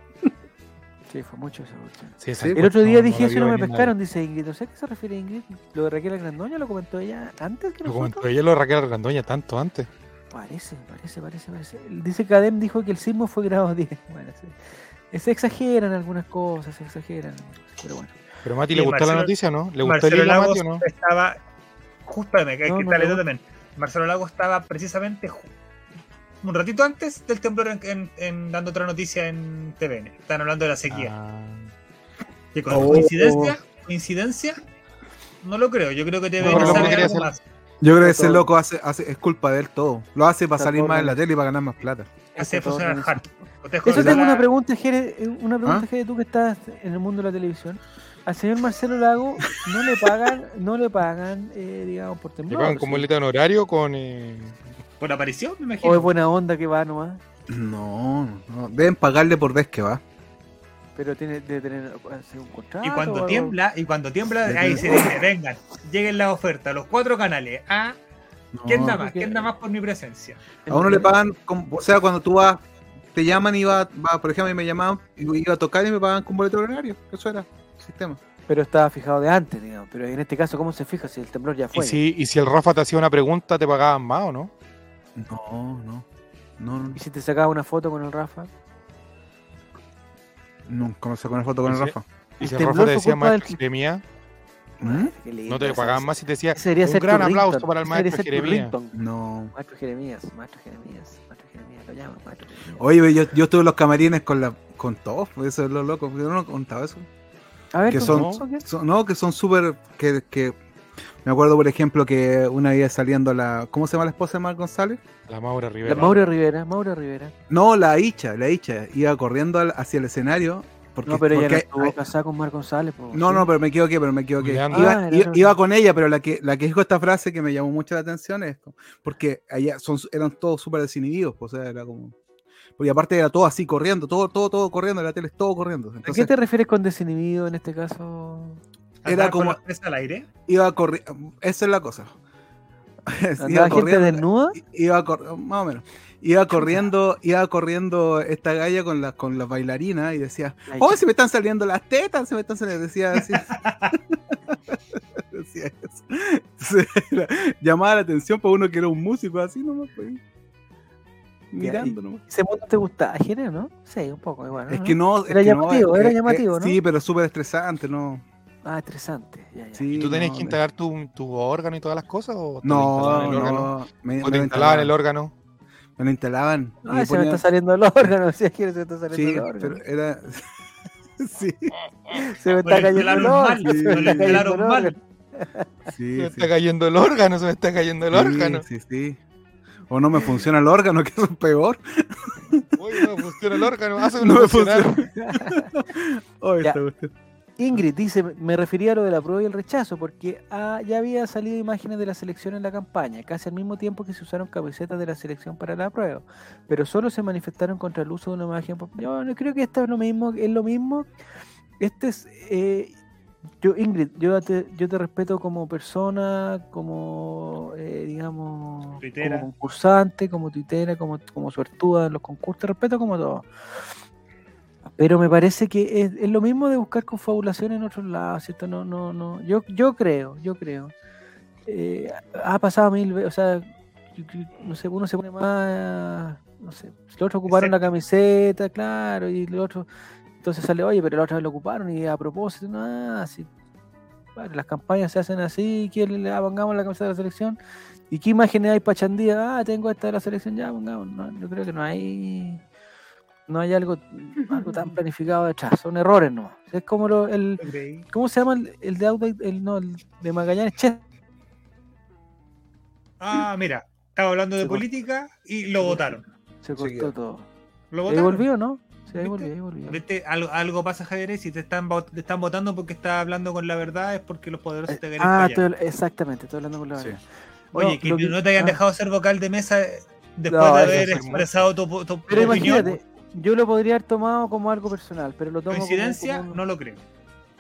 Sí, fue mucho esa cuestión. sí, El otro día no- dije la eso y no me nadie. pescaron, dice Ingrid. ¿No sé a qué se refiere Ingrid? ¿Lo de Raquel Grandoña lo comentó ella antes que Lo nosotros? comentó ella lo de Raquel Argandoña tanto antes. Parece, parece, parece, parece. Dice que Adem dijo que el sismo fue grado 10. <laughs> Bueno, sí. Se exageran algunas cosas, se exageran pero bueno. Pero Mati, Sí, ¿le gustó la noticia, no? ¿Le gustó el Lagos Mati o no? estaba. Justamente, que hay No, que no tú también. Marcelo Lagos estaba precisamente un ratito antes del temblor en, en- en dando otra noticia en TVN. Están hablando de la sequía. Ah. Oh. ¿Coincidencia? ¿Coincidencia? No lo creo. Yo creo que TVN No, no, sabe no algo hacer- más. Yo creo que ese loco hace, hace, es culpa de él todo. Lo hace para salir más en la tele y para ganar más plata. Hace funcionar hard. ¿Ustedes Eso tengo una pregunta, Jere, eh, una pregunta, ¿Ah? Jere, tú que estás en el mundo de la televisión. Al señor Marcelo Lago no le pagan, no le pagan, eh, digamos, por ¿Le temblor. pagan con ¿sí? boleta de honorario con. eh, ¿Por aparición? Me O es imagino. buena onda que va nomás, No, no. Deben pagarle por vez que va. Pero tiene de tener hacer un contrato. Y cuando tiembla, y cuando tiembla, ahí se dice, vengan, lleguen las ofertas, los cuatro canales. Ah, ¿quién No. da más? porque- ¿Quién da más por mi presencia? A uno le pagan, con- o sea, cuando tú vas, te llaman y va, va, por ejemplo, a mí me llamaban y iba a tocar y me pagaban con boleto horario. Eso era el sistema. Pero estaba fijado de antes, digamos. Pero en este caso, ¿cómo se fija si el temblor ya y, fue? si, y si el Rafa te hacía una pregunta, ¿te pagaban más o no? No, no. No, no, ¿Y si te sacaba una foto con el Rafa? Nunca me sacó una foto con el. Rafa. Y si El el Rafa te decía del- maestro Jeremías, ¿Mm? No te pagaban más si te decía un gran aplauso para el maestro Jeremías. No. Maestro Jeremías, maestro Jeremías, maestro Jeremías, lo llamo, maestro Jeremías. Oye, yo, yo estuve en los camarines con la con todos, pues eso es lo loco. Yo no contaba eso. A ver, que ¿tú son- no? ¿Qué? Son- no, que son súper. Que, que. Me acuerdo, por ejemplo, que una vez saliendo la. ¿Cómo se llama la esposa de Mar González? La Maura La Rivera. Mauro Rivera, Mauro Rivera. No, la Icha, la Icha. Iba corriendo al- hacia el escenario. Porque, No, pero ella no porque- estuvo casada con Mar González. po, No, ¿sí? no, pero me equivoqué, pero me equivoqué. Iba, Ah, iba- iba con ella, pero la que, la que dijo esta frase que me llamó mucho la atención es porque allá son, eran todos súper desinhibidos, pues, o sea, era como... Porque aparte era todo así corriendo, todo, todo, todo corriendo, la tele es todo corriendo. ¿A qué Entonces te refieres con desinhibido en este caso? Era ¿Andar con como- la presa al aire? iba corriendo, esa es la cosa. <laughs> ¿Andaba gente desnuda? iba cor- más o menos. Iba corriendo, iba corriendo esta galla con las con las bailarinas y decía, Ay, ¡Oh, se me están saliendo las tetas! Se me están saliendo. Decía así. <laughs> <laughs> decía eso. Entonces, era- llamaba la atención para uno que era un músico así nomás. Pues, mirando nomás. ¿Ese mundo te gustaba, Jere, no? Sí, un poco, igual. Es que no. es Era que llamativo, era eh, llamativo, ¿no? Sí, pero súper estresante, ¿no? Ah, estresante. Ya, ya. Sí, ¿Y tú tenías no, que instalar tu, tu órgano y todas las cosas? ¿O te No, instalaban el órgano? no. Me, ¿O me te lo instalaban el órgano? Me lo instalaban. le se me está saliendo el órgano, <laughs> si es que se me está saliendo Sí, el órgano. pero era. <laughs> sí, Se me está cayendo el órgano. se me está cayendo instalaron el mal. órgano. Se sí. me está cayendo el órgano, se me está cayendo el Sí, órgano. Sí, sí. O no me funciona el órgano, <laughs> que eso es peor. Oye, no me funciona el órgano, hace No me funcionar. Oh, Ya. Ingrid dice, me refería a lo de la prueba y el rechazo, porque ah, ya había salido imágenes de la selección en la campaña, casi al mismo tiempo que se usaron camisetas de la selección para la prueba, pero solo se manifestaron contra el uso de una imagen. Yo no creo que esto es lo mismo, es lo mismo. Este es, eh, yo Ingrid, yo te, yo te respeto como persona, como eh, digamos, Tuitera. como concursante, como tuitera, como, como suertuda en los concursos, te respeto como todo. Pero me parece que es, es lo mismo de buscar confabulación en otros lados, ¿cierto? No, no, no. Yo, yo creo, yo creo. Eh, ha pasado mil veces, o sea, no sé, uno se pone más, no sé, los otros ocuparon la camiseta, claro, y los otros, entonces sale, oye, pero la otra vez lo ocuparon y a propósito, no, así. Vale, las campañas se hacen así, que le ah, pongamos la camiseta de la selección. ¿Y qué imágenes hay para Chandía? Ah, tengo esta de la selección, ya pongamos. No, yo creo que no hay no hay algo, <laughs> algo tan planificado detrás, son errores no. Es como lo- el. ¿cómo se llama el, el de Auda, el, no, el de Magallanes? Che, Ah, mira, estaba hablando de Se cortó. política y lo votaron. se cortó todo. Lo Ahí votaron. volvió, ¿no? Sí, ahí ¿Viste? volvió, ahí volvió. ¿Viste? Algo, algo pasa, Javier, si te están, te están votando porque estás hablando con la verdad, es porque los poderosos te quieren Ah, estoy- exactamente, estoy hablando con la Sí. verdad. Oye, No, que no te hayan ah, dejado ser vocal de mesa eh, después No, de haber es expresado tu, tu- tu Pero opinión. imagínate, yo lo podría haber tomado como algo personal, pero lo tomo como- Coincidencia, como un- no lo creo.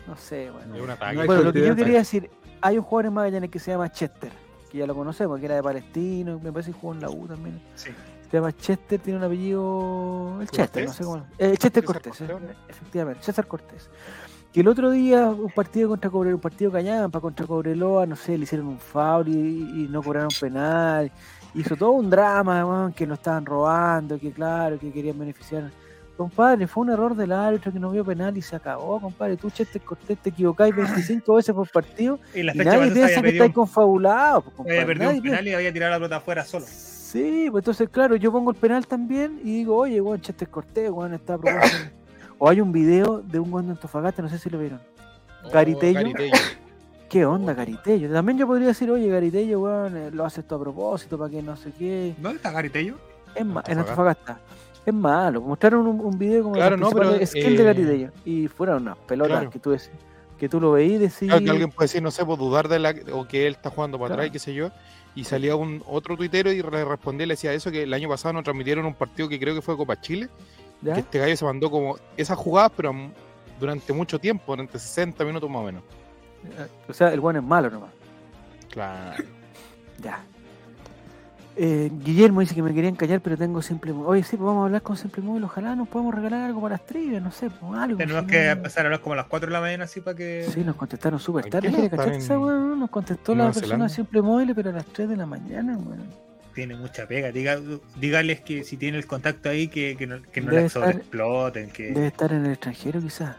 no sé, bueno. Es un ataque. No hay Bueno, lo que yo quería decir, hay un jugador en Magallanes que se llama Chester, que ya lo conocemos, que era de Palestino, me parece que jugó en la U también. Sí. Se llama Chester, tiene un apellido. El Chester, no sé cómo. Eh, Chester Cortés, eh, efectivamente, César Cortés. Que el otro día, un partido contra Cobreloa, un partido Cañampa contra Cobreloa, no sé, le hicieron un foul y, y no cobraron penal. Hizo todo un drama, weón, que lo estaban robando, que claro, que querían beneficiar. Compadre, fue un error del árbitro que no vio penal y se acabó, compadre. Tú, Chester Cortés, te equivocáis 25 veces por partido <laughs> Y la y nadie piensa que estáis confabulados. pues, había perdido Nadie un piensa- penal y había tirado la pelota afuera solo. Sí, pues entonces, claro, yo pongo el penal también y digo, oye, weón, Chester Cortés, weón, está. <laughs> O hay un video de un weón de Antofagasta, no sé si lo vieron. Oh, Caritello. Caritello. ¿Qué onda, Caritello? También yo podría decir, oye, Caritello, weón, eh, lo hace esto a propósito, para que no sé qué. ¿Dónde está Garitello? Es ma- en Antofagasta. Es malo. Mostraron un, un video como Claro, no, pero, principales skills de eh, Caritello. Y fueron unas pelotas claro. que tú decís, que tú lo veís y decís. Claro, que alguien puede decir, no sé, pues dudar de la, o que él está jugando para Claro. atrás y qué sé yo. Y salía un otro tuitero y le respondía, le decía eso, que el año pasado nos transmitieron un partido que creo que fue Copa Chile, ¿ya? que este gallo se mandó como esas jugadas, pero durante mucho tiempo, durante 60 minutos más o menos. O sea, el weón es malo nomás. Claro. Ya. Eh, Guillermo dice que me querían callar, pero tengo Simple Móvil. Oye, sí, pues vamos a hablar con Simple Móvil. Ojalá nos podemos regalar algo para las trivias, no sé, pues algo. Tenemos que no- empezar a hablar como a las 4 de la mañana así para que... Sí, nos contestaron súper ¿En tarde. qué Jere, están ¿Cachaste esa en weá? Nos contestó la persona Zelanda? de Simple Móvil, pero a las 3 de la mañana, weón. Tiene mucha pega. Diga, dígales que si tiene el contacto ahí, que, que no, que no la sobreexploten. Que... Debe estar en el extranjero, quizás.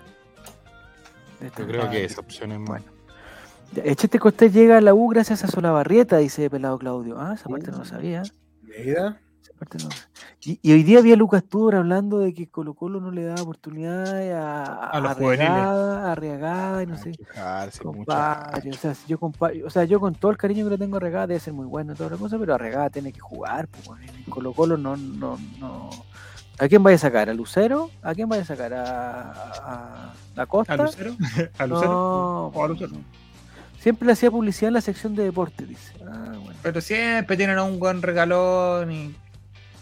Yo creo que esa opción es. Bueno. Echete Cortés llega a la U gracias a Solabarrieta, dice Pelado Claudio. Ah, esa parte no lo sabía. Mira, Esa parte no- Y, y hoy día vi a Lucas Tudor hablando de que Colo Colo no le da oportunidades a, A los juveniles. Arriagada, Arriagada y no sé. que quejarse, Compadre, o sea, si yo compa- o sea, yo con todo el cariño que le tengo a Arregada debe ser muy bueno y toda la cosa, pero Arregada tiene que jugar, pues, Colo Colo no, no, no. ¿A quién vaya a sacar? ¿A Lucero? ¿A quién vaya a sacar? ¿A, a, a Costa? ¿A Lucero? <laughs> ¿A Lucero? No, ¿O a Lucero? no. Siempre le hacía publicidad en la sección de deportes, dice. Ah, bueno. Pero siempre tienen a un buen regalón y...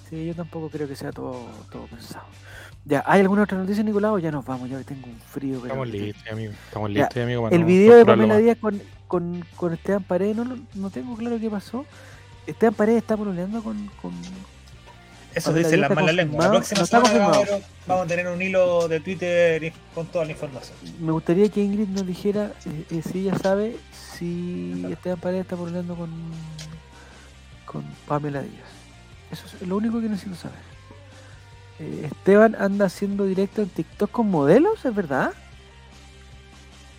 Sí, yo tampoco creo que sea todo, todo pensado. Ya, ¿hay alguna otra noticia, Nicolás? O ya nos vamos, ya tengo un frío. pero- Estamos listos, amigo. Estamos Ya, listos, amigo. para El video de Pamela. Díaz con, con, con Esteban Paredes, no, lo- no tengo claro qué pasó. Esteban Paredes está pololeando con, con... Eso las está malas lenguas. La próxima semana vamos a, tener un hilo de Twitter con toda la información. Me gustaría que Ingrid nos dijera eh, eh, si ella sabe si Esteban Paredes está pololeando con, con Pamela Díaz. Eso es lo único que necesito saber. Eh, Esteban anda haciendo directo en TikTok con modelos, ¿es verdad?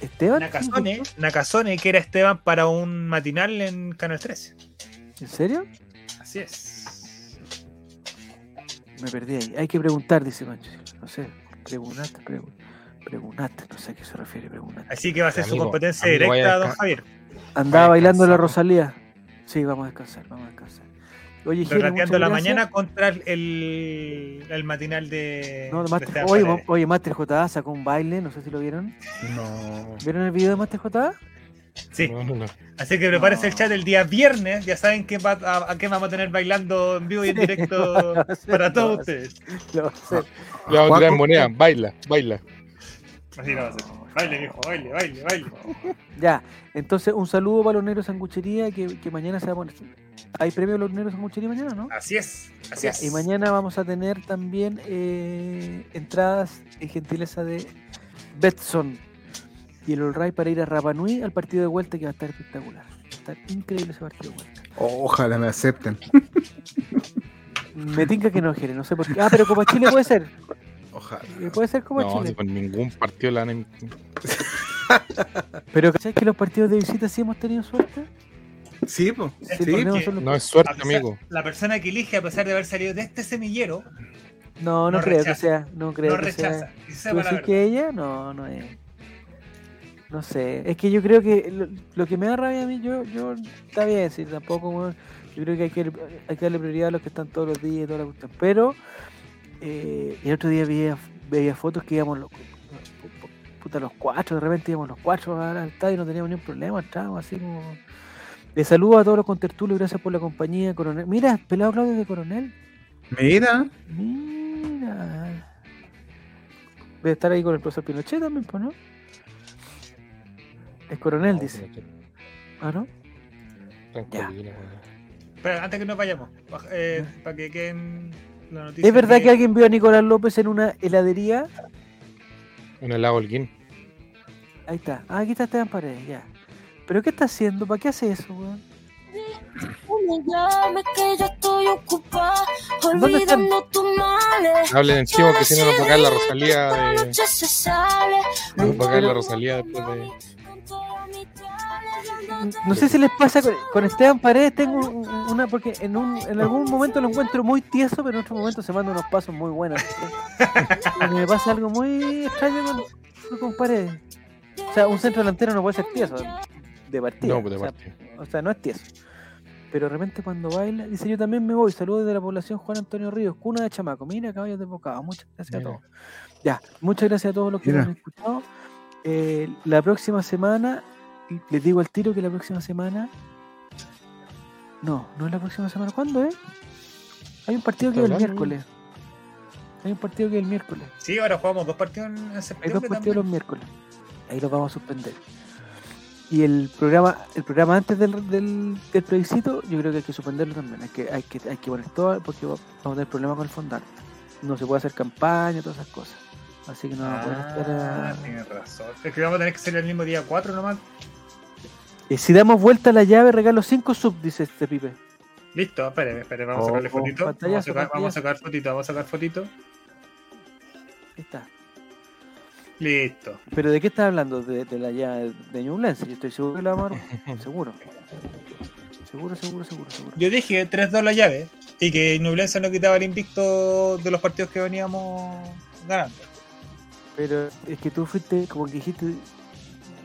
Esteban. Nakazone, Nakazone, que era Esteban para un matinal en Canal 13. ¿En serio? Así es. Me perdí ahí. Hay que preguntar, dice Mancho. No sé, preguntaste, pregun- preguntaste, no sé a qué se refiere, preguntaste. Así que va a ser su competencia amigo, directa, a don Javier. Andaba bailando la. Rosalía. Sí, vamos a descansar, vamos a descansar. Oye, Rateando la gracias. mañana contra el, el matinal de. No, de Master- Esteban oye, oye, Master J sacó un baile, no sé si lo vieron. No. ¿Vieron el video de Master J? Sí, No, no, no. así que prepárense No. el chat el día viernes. Ya saben que va, a, a qué vamos a tener bailando en vivo y en directo <laughs> para lo todos ustedes. Lo va a hacer. Le vamos a tirar moneda. Baila, baila. Así lo va a hacer. Baile, viejo, baile, baile, baile. <laughs> Ya, entonces un saludo para los negros sanguchería que, que mañana se va a poner. Hay premio a los negros sanguchería mañana, ¿no? Así es, así Ya, es. y mañana vamos a tener también eh, entradas y gentileza de Betson y el All Right para ir a Rapanui al partido de vuelta que va a estar espectacular. Va a estar increíble ese partido de vuelta. Ojalá me acepten. Me tinca que no, Jere, no sé por qué. Ah, pero Copa Chile puede ser. Ojalá. eh, Puede ser Copa No, si Chile. con ningún partido la han. Pero ¿sabes que los partidos de visita sí hemos tenido suerte? Sí, pues. Sí, No es suerte, pesar- amigo. La persona que elige, a pesar de haber salido de este semillero, No, no, no creo rechaza. que sea. No creo no que sea. rechaza. Y sepa ¿Tú la decís verdad. que ella? No, no es. No sé. Es que yo creo que lo, lo que me da rabia a mí, yo, yo está bien, sí, tampoco, Yo creo que hay, que hay que darle prioridad a los que están todos los días y toda la cuestión. Pero eh, el otro día veía, veía fotos que íbamos los, puta, los cuatro, de repente íbamos los cuatro al estadio y no teníamos ningún problema, estábamos así como. Les saludo a todos los contertulios, gracias por la compañía, coronel. Mira, pelado Claudio de coronel. Mira. Mira. Debe estar ahí con el profesor Pinochet también, pues, ¿no? Es coronel, dice. Ah, ¿no? Tranquilo, weón. Pero antes que nos vayamos, eh, para que queden la noticia. ¿Es verdad que alguien vio a Nicolás López en una heladería? Un helado Holguín. Ahí está. Ah, aquí está Esteban Paredes, ya. ¿Pero qué está haciendo? ¿Para qué hace eso, weón? ¿Dónde están? olvidando tus males. Hablen encima que si no nos va a caer la Rosalía de. Nos va a caer la Rosalía después de. No sé si les pasa con, con Esteban Paredes, tengo un- una, porque en, un, en algún momento lo encuentro muy tieso, pero en otro momento se manda unos pasos muy buenos. Porque me pasa algo muy extraño con, con Paredes. O sea, un centro delantero no puede ser tieso, de partida. No, de o sea. O sea, no es tieso. Pero de repente cuando baila, dice yo también me voy. Saludos desde la población Juan Antonio Ríos, cuna de chamaco. Mira, caballos de bocado. Muchas gracias a todos. Ya, muchas gracias a todos los que Mira. nos han escuchado. Eh, la próxima semana, les digo al tiro que la próxima semana. No, no es la próxima semana. ¿Cuándo es? Hay un partido que es el miércoles. Hay un partido que es el miércoles. Sí, ahora jugamos dos partidos en en Hay dos septiembre. partidos los miércoles. Ahí los vamos a suspender. Y el programa, el programa antes del, del, del plebiscito, yo creo que hay que suspenderlo también. Hay que, hay que, hay que poner todo porque va- vamos a tener problemas con el fondar. No se puede hacer campaña, todas esas cosas. Así que no vamos a poder estar Ah, a- tienes razón. Es que vamos a tener que salir el mismo día 4 nomás. Eh, si damos vuelta a la llave, regalo 5 sub, dice este pipe. Listo, espere, espere, vamos a Oh, sacarle oh, fotito. Vamos a sacar, vamos a pantallazo. sacar fotito, vamos a sacar fotito. Ahí está. Listo. ¿Pero de qué estás hablando? ¿De, de la llave de Ñublense? Yo estoy seguro que la vamos a... <laughs> Seguro. Seguro, seguro, seguro, seguro. Yo dije 3-2 la llave y que Nublense no quitaba el invicto de los partidos que veníamos ganando. Pero es que tú fuiste, como que dijiste,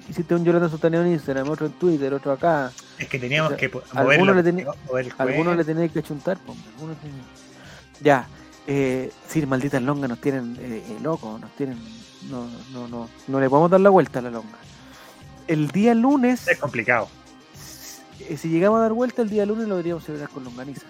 hiciste un Jonathan Sultaneo en Instagram, otro en Twitter, otro acá. Es que teníamos O sea, que po- mover, alguno la- le tenía- mover Algunos le tenéis que chuntar, algunos tenían- Ya, eh, sí, malditas longas nos tienen eh, eh, locos, nos tienen. No, no, no, no le podemos dar la vuelta a la longa. El día lunes, Es complicado. eh, si llegamos a dar vuelta, el día lunes lo deberíamos celebrar con longaniza.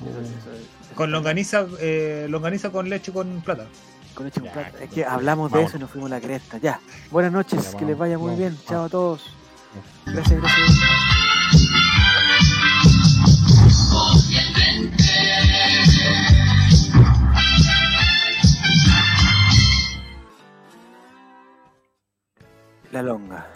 Eso- eso- eso- Con longaniza, eh, longaniza con leche con plata. Con este hecho un. Es que hablamos de eso y nos fuimos a la cresta. Ya. Buenas noches, que les vaya muy bien. Chao a todos. Gracias, gracias. La longa.